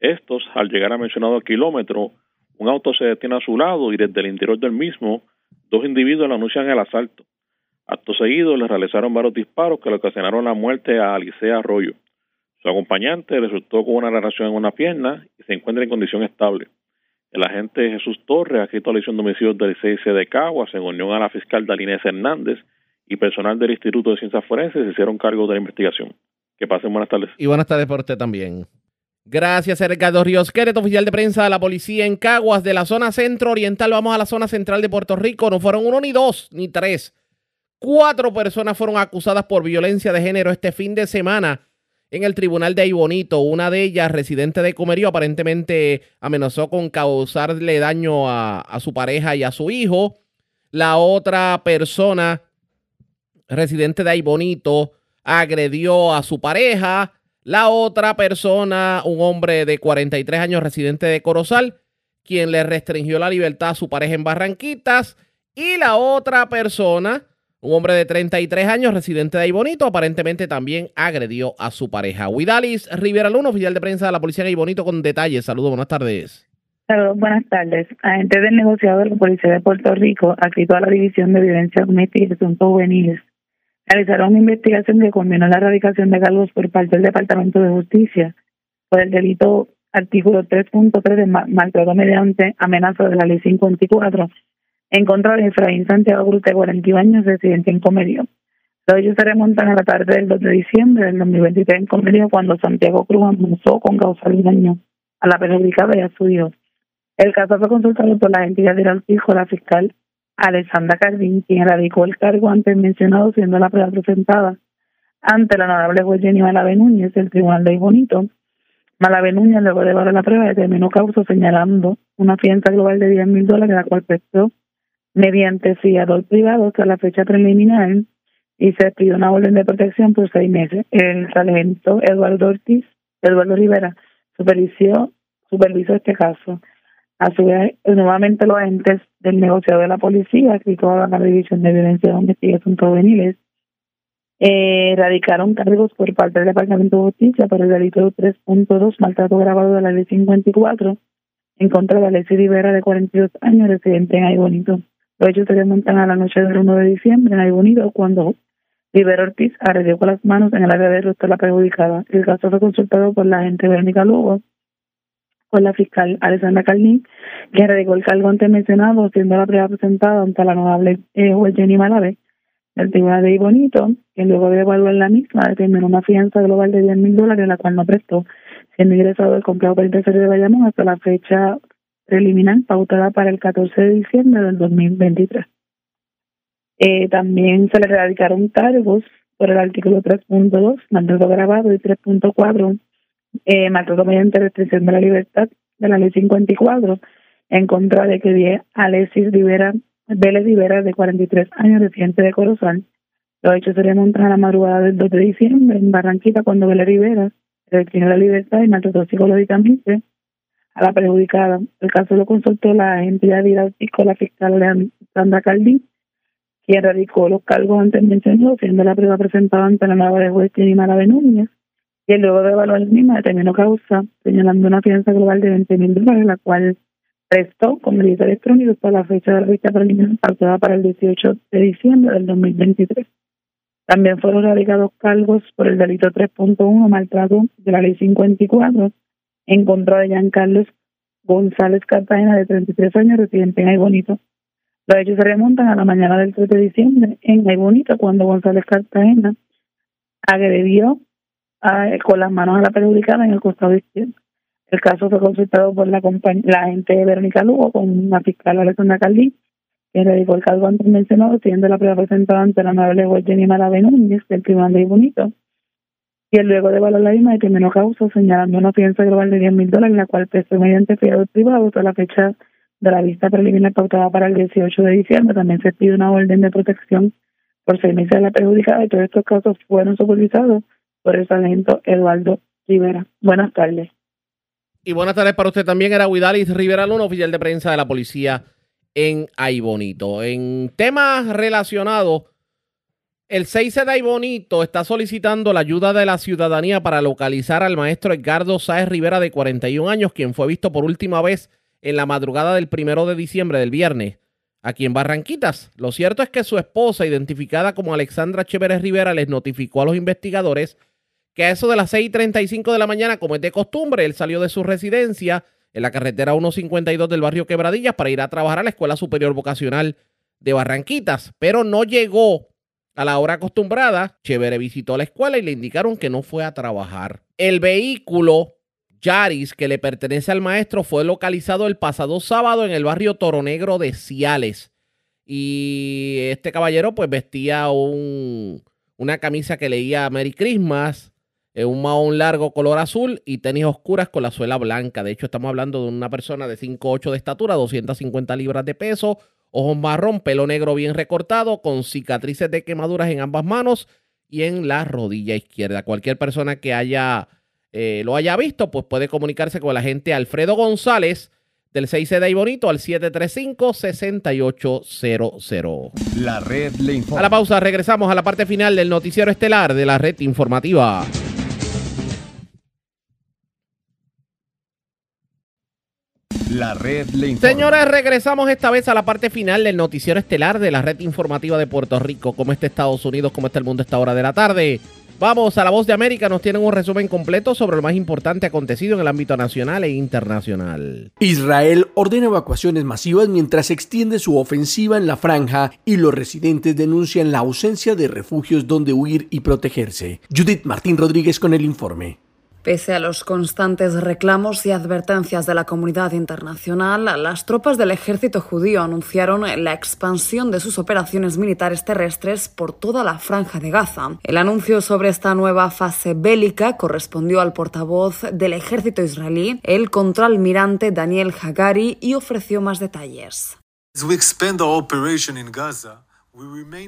estos, al llegar a mencionado kilómetro, un auto se detiene a su lado y desde el interior del mismo, dos individuos le anuncian el asalto. Acto seguido, le realizaron varios disparos que le ocasionaron la muerte a Alicea Arroyo. Su acompañante resultó con una relación en una pierna y se encuentra en condición estable. El agente Jesús Torres, escrito a la de homicidios del CIC de Caguas, en unión a la fiscal Dalinés Hernández y personal del Instituto de Ciencias Forenses, se hicieron cargo de la investigación. Que pasen buenas tardes. Y buenas tardes para usted también. Gracias, Ricardo Ríos Queret, oficial de prensa de la policía en Caguas, de la zona centro-oriental. Vamos a la zona central de Puerto Rico. No fueron uno, ni dos, ni tres Cuatro personas fueron acusadas por violencia de género este fin de semana en el tribunal de Aybonito. Una de ellas, residente de Comerío, aparentemente amenazó con causarle daño a, su pareja y a su hijo. La otra persona, residente de Aybonito, agredió a su pareja. La otra persona, un hombre de 43 años, residente de Corozal, quien le restringió la libertad a su pareja en Barranquitas. Y la otra persona, un hombre de 33 años, residente de ahí bonito, aparentemente también agredió a su pareja. Huidalis Rivera Luna, oficial de prensa de la policía de bonito con detalles. Saludos, buenas tardes. Saludos, buenas tardes. Agentes del negociado de la Policía de Puerto Rico, adscrito a la División de Violencia Doméstica y Asuntos Juveniles, realizaron una investigación que combinó la erradicación de cargos por parte del Departamento de Justicia por el delito artículo 3.3 de maltrato mediante amenaza de la ley 54 en contra de Efraín Santiago Cruz, de 41 años, residente en Comerío. Los hechos se remontan a la tarde del 2 de diciembre del 2023 en Comerío, cuando Santiago Cruz amenazó con causar daño a la perjudicada y a su hijo. El caso fue consultado por la entidad de Altijo, la fiscal Alexandra Cardín, quien radicó el cargo antes mencionado, siendo la prueba presentada ante la honorable juez Jenny Malave Núñez del Tribunal de Bonito. Malave Núñez, luego de evaluar la prueba, determinó causa señalando una fianza global de 10 mil dólares, la cual prestó mediante fiador privado hasta la fecha preliminar y se pidió una orden de protección por seis meses. El sargento Eduardo Ortiz, Eduardo Rivera, supervisó, supervisó este caso. A su vez, nuevamente los agentes del negociado de la policía, que toda la División de Violencia y Asuntos Juveniles, eh, radicaron cargos por parte del Departamento de Justicia por el delito 3.2, maltrato grabado de la ley 54, en contra de Alexis Rivera, de 42 años, residente en Aybonito. Los hechos se remontan a la noche del 1 de diciembre en Aybonito, cuando Rivera Ortiz agredió con las manos en el área de rostro la perjudicada. El caso fue consultado por la agente Verónica Lugo, con la fiscal Alessandra Carlín, que radicó el cargo antes mencionado, siendo la prueba presentada ante la honorable eh, juez Jenny Malave del Tribunal de Ibonito, que luego de evaluar la misma determinó una fianza global de 10 mil dólares, la cual no prestó, siendo ingresado del complejo penitenciario de Bayamón hasta la fecha preliminar pautada para el 14 de diciembre del 2023. Eh, también se le radicaron cargos por el artículo 3.2, maltrato grabado, y 3.4, eh, maltrato mediante restricción de la libertad de la ley 54, en contra de que Alexis Rivera, Vélez Rivera, de 43 años, residente de Corozal. Los hechos se remontan a la madrugada del 2 de diciembre en Barranquita, cuando Vélez Rivera restringió la libertad y maltrató psicológicamente a la perjudicada. El caso lo consultó la entidad didáctica, la fiscal Sandra Caldí, quien radicó los cargos antes mencionados, siendo la prueba presentada ante la nueva de juez Jenny Mara Núñez, y luego de evaluar misma determinó causa, señalando una fianza global de 20 mil dólares, la cual prestó con delito electrónico para la fecha de la vista preliminar pautada para el 18 de diciembre del 2023. También fueron radicados cargos por el delito 3.1, maltrato de la ley 54, en contra de Giancarlos González Cartagena, de 33 años, residente en Aybonito. Los hechos se remontan a la mañana del 3 de diciembre en Aybonito, cuando González Cartagena agredió con las manos a la perjudicada en el costado izquierdo. El caso fue consultado por la, la agente Verónica Lugo con una fiscal Alessandra Caldí, quien dedicó el cargo antes mencionado, siendo la prueba presentada ante la juez Jenny Malavé Núñez del Tribunal de Bonito. Y luego de la misma determinó causa señalando una fianza global de 10 mil dólares, la cual prestó mediante fiado privado hasta la fecha de la vista preliminar pautada para el 18 de diciembre. También se pide una orden de protección por seis meses de la perjudicada y todos estos casos fueron supervisados por el sargento Eduardo Rivera. Buenas tardes. Y buenas tardes para usted también. Era Huidalis Rivera Luna, oficial de prensa de la policía en Aibonito. En temas relacionados, el 6 de Aibonito está solicitando la ayuda de la ciudadanía para localizar al maestro Edgardo Sáez Rivera, de 41 años, quien fue visto por última vez en la madrugada del primero de diciembre del viernes aquí en Barranquitas. Lo cierto es que su esposa, identificada como Alexandra Chéveres Rivera, les notificó a los investigadores que a eso de las 6.35 de la mañana, como es de costumbre, él salió de su residencia en la carretera 152 del barrio Quebradillas para ir a trabajar a la Escuela Superior Vocacional de Barranquitas, pero no llegó a la hora acostumbrada. Chévere visitó la escuela y le indicaron que no fue a trabajar. El vehículo Yaris que le pertenece al maestro fue localizado el pasado sábado en el barrio Toro Negro de Ciales. Y este caballero pues vestía un, una camisa que leía Merry Christmas, eh, un mahón largo color azul y tenis oscuras con la suela blanca. De hecho, estamos hablando de una persona de 5'8 de estatura, 250 libras de peso, ojos marrón, pelo negro bien recortado, con cicatrices de quemaduras en ambas manos y en la rodilla izquierda. Cualquier persona que haya eh, lo haya visto, pues puede comunicarse con el agente Alfredo González del 6 de Bonito al 735-6800. La red le informa. A la pausa, regresamos a la parte final del noticiero estelar de la red informativa. La red le informa. Señores, regresamos esta vez a la parte final del noticiero estelar de la red informativa de Puerto Rico. ¿Cómo está Estados Unidos? ¿Cómo está el mundo a esta hora de la tarde? Vamos a la voz de América, nos tienen un resumen completo sobre lo más importante acontecido en el ámbito nacional e internacional. Israel ordena evacuaciones masivas mientras extiende su ofensiva en la franja y los residentes denuncian la ausencia de refugios donde huir y protegerse. Judith Martín Rodríguez con el informe. Pese a los constantes reclamos y advertencias de la comunidad internacional, las tropas del ejército judío anunciaron la expansión de sus operaciones militares terrestres por toda la franja de Gaza. El anuncio sobre esta nueva fase bélica correspondió al portavoz del ejército israelí, el contraalmirante Daniel Hagari, y ofreció más detalles.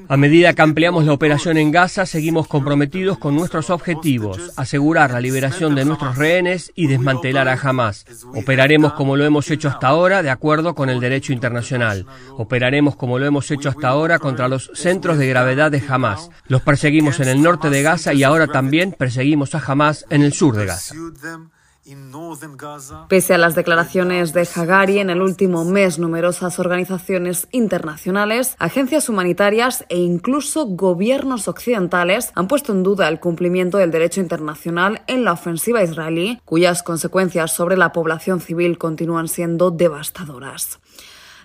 A medida que ampliamos la operación en Gaza, seguimos comprometidos con nuestros objetivos, asegurar la liberación de nuestros rehenes y desmantelar a Hamas. Operaremos como lo hemos hecho hasta ahora, de acuerdo con el derecho internacional. Operaremos como lo hemos hecho hasta ahora contra los centros de gravedad de Hamas. Los perseguimos en el norte de Gaza y ahora también perseguimos a Hamas en el sur de Gaza. Pese a las declaraciones de Hagari en el último mes, numerosas organizaciones internacionales, agencias humanitarias e incluso gobiernos occidentales han puesto en duda el cumplimiento del derecho internacional en la ofensiva israelí, cuyas consecuencias sobre la población civil continúan siendo devastadoras.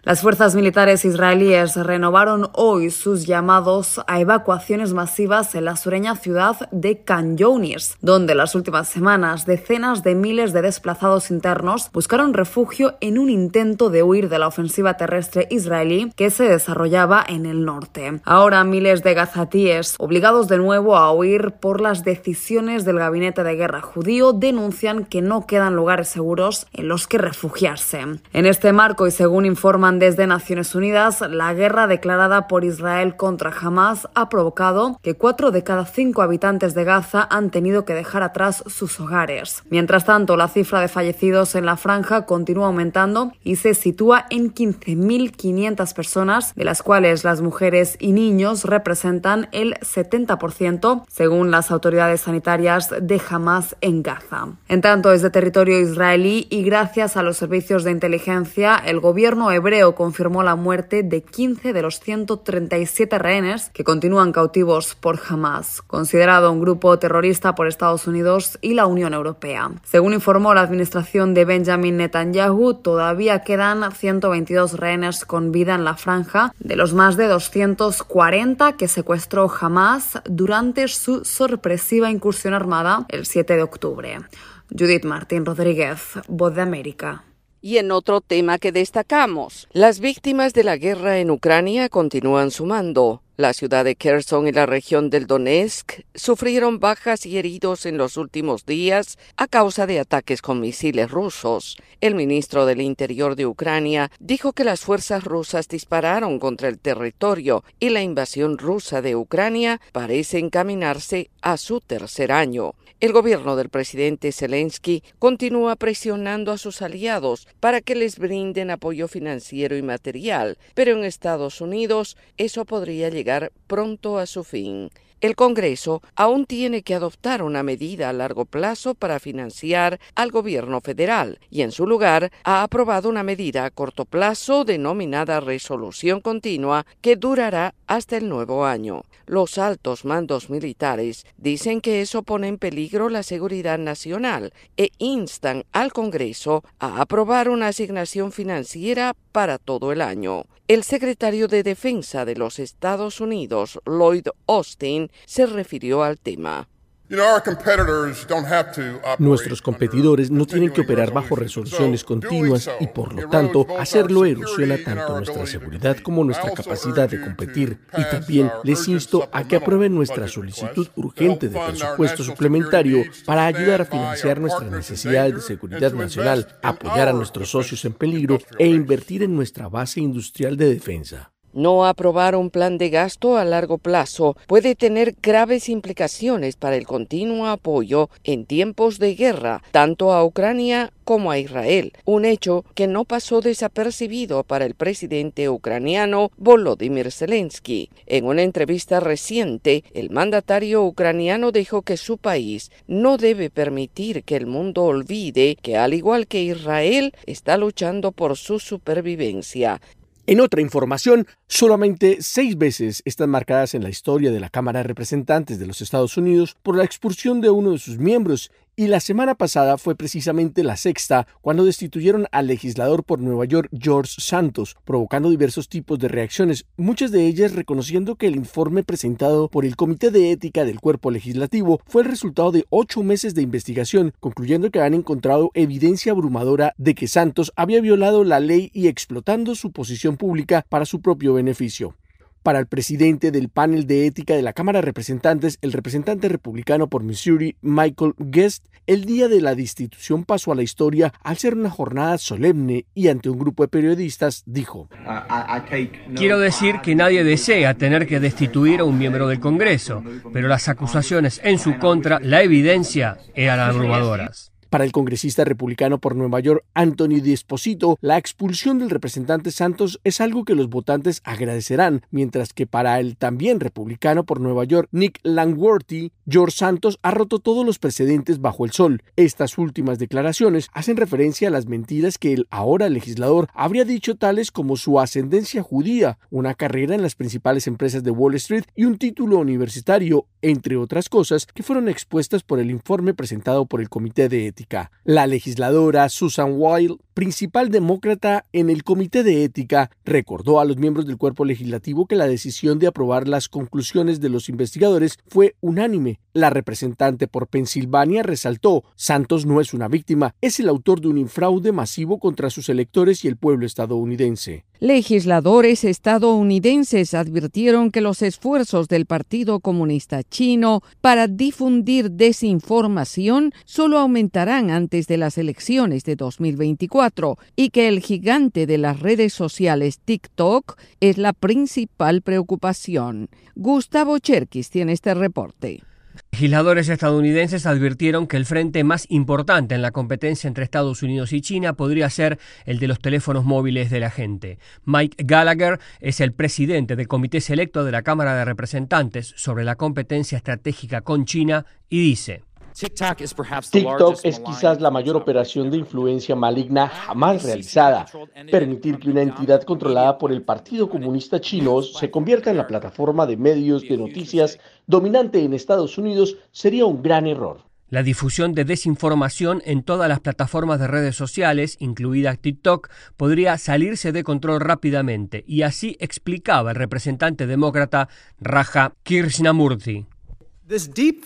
Las fuerzas militares israelíes renovaron hoy sus llamados a evacuaciones masivas en la sureña ciudad de Younis, donde las últimas semanas decenas de miles de desplazados internos buscaron refugio en un intento de huir de la ofensiva terrestre israelí que se desarrollaba en el norte. Ahora miles de gazatíes, obligados de nuevo a huir por las decisiones del gabinete de guerra judío, denuncian que no quedan lugares seguros en los que refugiarse. En este marco y según informa desde Naciones Unidas, la guerra declarada por Israel contra Hamas ha provocado que cuatro de cada cinco habitantes de Gaza han tenido que dejar atrás sus hogares. Mientras tanto, la cifra de fallecidos en la franja continúa aumentando y se sitúa en 15.500 personas, de las cuales las mujeres y niños representan el 70%, según las autoridades sanitarias de Hamas en Gaza. En tanto, desde territorio israelí y gracias a los servicios de inteligencia, el gobierno hebreo confirmó la muerte de 15 de los 137 rehenes que continúan cautivos por Hamas, considerado un grupo terrorista por Estados Unidos y la Unión Europea. Según informó la administración de Benjamin Netanyahu, todavía quedan 122 rehenes con vida en la franja de los más de 240 que secuestró Hamas durante su sorpresiva incursión armada el 7 de octubre. Judith Martín Rodríguez, Voz de América. Y en otro tema que destacamos, las víctimas de la guerra en Ucrania continúan sumando. La ciudad de Kherson y la región del Donetsk sufrieron bajas y heridos en los últimos días a causa de ataques con misiles rusos. El ministro del Interior de Ucrania dijo que las fuerzas rusas dispararon contra el territorio y la invasión rusa de Ucrania parece encaminarse a su tercer año. El gobierno del presidente Zelensky continúa presionando a sus aliados para que les brinden apoyo financiero y material, pero en Estados Unidos eso podría llegar pronto a su fin. El Congreso aún tiene que adoptar una medida a largo plazo para financiar al gobierno federal y en su lugar ha aprobado una medida a corto plazo denominada resolución continua que durará hasta el nuevo año. Los altos mandos militares dicen que eso pone en peligro la seguridad nacional e instan al Congreso a aprobar una asignación financiera para todo el año. El secretario de Defensa de los Estados Unidos, Lloyd Austin, se refirió al tema. Nuestros competidores no tienen que operar bajo resoluciones continuas y por lo tanto hacerlo erosiona tanto nuestra seguridad como nuestra capacidad de competir. Y también les insto a que aprueben nuestra solicitud urgente de presupuesto suplementario para ayudar a financiar nuestras necesidades de seguridad nacional, apoyar a nuestros socios en peligro e invertir en nuestra base industrial de defensa. No aprobar un plan de gasto a largo plazo puede tener graves implicaciones para el continuo apoyo en tiempos de guerra, tanto a Ucrania como a Israel, un hecho que no pasó desapercibido para el presidente ucraniano Volodymyr Zelensky. En una entrevista reciente, el mandatario ucraniano dijo que su país no debe permitir que el mundo olvide que al igual que Israel está luchando por su supervivencia. En otra información, solamente seis veces están marcadas en la historia de la Cámara de Representantes de los Estados Unidos por la expulsión de uno de sus miembros y la semana pasada fue precisamente la sexta cuando destituyeron al legislador por Nueva York George Santos, provocando diversos tipos de reacciones, muchas de ellas reconociendo que el informe presentado por el Comité de Ética del Cuerpo Legislativo fue el resultado de ocho meses de investigación, concluyendo que han encontrado evidencia abrumadora de que Santos había violado la ley y explotando su posición pública para su propio beneficio para el presidente del panel de ética de la Cámara de Representantes, el representante republicano por Missouri, Michael Guest, el día de la destitución pasó a la historia al ser una jornada solemne y ante un grupo de periodistas dijo, Quiero decir que nadie desea tener que destituir a un miembro del Congreso, pero las acusaciones en su contra, la evidencia, eran abrumadoras. Para el congresista republicano por Nueva York, Anthony Desposito, la expulsión del representante Santos es algo que los votantes agradecerán, mientras que para el también republicano por Nueva York, Nick Langworthy, George Santos ha roto todos los precedentes bajo el sol. Estas últimas declaraciones hacen referencia a las mentiras que el ahora legislador habría dicho tales como su ascendencia judía, una carrera en las principales empresas de Wall Street y un título universitario, entre otras cosas que fueron expuestas por el informe presentado por el Comité de. La legisladora Susan Wild, principal demócrata en el Comité de Ética, recordó a los miembros del cuerpo legislativo que la decisión de aprobar las conclusiones de los investigadores fue unánime. La representante por Pensilvania resaltó, Santos no es una víctima, es el autor de un infraude masivo contra sus electores y el pueblo estadounidense. Legisladores estadounidenses advirtieron que los esfuerzos del Partido Comunista Chino para difundir desinformación solo aumentarán antes de las elecciones de 2024 y que el gigante de las redes sociales TikTok es la principal preocupación. Gustavo Cherkis tiene este reporte. Legisladores estadounidenses advirtieron que el frente más importante en la competencia entre Estados Unidos y China podría ser el de los teléfonos móviles de la gente. Mike Gallagher es el presidente del Comité Selecto de la Cámara de Representantes sobre la competencia estratégica con China y dice, TikTok es quizás la mayor operación de influencia maligna jamás realizada. Permitir que una entidad controlada por el Partido Comunista Chino se convierta en la plataforma de medios de noticias dominante en Estados Unidos sería un gran error. La difusión de desinformación en todas las plataformas de redes sociales, incluida TikTok, podría salirse de control rápidamente, y así explicaba el representante demócrata Raja Krishnamurthy.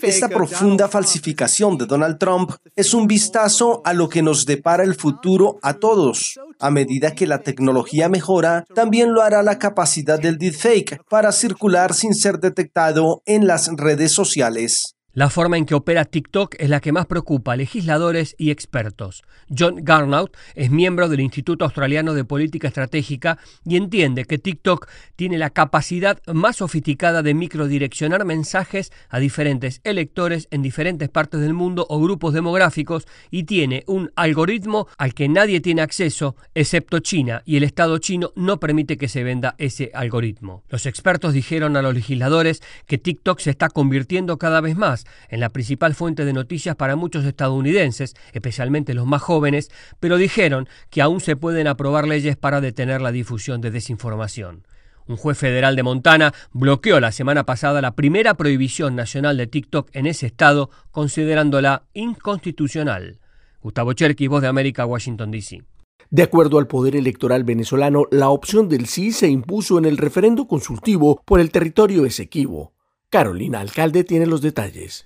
Esta profunda falsificación de Donald Trump es un vistazo a lo que nos depara el futuro a todos. A medida que la tecnología mejora, también lo hará la capacidad del deepfake para circular sin ser detectado en las redes sociales. La forma en que opera TikTok es la que más preocupa a legisladores y expertos. John Garnaut es miembro del Instituto Australiano de Política Estratégica y entiende que TikTok tiene la capacidad más sofisticada de microdireccionar mensajes a diferentes electores en diferentes partes del mundo o grupos demográficos y tiene un algoritmo al que nadie tiene acceso excepto China y el Estado chino no permite que se venda ese algoritmo. Los expertos dijeron a los legisladores que TikTok se está convirtiendo cada vez más en la principal fuente de noticias para muchos estadounidenses, especialmente los más jóvenes, pero dijeron que aún se pueden aprobar leyes para detener la difusión de desinformación. Un juez federal de Montana bloqueó la semana pasada la primera prohibición nacional de TikTok en ese estado, considerándola inconstitucional. Gustavo Cherky, Voz de América, Washington, D.C. De acuerdo al Poder Electoral venezolano, la opción del sí se impuso en el referendo consultivo por el territorio Esequibo. Carolina Alcalde tiene los detalles.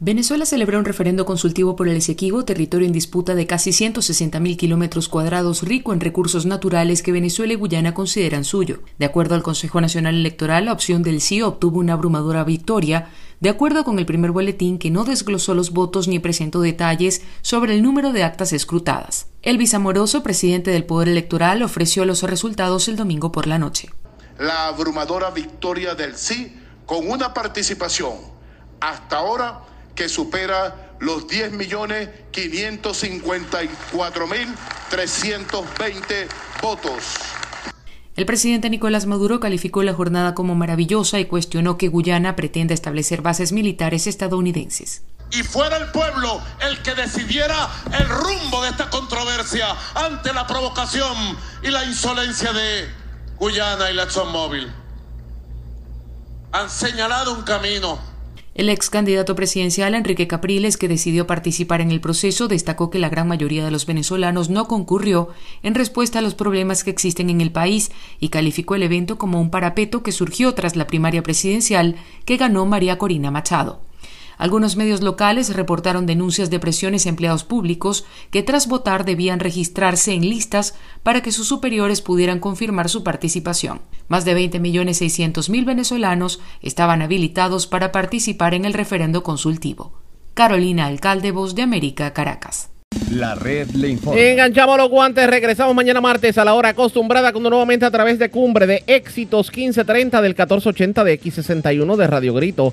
Venezuela celebró un referendo consultivo por el Esequibo, territorio en disputa de casi 160.000 kilómetros cuadrados, rico en recursos naturales que Venezuela y Guyana consideran suyo. De acuerdo al Consejo Nacional Electoral, la opción del sí obtuvo una abrumadora victoria, de acuerdo con el primer boletín que no desglosó los votos ni presentó detalles sobre el número de actas escrutadas. Elvis Amoroso, presidente del Poder Electoral, ofreció los resultados el domingo por la noche. La abrumadora victoria del sí con una participación hasta ahora que supera los 10.554.320 votos. El presidente Nicolás Maduro calificó la jornada como maravillosa y cuestionó que Guyana pretenda establecer bases militares estadounidenses. Y fuera el pueblo el que decidiera el rumbo de esta controversia ante la provocación y la insolencia de Guyana y la ExxonMobil. Han señalado un camino el ex candidato presidencial Enrique Capriles, que decidió participar en el proceso, destacó que la gran mayoría de los venezolanos no concurrió en respuesta a los problemas que existen en el país y calificó el evento como un parapeto que surgió tras la primaria presidencial que ganó María Corina Machado. Algunos medios locales reportaron denuncias de presiones a empleados públicos que tras votar debían registrarse en listas para que sus superiores pudieran confirmar su participación. Más de 20.600.000 venezolanos estaban habilitados para participar en el referendo consultivo. Carolina Alcalde, Voz de América, Caracas. La red le informa. Enganchamos los guantes, regresamos mañana martes a la hora acostumbrada cuando nuevamente a través de Cumbre de Éxitos 1530 del 1480 de X61 de Radio Grito